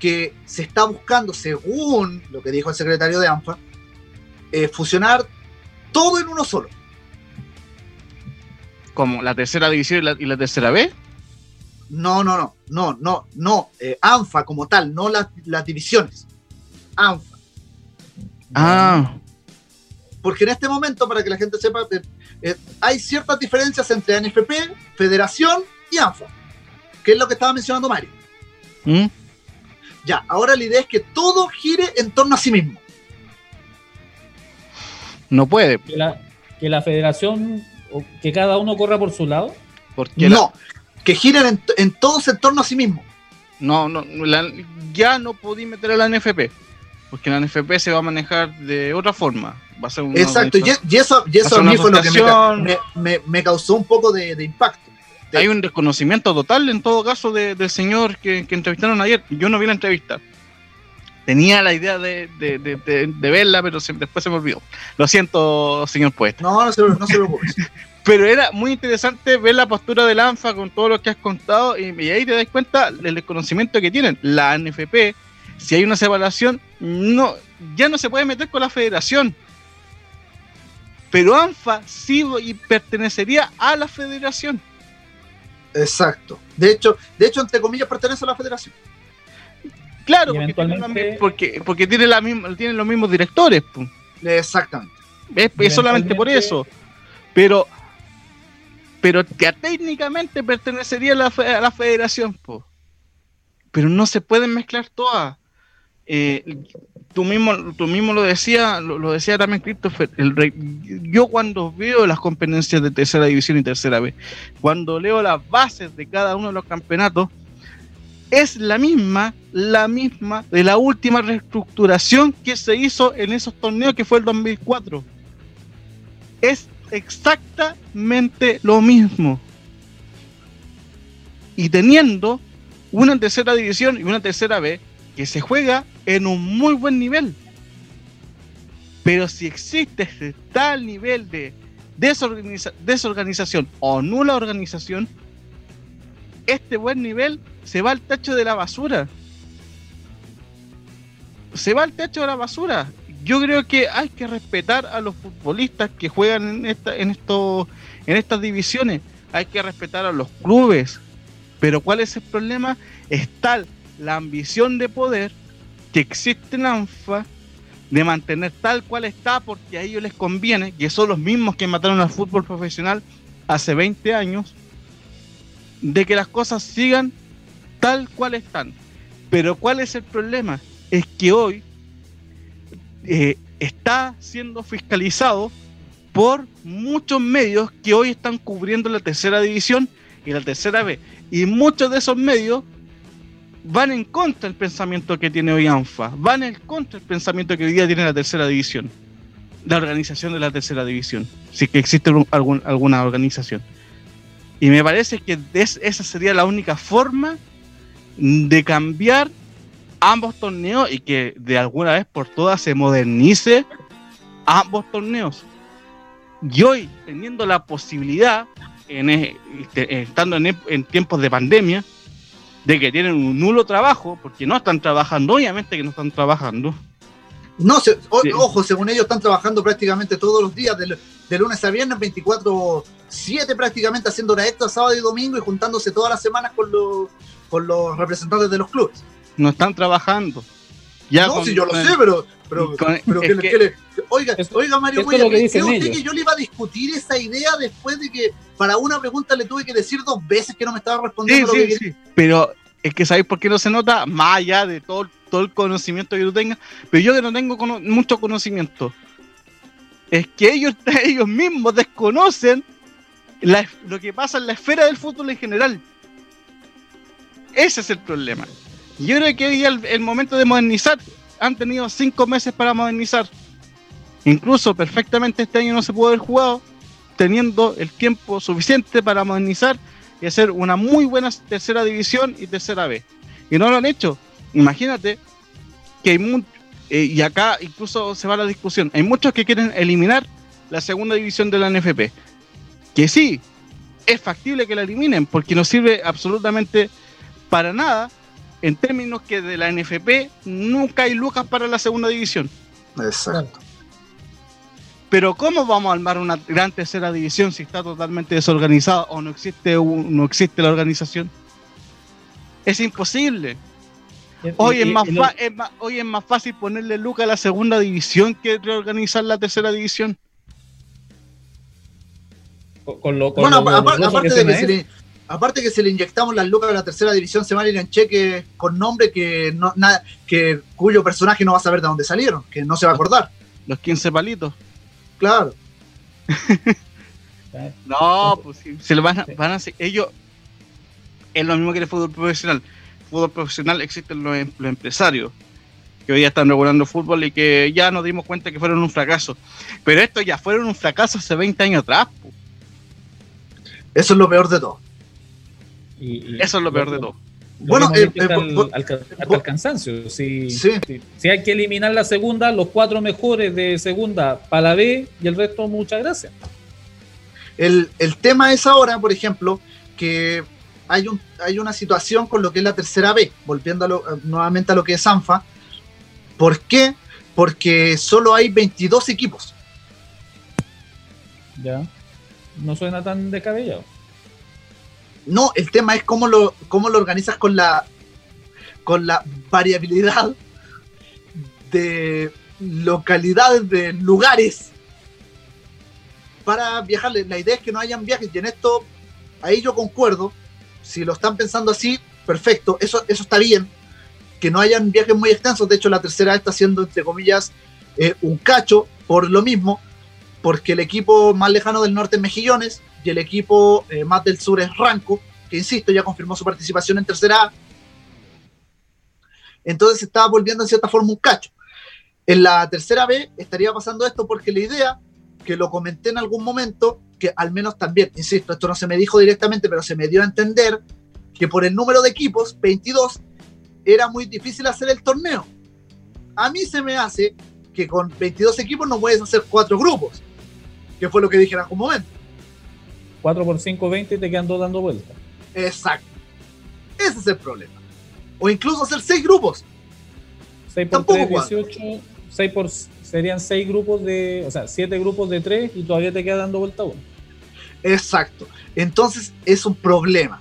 que se está buscando, según lo que dijo el secretario de ANFA, eh, fusionar todo en uno solo. Como la tercera división y la, y la tercera B. No, no, no, no, no, no, eh, ANFA como tal, no las, las divisiones. ANFA. Ah, Porque en este momento, para que la gente sepa, eh, eh, hay ciertas diferencias entre NFP, Federación y ANFA, que es lo que estaba mencionando Mario. ¿Mm? Ya, ahora la idea es que todo gire en torno a sí mismo. no puede, Que la, que la federación, o que cada uno corra por su lado. porque la- No, que giren en, en todos en torno a sí mismo. no, no, la- ya no podí meter a la NFP, porque la NFP se va a manejar de otra forma. Va a ser una Exacto, y, eso, y eso a mí fue lo que me, ca- asociación. me- me- me causó un poco de, de impacto. de- Hay un desconocimiento total en todo caso de- del señor que, que entrevistaron ayer. Yo no vi la entrevista. Tenía la idea de, de- de- verla, pero se- después se me olvidó. Lo siento, señor poeta. No, no se, no se preocupe. [laughs] Pero era muy interesante ver la postura del ANFA con todo lo que has contado y, y ahí te das cuenta del desconocimiento que tienen. La NFP, si hay una separación, no, ya no se puede meter con la federación. Pero ANFA sí y pertenecería a la federación. Exacto. De hecho, de hecho, entre comillas, pertenece a la federación. Claro, porque, tiene eventualmente- porque, porque tiene, la misma, tiene los mismos directores. Exactamente. Es, es solamente por eso. Pero pero que técnicamente pertenecería a la, fe- a la federación, po. pero no se pueden mezclar todas. Eh, tú mismo, tú mismo lo decía, lo, lo decía también Christopher. El rey- yo cuando veo las competencias de tercera división y tercera B, cuando leo las bases de cada uno de los campeonatos, es la misma, la misma de la última reestructuración que se hizo en esos torneos que fue el 2004. Es exactamente lo mismo. Y teniendo una tercera división y una tercera B que se juega en un muy buen nivel. Pero si existe tal nivel de desorganiza- desorganización o nula organización, este buen nivel se va al tacho de la basura. Se va al tacho de la basura. Yo creo que hay que respetar a los futbolistas que juegan en esta, en esto, en estas divisiones. Hay que respetar a los clubes. Pero ¿cuál es el problema? Es tal la ambición de poder que existe en ANFA de mantener tal cual está porque a ellos les conviene, que son los mismos que mataron al fútbol profesional hace 20 años, de que las cosas sigan tal cual están. Pero ¿cuál es el problema? Es que hoy eh, está siendo fiscalizado por muchos medios que hoy están cubriendo la tercera división y la tercera B. Y muchos de esos medios van en contra del pensamiento que tiene hoy ANFA, van en contra del pensamiento que hoy día tiene la tercera división, la organización de la tercera división, si que existe algún- alguna organización. Y me parece que es- esa sería la única forma de cambiar ambos torneos y que de alguna vez por todas se modernice ambos torneos. Y hoy, teniendo la posibilidad, en, e- este, estando en, tiempos de pandemia, de que tienen un nulo trabajo, porque no están trabajando, obviamente que no están trabajando. No, se- o- Sí. ojo, según ellos están trabajando prácticamente todos los días, de, de lunes a viernes, 24-7 prácticamente, haciendo hora extra sábado y domingo y juntándose todas las semanas con los, con los representantes de los clubes. No están trabajando. Ya no, con- si yo lo sé, pero... pero, con- pero que le- que- que le- oiga, Esto- oiga, Mario que ¿cree usted que yo le iba a discutir esa idea después de que para una pregunta le tuve que decir dos veces que no me estaba Sí, respondiendo lo sí, que sí. Pero es que ¿sabéis por qué no se nota? Más allá de todo, todo el conocimiento que tú tengas. Pero yo que no tengo cono- mucho conocimiento. Es que ellos, [laughs] ellos mismos desconocen la- lo que pasa en la esfera del fútbol en general. Ese es el problema. Yo creo que hoy el, momento de modernizar. Han tenido cinco meses para modernizar. Incluso perfectamente este año no se pudo haber jugado teniendo el tiempo suficiente para modernizar y hacer una muy buena tercera división y tercera B. Y no lo han hecho. Imagínate que hay mu- eh, y acá incluso se va la discusión, hay muchos que quieren eliminar la segunda división de la NFP. Que sí, es factible que la eliminen porque no sirve absolutamente para nada en términos que de la NFP nunca hay lucas para la segunda división. Exacto. Pero ¿cómo vamos a armar una gran tercera división si está totalmente desorganizada o no existe un- no existe la organización? Es imposible. Hoy es, más y lo- fa- es más- hoy es más fácil ponerle lucas a la segunda división que reorganizar la tercera división. con- con lo, con Bueno, lo aparte, que de se que se le, aparte que se le inyectamos las lucas de la tercera división, se van a ir en cheque con nombre que no, nada, que cuyo personaje no va a saber de dónde salieron, que no se va a acordar. Los 15 palitos. Claro. [laughs] No, pues sí, se le van a, van a hacer- ellos es lo mismo que el fútbol profesional. Fútbol profesional existen los, em- los empresarios que hoy día están regulando fútbol y que ya nos dimos cuenta que fueron un fracaso. Pero estos ya fueron un fracaso hace 20 años atrás. po. Eso es lo peor de todo. Y- y- Eso es lo peor de todo. Lo Bueno, eh, eh, al hasta el cansancio. Si, Sí. si, si hay que eliminar la segunda, los cuatro mejores de segunda para la B y el resto, muchas gracias. El, el tema es ahora, por ejemplo, que hay, un, hay una situación con lo que es la tercera B, volviendo a lo- eh, nuevamente a lo que es ANFA. ¿Por qué? Porque solo hay 22 equipos. Ya. No suena tan descabellado. No, el tema es cómo lo, cómo lo organizas con la con la variabilidad de localidades, de lugares para viajar. La idea es que no hayan viajes y en esto, ahí yo concuerdo. Si lo están pensando así, perfecto, eso, eso está bien. Que no hayan viajes muy extensos. De hecho, la tercera está haciendo, entre comillas, eh, un cacho por lo mismo, porque el equipo más lejano del norte es Mejillones y el equipo eh, más del sur es Ranco, que insisto, ya confirmó su participación en tercera A. Entonces se estaba volviendo en cierta forma un cacho. En la tercera B estaría pasando esto porque la idea, que lo comenté en algún momento, que al menos también, insisto, esto no se me dijo directamente, pero se me dio a entender que por el número de equipos, 22, era muy difícil hacer el torneo. A mí se me hace que con 22 equipos no puedes hacer cuatro grupos, que fue lo que dije en algún momento. 4 por 5, 20 y te quedan dos dando vueltas. Exacto. Ese es el problema. O incluso hacer seis grupos. 6 por Tampoco 3, cuadra. 18. 6 por, serían 6 grupos de. O sea, 7 grupos de 3 y todavía te queda dando vuelta uno. Exacto. Entonces es un problema.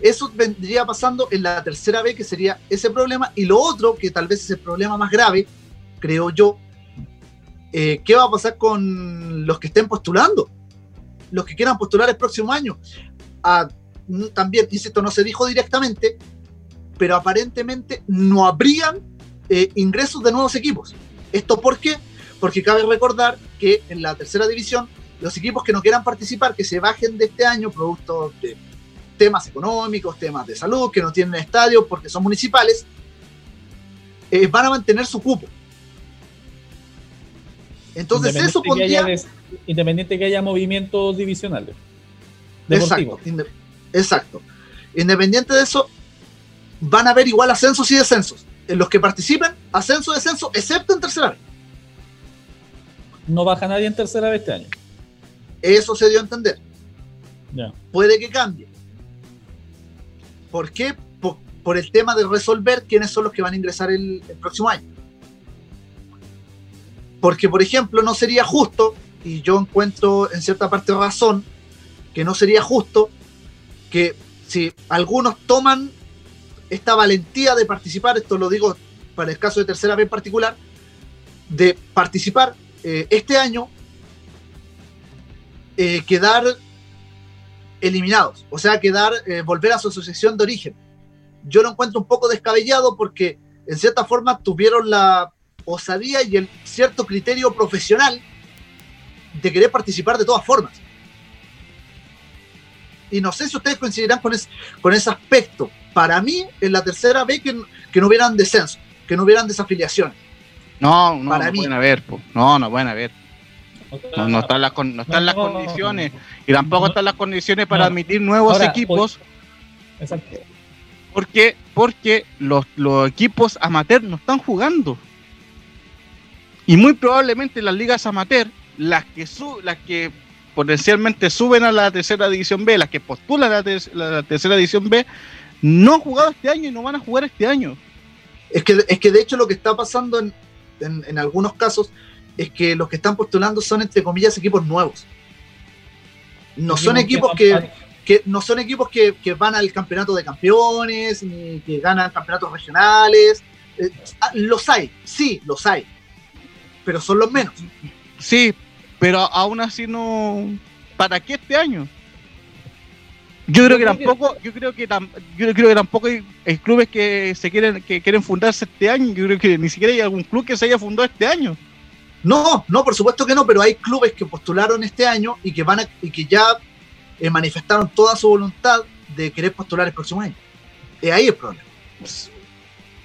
Eso vendría pasando en la tercera vez, que sería ese problema. Y lo otro, que tal vez es el problema más grave, creo yo, eh, ¿qué va a pasar con los que estén postulando? Los que quieran postular el próximo año. Ah, mm, también, insisto, no se dijo directamente, pero aparentemente no habrían eh, ingresos de nuevos equipos. ¿Esto por qué? Porque cabe recordar que en la tercera división, los equipos que no quieran participar, que se bajen de este año, producto de temas económicos, temas de salud, que no tienen estadio porque son municipales, eh, van a mantener su cupo. Entonces eso pondría... independiente que haya movimientos divisionales. Exacto, inde- exacto. Independiente de eso, van a haber igual ascensos y descensos. En los que participen, ascenso y descenso, excepto en tercera vez. No baja nadie en tercera vez este año. Eso se dio a entender. Ya. Puede que cambie. ¿Por qué? Por, por el tema de resolver quiénes son los que van a ingresar el, el próximo año. Porque, por ejemplo, no sería justo, y yo encuentro en cierta parte razón, que no sería justo que si algunos toman esta valentía de participar, esto lo digo para el caso de tercera vez en particular, de participar eh, este año, eh, quedar eliminados, o sea, quedar, eh, volver a su asociación de origen. Yo lo encuentro un poco descabellado porque en cierta forma tuvieron la osadía y el cierto criterio profesional de querer participar de todas formas. Y no sé si ustedes coincidirán con, es- con ese aspecto. Para mí, en la tercera vez que, que no hubieran descenso, que no hubieran desafiliaciones. No, no, Para no mí. pueden haber, po. no, no pueden haber. No, no están las, con- no están No, las no, condiciones no. y tampoco están las condiciones para No. admitir nuevos Ahora, equipos Exacto. porque porque los, los equipos amateur no están jugando y muy probablemente las ligas amateur las que su, las que potencialmente suben a la tercera división B las que postulan a la, ter- la tercera división B no han jugado este año y no van a jugar este año Es que, es que de hecho lo que está pasando en, en- en algunos casos es que los que están postulando son, entre comillas, equipos nuevos. No son equipos que, que no son equipos que, que van al campeonato de campeones, ni que ganan campeonatos regionales. Eh, ah, los hay, sí, los hay. Pero son los menos. Sí, pero aún así no. ¿Para qué este año? Yo creo que tampoco, yo creo que tam- yo creo que tampoco hay, hay clubes que se quieren, que quieren fundarse este año. Yo creo que ni siquiera hay algún club que se haya fundado este año. No, no, por supuesto que no, pero hay clubes que postularon este año y que van a, y que ya eh, manifestaron toda su voluntad de querer postular el próximo año. Y ahí el problema.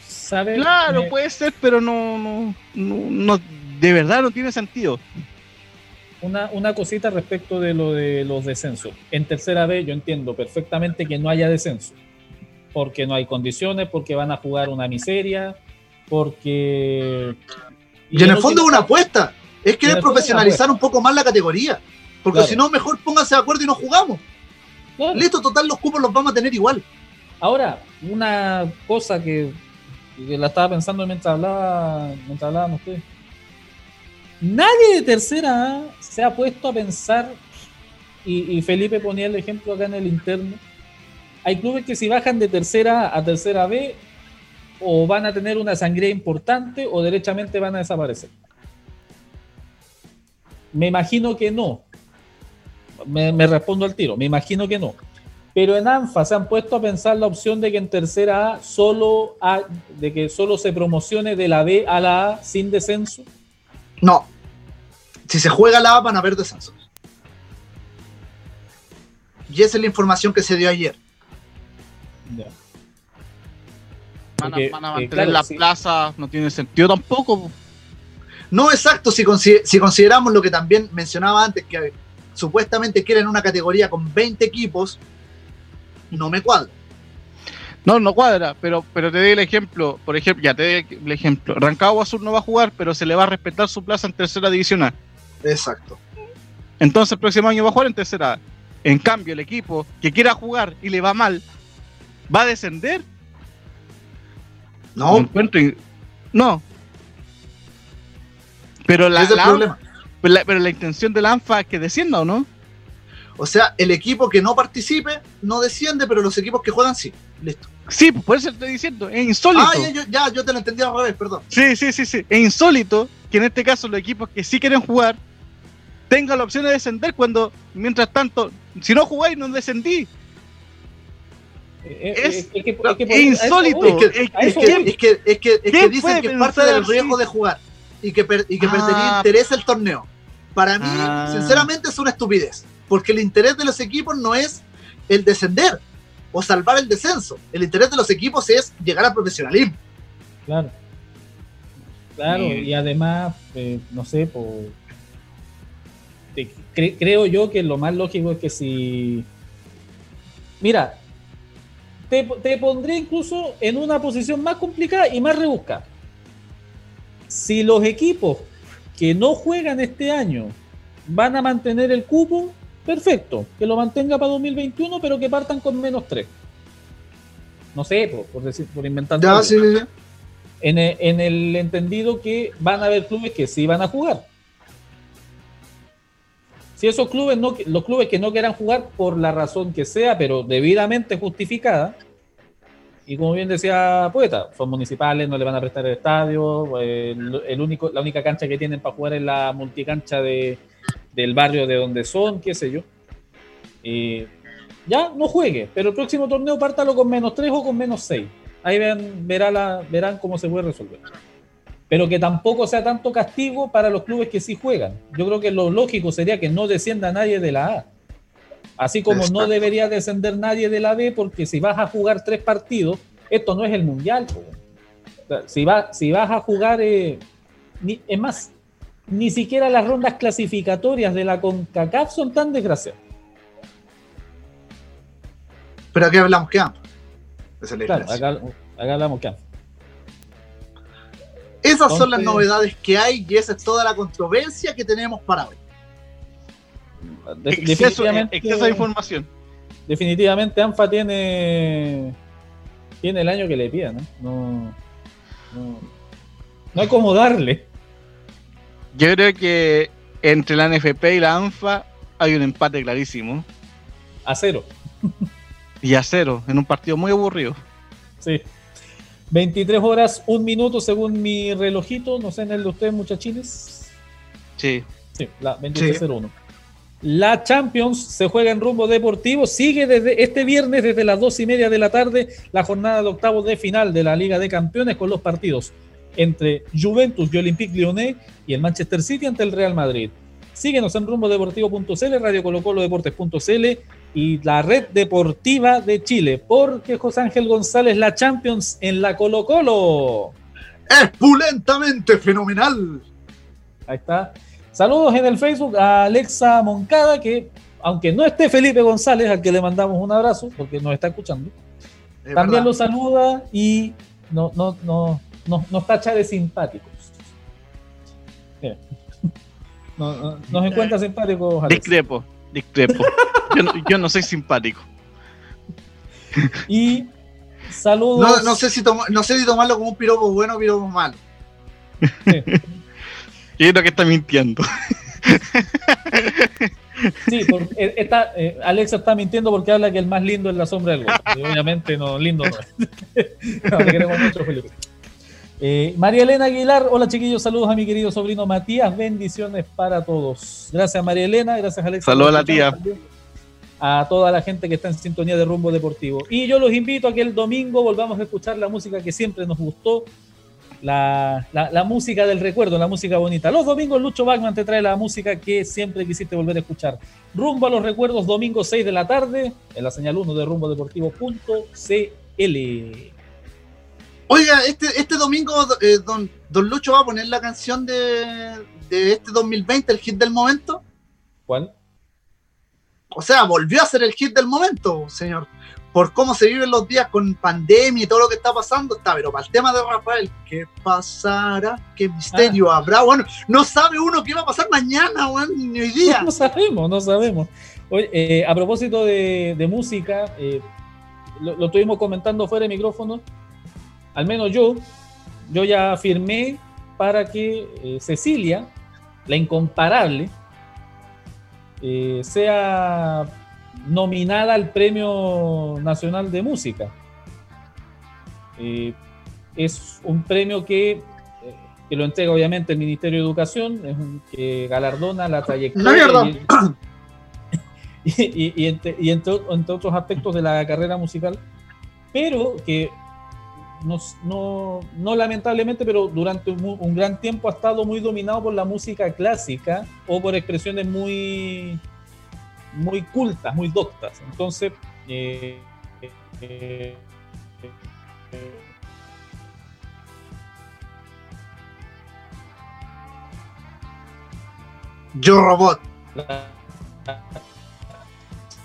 ¿Sabe? Claro, puede ser, pero no, no, no, no- de verdad no tiene sentido. Una, una cosita respecto de lo de los descensos. En tercera vez yo entiendo perfectamente que no haya descenso. Porque no hay condiciones, porque van a jugar una miseria, porque... Y en el fondo es una apuesta. Es querer profesionalizar un poco más la categoría. Porque Claro. si no, mejor pónganse de acuerdo y no jugamos. Claro. Listo, total, los cupos los vamos a tener igual. Ahora, una cosa que, que la estaba pensando mientras hablaba, mientras hablaban ustedes. Nadie de tercera A se ha puesto a pensar, y, Felipe ponía el ejemplo acá en el interno. Hay clubes que si bajan de tercera A a tercera B, o van a tener una sangría importante o derechamente van a desaparecer. Me imagino que no. Me, respondo al tiro, me imagino que no. Pero en ANFA se han puesto a pensar la opción de que en tercera A solo de que solo se promocione de la B a la A sin descenso. No. Si se juega la A van a haber descensos. Y esa es la información que se dio ayer. Ya. Van a, Porque, van a eh, mantener claro, la sí. plaza, no tiene sentido tampoco. po. No exacto, si, consi- si consideramos lo que también mencionaba antes, que supuestamente quieren una categoría con 20 equipos, no me cuadra. No, no cuadra, pero, pero te doy el ejemplo. Por ejemplo, ya te doy el ejemplo. Rancagua Sur no va a jugar, pero se le va a respetar su plaza en tercera divisional. Exacto. Entonces el próximo año va a jugar en tercera. En cambio, el equipo que quiera jugar y le va mal, ¿va a descender? No, encuentro in- No. Pero la, la- problema. pero la- pero la intención de la ANFA es que descienda o no. O sea, el equipo que no participe no desciende, pero los equipos que juegan sí. Listo. Sí, pues, por eso te estoy diciendo, es insólito. Ah, ya, yo, ya, yo te lo entendí al revés, perdón. Sí, sí, sí, sí. Es insólito que en este caso los equipos que sí quieren jugar tengan la opción de descender cuando, mientras tanto, si no jugáis, no descendí. Eh, Es- eh, es que- es que es insólito. que, es- voy. es que, es que, es que ¿Quién dicen que es parte del riesgo de jugar y que, per- y que Ah. perdería interés el torneo. Para mí, Ah. sinceramente, es una estupidez. Porque el interés de los equipos no es el descender o salvar el descenso. El interés de los equipos es llegar al profesionalismo. Claro. Claro, Y- y además, eh, no sé, por, cre- creo yo que lo más lógico es que si... Mira, te, te pondré incluso en una posición más complicada y más rebuscada. Si los equipos que no juegan este año van a mantener el cupo, perfecto, que lo mantenga para 2021, pero que partan con menos 3. No sé, por, por decir, por inventar. Ya, sí. en el, en el entendido que van a haber clubes que sí van a jugar. Si esos clubes no, los clubes que no quieran jugar por la razón que sea, pero debidamente justificada, y como bien decía Poeta, son municipales, no le van a prestar el estadio, eh, el, único, la única cancha que tienen para jugar es la multicancha de, del barrio de donde son, qué sé yo. Ya no juegue, pero el próximo torneo pártalo con menos 3 o con menos 6. Ahí la, verán cómo se puede resolver. Pero que tampoco sea tanto castigo para los clubes que sí juegan. Yo creo que lo lógico sería que no descienda nadie de la A. Así como no debería descender nadie de la B, porque si vas a jugar tres partidos, esto no es el mundial. po. O sea, si, va, si vas a jugar, eh, ni- es más, ni siquiera las rondas clasificatorias de la CONCACAF son tan desgraciadas. Pero aquí hablamos que Claro, acá, acá hablamos que Esas son las novedades que hay y esa es toda la controversia que tenemos para hoy. de- Exceso, definitivamente, exceso de información. definitivamente ANFA tiene tiene el año que le pida, ¿no? No, no, no hay como darle. Yo creo que entre la NFP y la ANFA hay un empate clarísimo. A cero. Y a cero, en un partido muy aburrido. Sí. 23 horas, un minuto según mi relojito. No sé en el de ustedes, muchachines. Sí. Sí, la 23.01. La Champions se juega en rumbo deportivo. Sigue desde este viernes, desde las dos y media de la tarde, la jornada de octavos de final de la Liga de Campeones con los partidos entre Juventus y Olympique Lyonnais y el Manchester City ante el Real Madrid. Síguenos en rumbodeportivo.cl, Radio Colo Colo Deportes.cl y la Red Deportiva de Chile, porque José Ángel González, la Champions en la Colo Colo. ¡Espulentamente fenomenal! Ahí está. Saludos en el Facebook a Alexa Moncada, que aunque no esté Felipe González, al que le mandamos un abrazo, porque nos está escuchando, Es también verdad. lo saluda y no, no, no, no, nos tacha de simpáticos. Mira. [laughs] No- no- nos encuentra simpáticos. Alexa. Discrepo, discrepo. [laughs] yo, no, yo no soy simpático. Y saludos. No, no sé si toma- no sé si tomarlo como un piropo bueno o piropo malo. Yo creo que está mintiendo. Sí, porque eh, está, eh, Alexa está mintiendo porque habla que el más lindo es la sombra del gol. Y obviamente no, lindo no es. [laughs] No, te queremos mucho, Felipe. Eh, María Elena Aguilar, hola chiquillos, saludos a mi querido sobrino Matías, bendiciones para todos. Gracias María Elena, gracias Alexa. Saludos a la tía. A toda la gente que está en sintonía de Rumbo Deportivo. Y yo los invito a que el domingo volvamos a escuchar la música que siempre nos gustó, la, la- la música del recuerdo, la música bonita. Los domingos Lucho Bachman te trae la música que siempre quisiste volver a escuchar. Rumbo a los recuerdos, domingo 6 de la tarde, en la señal 1 de rumbodeportivo.cl. Oiga, este, este domingo eh, don, don Lucho va a poner la canción de, de este 2020, el hit del momento. ¿Cuál? O sea, volvió a ser el hit del momento, señor. Por cómo se viven los días con pandemia y todo lo que está pasando, está, pero para el tema de Rafael, ¿qué pasará? ¿Qué misterio habrá? Bueno, no sabe uno qué va a pasar mañana, weón, ni hoy día. [laughs] No sabemos, no sabemos. Oye, eh, a propósito de, de música, eh, lo, lo estuvimos comentando fuera de micrófono. Al menos yo, yo ya firmé para que eh, Cecilia, la incomparable, eh, sea nominada al Premio Nacional de Música. Eh, es un premio que, que lo entrega obviamente el Ministerio de Educación, es un, que galardona la trayectoria [laughs] y, y- y entre, y entre- entre otros aspectos de la carrera musical, pero que no, no- no lamentablemente, pero durante un, un gran tiempo ha estado muy dominado por la música clásica o por expresiones muy, muy cultas, muy doctas. Entonces, eh, eh, eh, Yo Robot. la-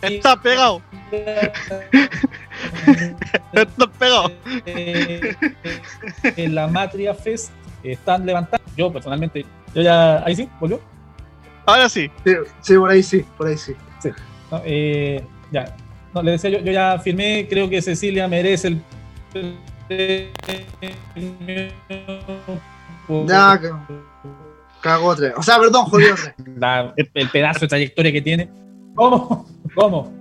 Está pegado, [laughs] está pegado. eh, en la Matria Fest están levantando. Yo personalmente, yo ya. Ahí sí, volvió. Ahora sí. Sí, sí, por ahí sí, por ahí sí. No, eh, ya. No, le decía yo, yo ya firmé, creo que Cecilia merece el que- cagó tres. O sea, perdón, jodió tres. la- el, el pedazo de trayectoria que tiene. ¿Cómo? ¿Cómo?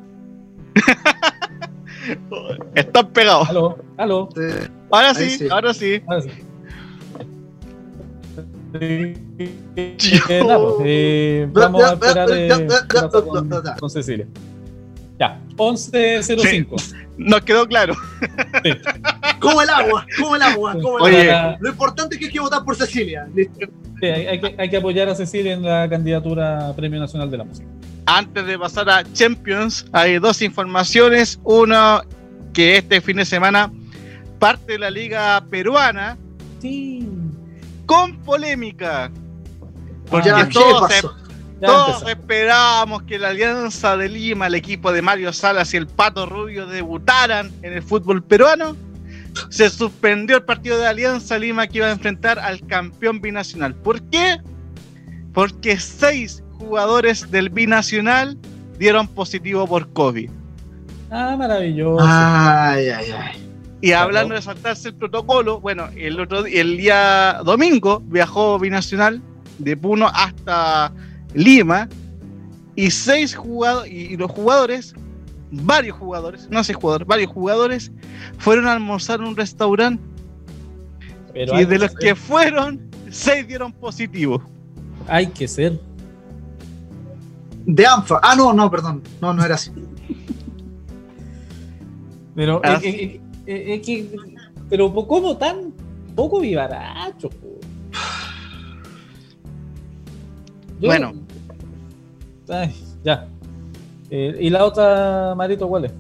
[laughs] Está pegado. Aló, aló. Sí. Ahora sí, sí. ahora sí. Ahora sí. Vamos a esperar eh, con, con Cecilia. Ya, 11.05. Nos quedó claro. Como el agua, como el agua, como el Oye. agua. Lo importante es que hay que votar por Cecilia. Sí, hay, hay que, hay que apoyar a Cecilia en la candidatura a Premio Nacional de la Música. Antes de pasar a Champions, hay dos informaciones. Uno, que este fin de semana parte de la liga peruana Sí. con polémica. Porque Ya, ¿qué todos, se- todos esperábamos que la Alianza de Lima, el equipo de Mario Salas y el Pato Rubio debutaran en el fútbol peruano. Se suspendió el partido de Alianza Lima que iba a enfrentar al campeón binacional. ¿Por qué? Porque seis jugadores del binacional dieron positivo por COVID. Ah, maravilloso. Ay, ay, ay. Y hablando de saltarse el protocolo, bueno, el otro el día domingo viajó binacional de Puno hasta Lima y seis jugadores y los jugadores, varios jugadores, no seis jugadores, varios jugadores fueron a almorzar en un restaurante Pero y de los que fueron seis dieron positivo. hay que ser. De ANFA. Ah, no, no, perdón. No, no era así. Pero Ah. es, es- es- es que. Pero ¿cómo tan poco vivaracho? Yo- Bueno. Ay, ya. Eh, ¿Y la otra, Marito, cuál es?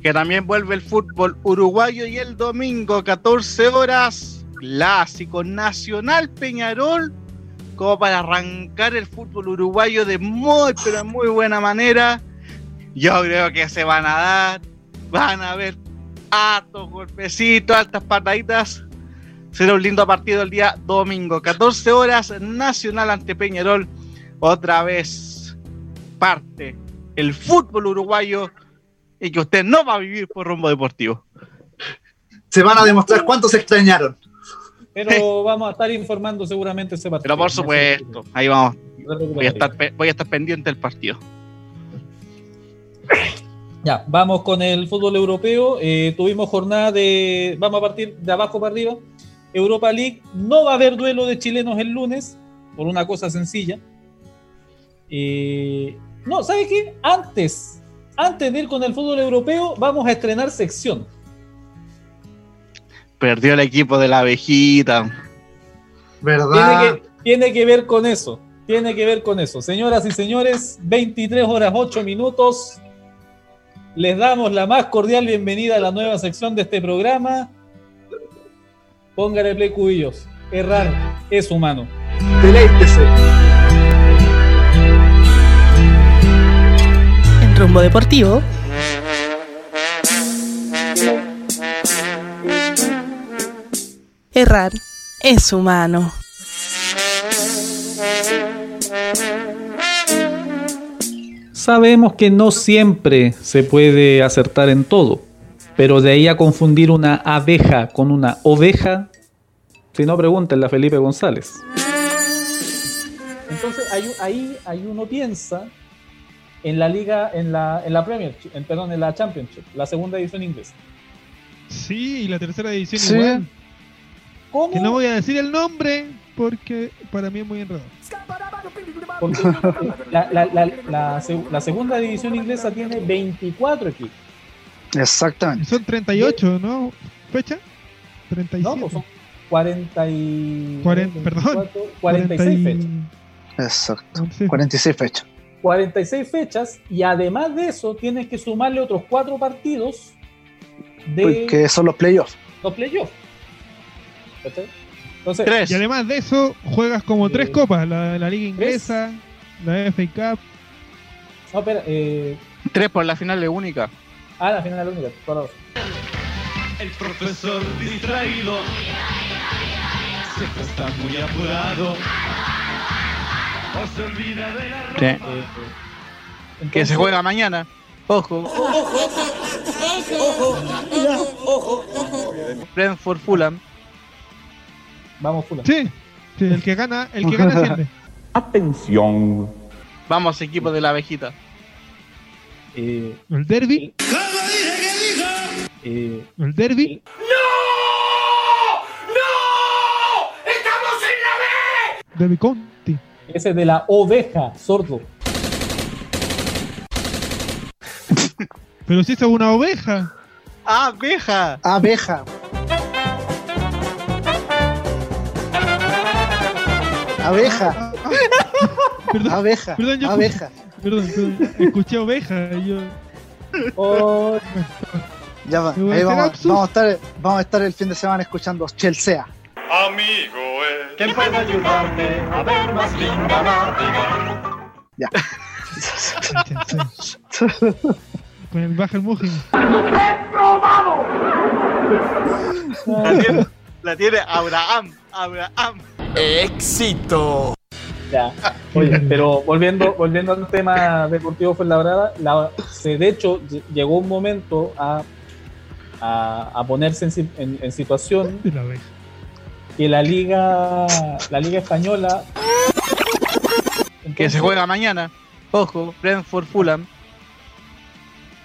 que también vuelve el fútbol uruguayo y el domingo 14 horas clásico nacional Peñarol como para arrancar el fútbol uruguayo de muy pero muy buena manera yo creo que se van a dar van a ver hartos golpecitos altas pataditas será un lindo partido el día domingo 14 horas nacional ante Peñarol otra vez parte el fútbol uruguayo y que usted no va a vivir por rumbo deportivo. Se van a demostrar cuántos extrañaron. Pero vamos a estar informando seguramente ese partido. Pero por supuesto, ahí vamos. Voy a estar, voy a estar pendiente del partido. Ya, vamos con el fútbol europeo. Eh, tuvimos jornada de. Vamos a partir de abajo para arriba. Europa League. No va a haber duelo de chilenos el lunes, por una cosa sencilla. Eh, no, ¿sabe qué? Antes, antes de ir con el fútbol europeo, vamos a estrenar sección. Perdió el equipo de la abejita. Tiene ¿Verdad? que, tiene que ver con eso. Tiene que ver con eso. Señoras y señores, 23 horas 8 minutos. Les damos la más cordial bienvenida a la nueva sección de este programa. Póngale play cubillos. Errar es humano. Deleítese. En rumbo deportivo. Errar es humano. Sabemos que no siempre se puede acertar en todo, pero de ahí a confundir una abeja con una oveja, si no pregúntenle a Felipe González. Entonces ahí, ahí, ahí uno piensa en la liga, en la, en la Premier, en, perdón, en la Championship, la segunda edición inglesa. Sí, y la tercera edición Sí. igual. ¿Cómo? Que no voy a decir el nombre porque para mí es muy enredado. Porque [laughs] la, la- la- la seg- la segunda división inglesa tiene 24 equipos. Y Exactamente. son 38, ¿no? ¿Fecha? 37. No, pues son 40 y... Cuaren- perdón. 46 fechas. Exacto. 11. 46 fechas. 46 fechas y además de eso tienes que sumarle otros cuatro partidos de Porque son los playoffs. los playoffs. ¿Cachai? Entonces, Tres. Y además de eso, juegas como tres Eh, copas: la, la Liga Inglesa, la FA Cup. no, espera, eh, Tres por la final de única. ah, la final de única, razón. El profesor distraído siempre está muy apurado. O se olvida de la ropa. Sí. Eh, eh, Que entonces, se juega mañana. Ojo. Brentford Fulham. Vamos, Fulham. Sí, sí, el que gana, el que gana asciende. [laughs] Atención. Vamos, equipo de la abejita. Eh, El derby, eh, el derby. Derby County. ese de la oveja, sordo. Pero si esa es una oveja. ¡Abeja! Abeja. Abeja. Perdón, Abeja. Perdón, yo- Abeja. perdón, perdón. Escuché oveja y yo. Oh, Ya va. Ahí vamos, vamos, a estar, vamos a estar el fin de semana escuchando Chelsea. Amigo, eh. ¿Quién puede ayudarte a ver más linda la vida? Ya. [laughs] Con el baja el Mugen. La tiene, la tiene Abraham. Abraham. Ya. Oye, pero volviendo, volviendo al tema deportivo Fuenlabrada, la, se de hecho ll- llegó un momento a, a, a ponerse en, si- en- en situación De la oveja. que la liga la liga española Que Entonces, se juega mañana. Ojo, Brentford Fulham.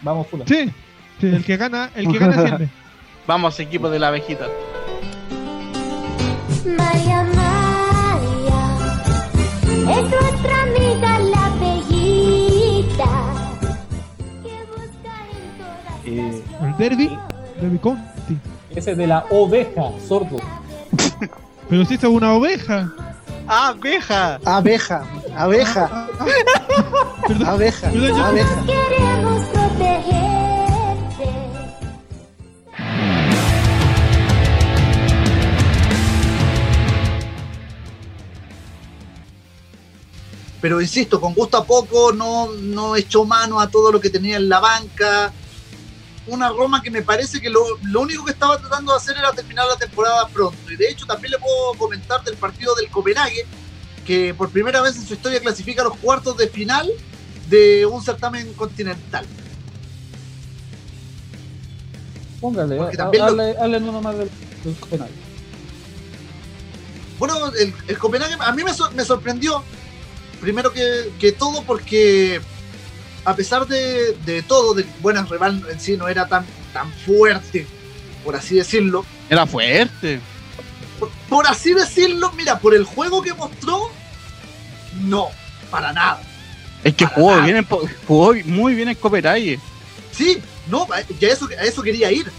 vamos Fulham. Sí, sí, el que gana, el que gana [laughs] asciende. Vamos, equipo de la abejita. Es nuestra amiga la bellita que busca en todas Eh, El derby, derby County. ese de la oveja sordo [laughs] Pero si es una oveja. ¡Abeja! Abeja. Abeja. [laughs] Perdón, Abeja. perdón, yo- Abeja. queremos protegerte. Pero insisto, con gusto a poco, no, no echó mano a todo lo que tenía en la banca. Una Roma que me parece que lo, lo único que estaba tratando de hacer era terminar la temporada pronto. Y de hecho también le puedo comentar del partido del Copenhague, que por primera vez en su historia clasifica a los cuartos de final de un certamen continental. póngale lo- hable, hable uno más del, del Copenhague. Bueno, el, el Copenhague a mí me, me sorprendió primero que, que todo porque a pesar de, de todo, de bueno, el rival en sí no era tan, tan fuerte, por así decirlo. Era fuerte. Por, por así decirlo, mira, por el juego que mostró, no, para nada. Es que jugó, bien en jugó muy bien en Copenhague. Sí, no, ya eso, a eso quería ir.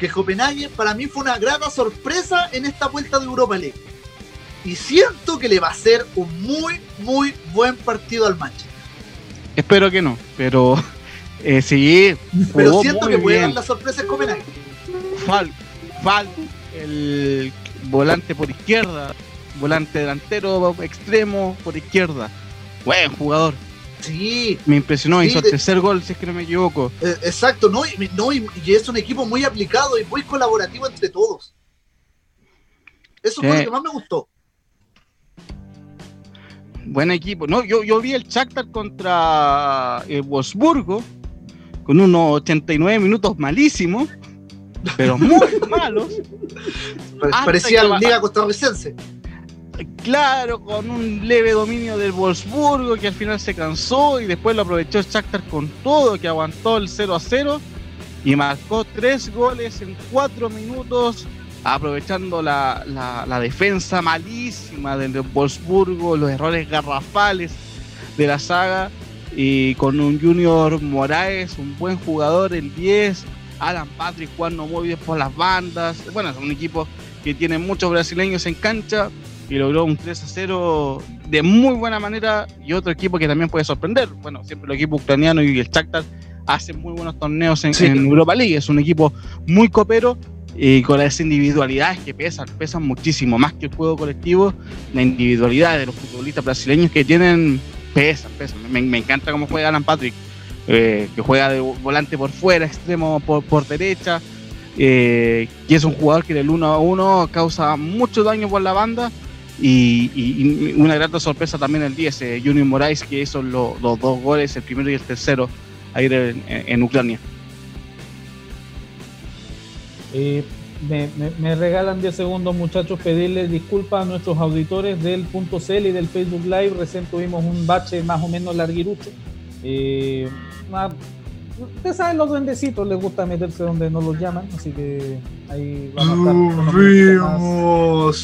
Que Copenhague para mí fue una grata sorpresa en esta vuelta de Europa League. Y siento que le va a ser un muy, muy buen partido al Manchester. Espero que no, pero [laughs] eh, sí, Pero jugó siento muy que puede dar la sorpresa en Copenhague. Fal, Fal, el volante por izquierda, volante delantero extremo por izquierda. Buen jugador. Sí, Me impresionó, Sí, hizo el de- tercer gol, si es que no me equivoco. eh, exacto, no, y, no y, y es un equipo muy aplicado y muy colaborativo entre todos. Eso fue Sí. lo que más me gustó. Buen equipo. No, yo, yo vi el Shakhtar contra el Wolfsburgo con unos 89 minutos malísimos, pero muy [laughs] malos. Parecía la Liga Costarricense. Claro, con un leve dominio del Wolfsburgo que al final se cansó y después lo aprovechó el Shakhtar con todo, que aguantó el 0 a 0 y marcó tres goles en cuatro minutos, aprovechando la, la- la defensa malísima del Wolfsburgo, los errores garrafales de la saga y con un Junior Moraes, un buen jugador, el 10, Alan Patrick jugando muy bien por las bandas, bueno, es un equipo que tiene muchos brasileños en cancha y logró un 3 a 0 de muy buena manera y otro equipo que también puede sorprender. Bueno, siempre el equipo ucraniano y el Shakhtar hacen muy buenos torneos en, Sí. en Europa League. Es un equipo muy copero y con las individualidades que pesan, pesan muchísimo, más que el juego colectivo, la individualidad de los futbolistas brasileños que tienen pesan, pesan. Me, encanta cómo juega Alan Patrick, eh, que juega de volante por fuera, extremo por, por derecha, eh, que es un jugador que en el 1 a 1 causa mucho daño por la banda. Y, y- y una grata sorpresa también el 10, eh, Junior Moraes, que hizo lo- los dos goles, el primero y el tercero, ayer en, en Ucrania. Eh, me, me- me regalan 10 segundos, muchachos, pedirles disculpas a nuestros auditores del punto CL y del Facebook Live. Recién tuvimos un bache más o menos larguirucho. Eh, una- Ustedes saben, los duendecitos les gusta meterse donde no los llaman, así que ahí vamos a estar.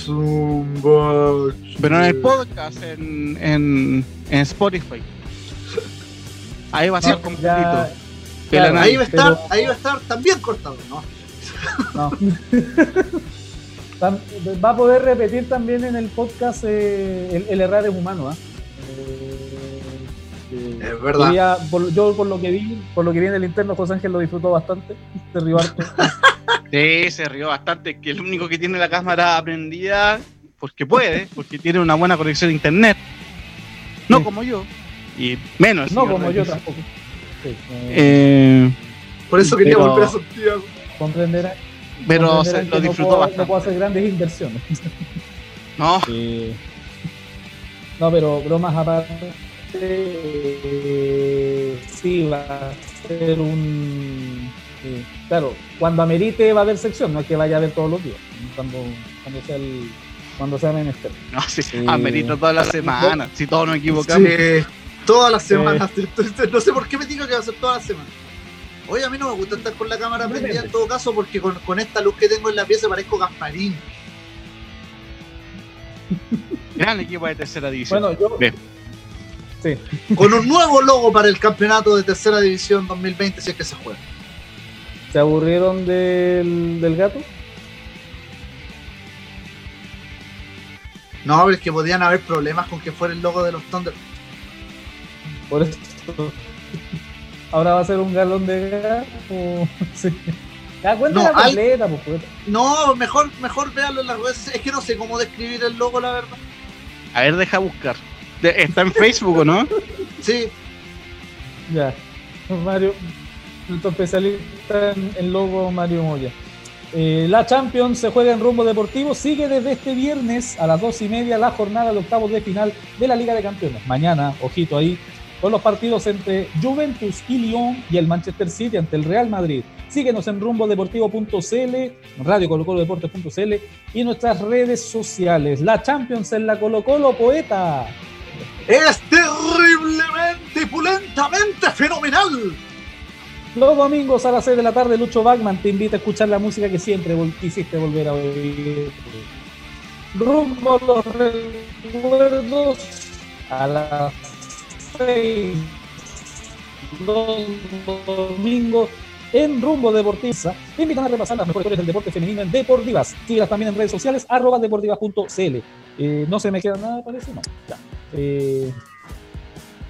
un bache. Pero en el podcast, en, en, en Spotify. Ahí va a ser No, completito. claro, análisis. Ahí va a estar, Pero- ahí va a estar también cortado, ¿no? No. Va a poder repetir también en el podcast eh, el, el errar es humano. ¿ah? Eh, Es verdad. quería- por- yo por lo que vi, por lo que vi en el interno, José Ángel lo disfrutó bastante. Se rió harto. [laughs] Sí, se rió bastante. Que el único que tiene la cámara prendida, porque puede, porque tiene una buena conexión a internet. No Sí. como yo. Y menos. No como yo tampoco. Sí, eh, Eh, Por eso quería Pero- volver a Santiago. Comprenderá- pero se, lo no disfrutó puedo- bastante. No puedo hacer grandes inversiones. [laughs] No, Eh, no, pero bromas aparte, eh, sí va a ser un... eh, claro, cuando amerite va a haber sección, no es que vaya a haber todos los días, cuando, cuando sea el cuando sea menester. no, sí, Sí. amerito toda la semana. Si todos nos equivocamos. Sí, todas las semanas. [laughs] No sé por qué me digo que va a ser todas las semanas. Oye, a mí no me gusta estar con la cámara prendida en todo caso porque con, con esta luz que tengo en la pieza parezco Gasparín. [laughs] Gran equipo de tercera división. Bueno, yo... Sí, Con un nuevo logo para el campeonato de tercera división 2020 si es que se juega. ¿se aburrieron del, del gato? No, pero es que podían haber problemas con que fuera el logo de los Thunder. Por eso... Ahora va a ser un galón de gato. [laughs] Sí. Ya, cuéntala No, hay- pues, poeta. No, mejor, mejor véanlo en las redes. Es que no sé cómo describir el logo, la verdad. A ver, deja buscar. De- Está en Facebook, ¿o ¿no? Sí, Ya. Mario, nuestro especialista en, en logo Mario Moya. Eh, la Champions se juega en rumbo deportivo. Sigue desde este viernes a las dos y media la jornada de octavos de final de la Liga de Campeones. Mañana, ojito ahí, con los partidos entre Juventus y Lyon y el Manchester City ante el Real Madrid. Síguenos en rumbodeportivo.cl, radio Deportes.cl y nuestras redes sociales. La Champions en la Colo Colo Poeta. es terriblemente y pulentamente fenomenal. Los domingos a las 6 de la tarde, Lucho Bagman te invita a escuchar la música que siempre vol- quisiste volver a oír. Rumbo a los recuerdos a las 6 los domingos en Rumbo Deportiva. Te invitan a repasar las mejores del deporte femenino en Deportivas. Síguelas también en redes sociales, arroba deportivas.cl. Eh, no se me queda nada, parece, no. Ya. Eh,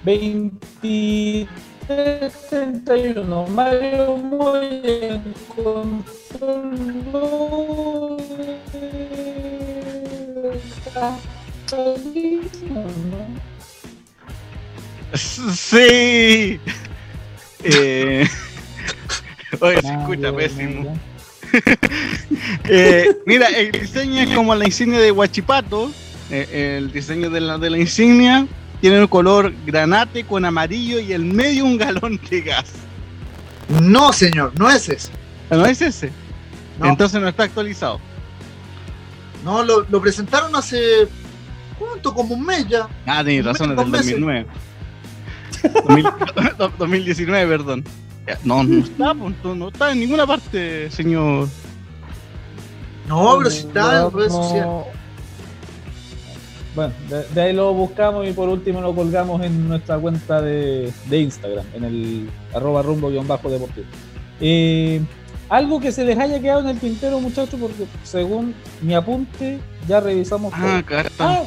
2331 Mario Moya encontró Sí. Eh, [laughs] Oye, se escucha pésimo. [laughs] Eh, mira, el diseño es como la insignia de Huachipato. Eh, el diseño de la, de la insignia tiene el color granate con amarillo y el medio un galón de gas. No, señor, no es ese. ¿No es ese? No. Entonces no está actualizado. No, lo, lo presentaron hace. ¿Cuánto? Como un mes ya. Ah, tienes Un razón, es mes, del dos meses. 2009. 2000 2019, [laughs] perdón. No, no está, pues, no, no está en ninguna parte, señor. No, pero si está en redes sociales. Bueno, de, de ahí lo buscamos y por último lo colgamos en nuestra cuenta de, de Instagram, en el arroba rumbo-deportivo. Eh, algo que se les haya quedado en el tintero, muchachos, porque según mi apunte ya revisamos Ah, todo.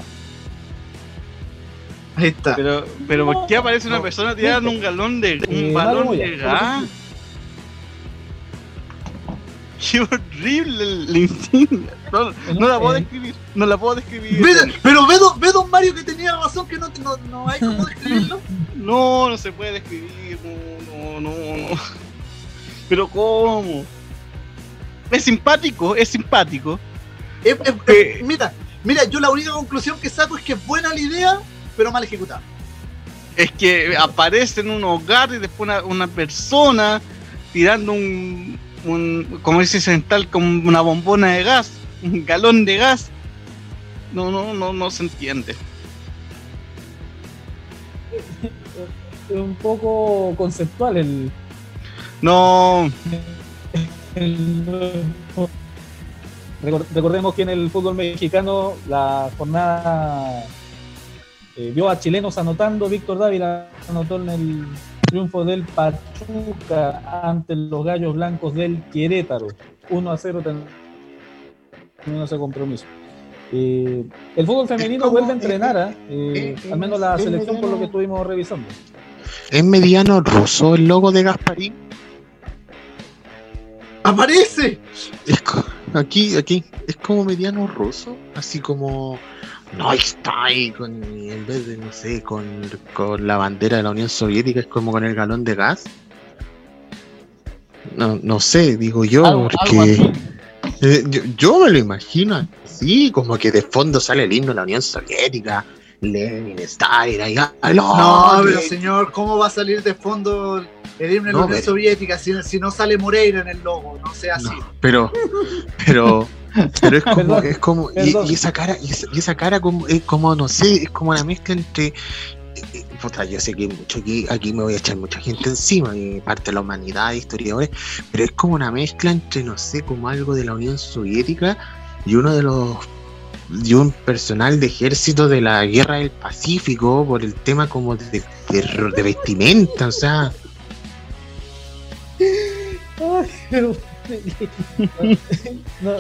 Carta. Ahí está. Pero, pero ¿por qué aparece una persona tirando un galón de un balón de gas? Qué horrible el-. No, no la puedo Eh. describir. No la puedo describir. Ve- pero ve, don- ve don Mario que tenía razón que no, no, no hay cómo describirlo. No, no se puede describir. No, no, no. Pero ¿cómo? Es simpático, es simpático. Eh. mira, mira, yo la única conclusión que saco es que es buena la idea, pero mal ejecutada. Es que aparece en un hogar y después una, una persona tirando un, un como dice central, como una bombona de gas, un galón de gas. No, no, no, no se entiende. es un poco conceptual el, No, el- Recordemos que en el fútbol mexicano la jornada eh, vio a chilenos anotando. Víctor Dávila anotó en el triunfo del Pachuca ante los Gallos Blancos del Querétaro. 1 a 0 terminó ese compromiso. Eh, el fútbol femenino como- vuelve a entrenar, ¿ah? eh, Eh, eh, al menos la selección por lo que estuvimos revisando. ¿Es mediano ruso el logo de Gasparín? ¡Aparece! Es aquí, aquí, es como mediano ruso, así como no está ahí con en vez de no sé, con, con la bandera de la Unión Soviética es como con el galón de gas. No, no sé, digo yo, Algo- porque eh, yo, yo me lo imagino así, como que de fondo sale el himno de la Unión Soviética, Lenin, Stalin, ahí, ¡ay, No, no, pero señor, ¿cómo va a salir de fondo el himno de la No, Unión Soviética si, si no sale Moreira en el logo? No sea así. No, pero, pero, pero es como, Perdón, es como, y, esa cara, y esa, y esa cara como, es como, no sé, es como la mezcla entre, eh, eh, puta, yo sé que mucho aquí, aquí me voy a echar mucha gente encima, y parte de la humanidad, historiadores, pero es como una mezcla entre, no sé, como algo de la Unión Soviética y uno de los y un personal de ejército de la guerra del Pacífico por el tema como de, de, de vestimenta, o sea, Ay, [laughs] pero- No,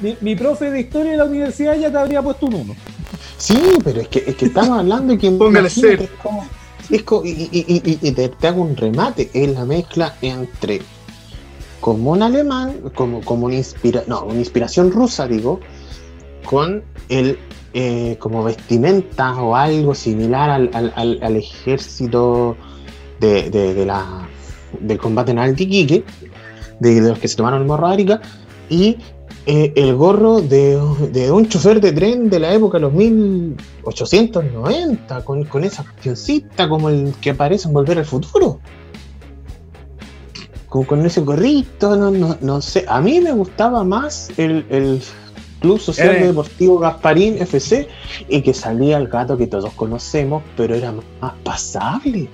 mi, mi profe de historia de la universidad ya te habría puesto un 1. Sí, pero es que, es que estamos hablando de que [laughs] Póngale cero. es como, es co- y, y- y- y- y te, te hago un remate, es la mezcla entre como un alemán, como, como una inspira, no, una inspiración rusa, digo, con el eh, como vestimenta o algo similar al, al- ejército de, de- la del combate naval de de, los que se tomaron el morro Arica, y eh, el gorro de, un chofer de tren de la época de los 1890, con, con esa accioncita como el que aparece en Volver al Futuro. Con, con ese gorrito, no, no, no sé. A mí me gustaba más el- Club Social Eh. Deportivo Gasparín FC y que salía el gato que todos conocemos, pero era más pasable.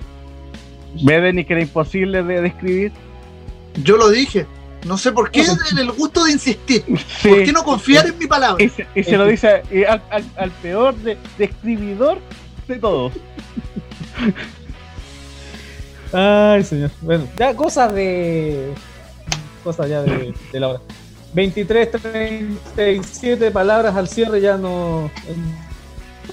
¿Ve, Denis, que era imposible de describir? Yo lo dije. No sé por qué en el gusto de insistir. [laughs] Sí. ¿Por qué no confiar en mi palabra? Y se, y se lo dice eh, al, al- al peor de, describidor de todos. Ay, señor. Bueno, ya cosas de. Cosas ya de, de la hora. 23, 37 palabras al cierre, ya no.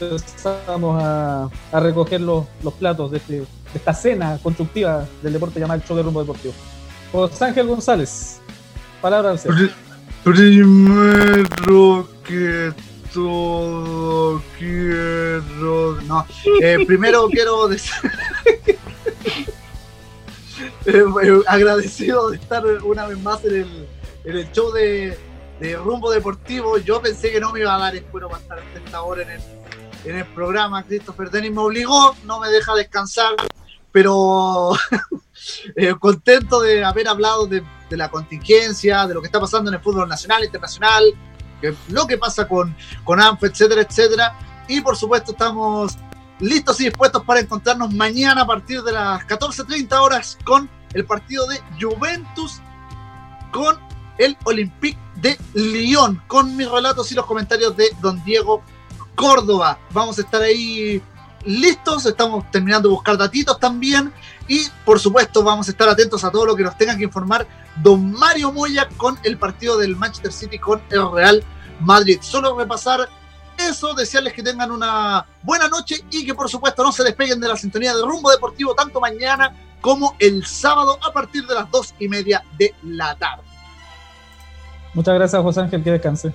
Empezamos a, a recoger los, los platos de, este- de esta cena constructiva del deporte llamado el show de rumbo deportivo. José Ángel González, palabras al cierre. Primero que todo quiero. No, eh, primero [laughs] quiero decir. [laughs] Eh, eh, agradecido de estar una vez más en el, en el show de, Rumbo Deportivo. Yo pensé que no me iba a dar escuero para estar hasta esta en el, en el programa. Christopher Dennis me obligó, no me deja descansar, pero [laughs] eh, contento de haber hablado de, la contingencia, de lo que está pasando en el fútbol nacional, internacional, lo que pasa con, con etcétera, etcétera. Y por supuesto estamos listos y dispuestos para encontrarnos mañana a partir de las 14.30 horas con el partido de Juventus con el Olympique de Lyon, con mis relatos y los comentarios de don Diego Córdoba. Vamos a estar ahí listos, estamos terminando de buscar datitos también y por supuesto vamos a estar atentos a todo lo que nos tenga que informar don Mario Moya con el partido del Manchester City con el Real Madrid. Solo repasar eso, desearles que tengan una buena noche y que por supuesto no se despeguen de la sintonía de Rumbo Deportivo tanto mañana como el sábado a partir de las dos y media de la tarde. Muchas gracias, José Ángel, que descanse.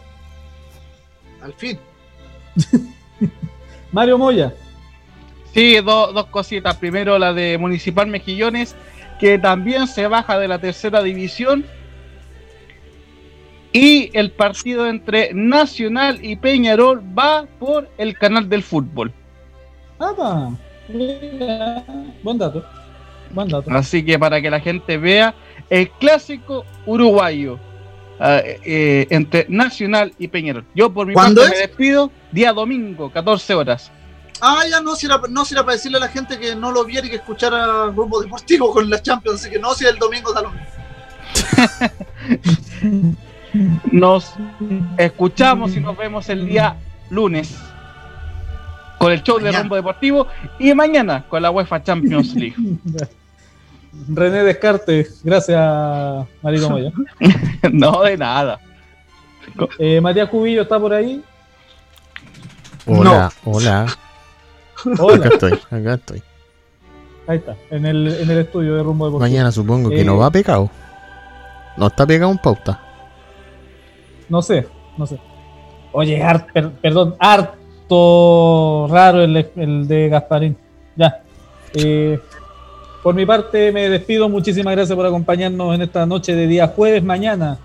Al fin. [laughs] Mario Moya. Sí, do- dos cositas. Primero la de Municipal Mejillones, que también se baja de la tercera división. Y el partido entre Nacional y Peñarol va por el canal del fútbol. Ah, Buen dato. Buen dato. Así que para que la gente vea el clásico uruguayo eh, entre Nacional y Peñarol. Yo por mi ¿Cuándo parte es? me despido día domingo, 14 horas. Ah, ya no, si era, no, si era para decirle a la gente que no lo viera y que escuchara Rumbo Deportivo con la Champions, así que no, si el domingo mismo. [laughs] Nos escuchamos y nos vemos el día lunes con el show de. Rumbo Deportivo y mañana con la UEFA Champions League. [laughs] René Descartes, gracias, Marito Moya. [laughs] no, de nada. Eh, Matías Cubillo está por ahí. Hola, hola. Acá Hola, estoy, acá estoy. ahí está, en el, en el estudio de Rumbo Deportivo. Mañana supongo que Eh, no va pegado. No está pegado en pauta. No sé, no sé. Oye, har- per- perdón, harto raro el, el de Gasparín. Ya. Eh, por mi parte me despido. Muchísimas gracias por acompañarnos en esta noche de día jueves. Mañana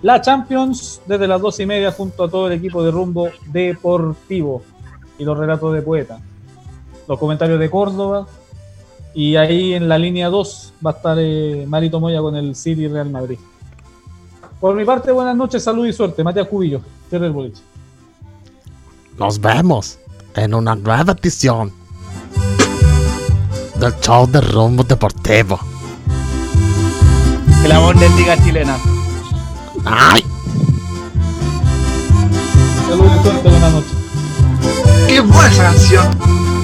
la Champions desde las dos y media junto a todo el equipo de Rumbo Deportivo y los relatos de Poeta. Los comentarios de Córdoba. Y ahí en la línea 2 va a estar eh, Marito Moya con el City Real Madrid. Por mi parte, buenas noches, salud y suerte. Matías Cubillo, cierre el boliche. Nos vemos en una nueva edición del show de rumbo deportivo. Que la Bundesliga chilena. ¡Ay! Salud y suerte, buenas noches. ¡Qué buena canción!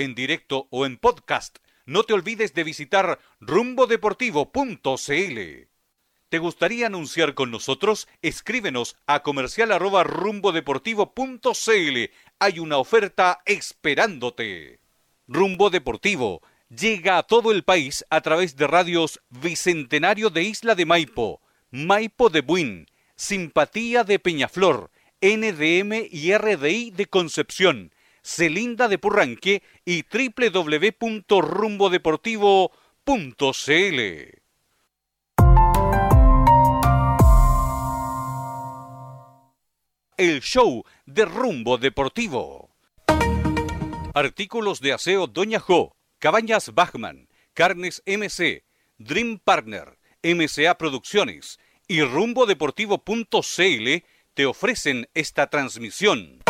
En directo o en podcast, no te olvides de visitar rumbodeportivo.cl. ¿Te gustaría anunciar con nosotros? Escríbenos a comercial. Hay una oferta esperándote. Rumbo Deportivo llega a todo el país a través de radios Bicentenario de Isla de Maipo, Maipo de Buin, Simpatía de Peñaflor, NDM y RDI de Concepción, Celinda de Purranque y www.rumbodeportivo.cl. el show de Rumbo Deportivo. Artículos de aseo Doña Jo, Cabañas Bachman, Carnes MC, Dream Partner, MCA Producciones y rumbodeportivo.cl te ofrecen esta transmisión.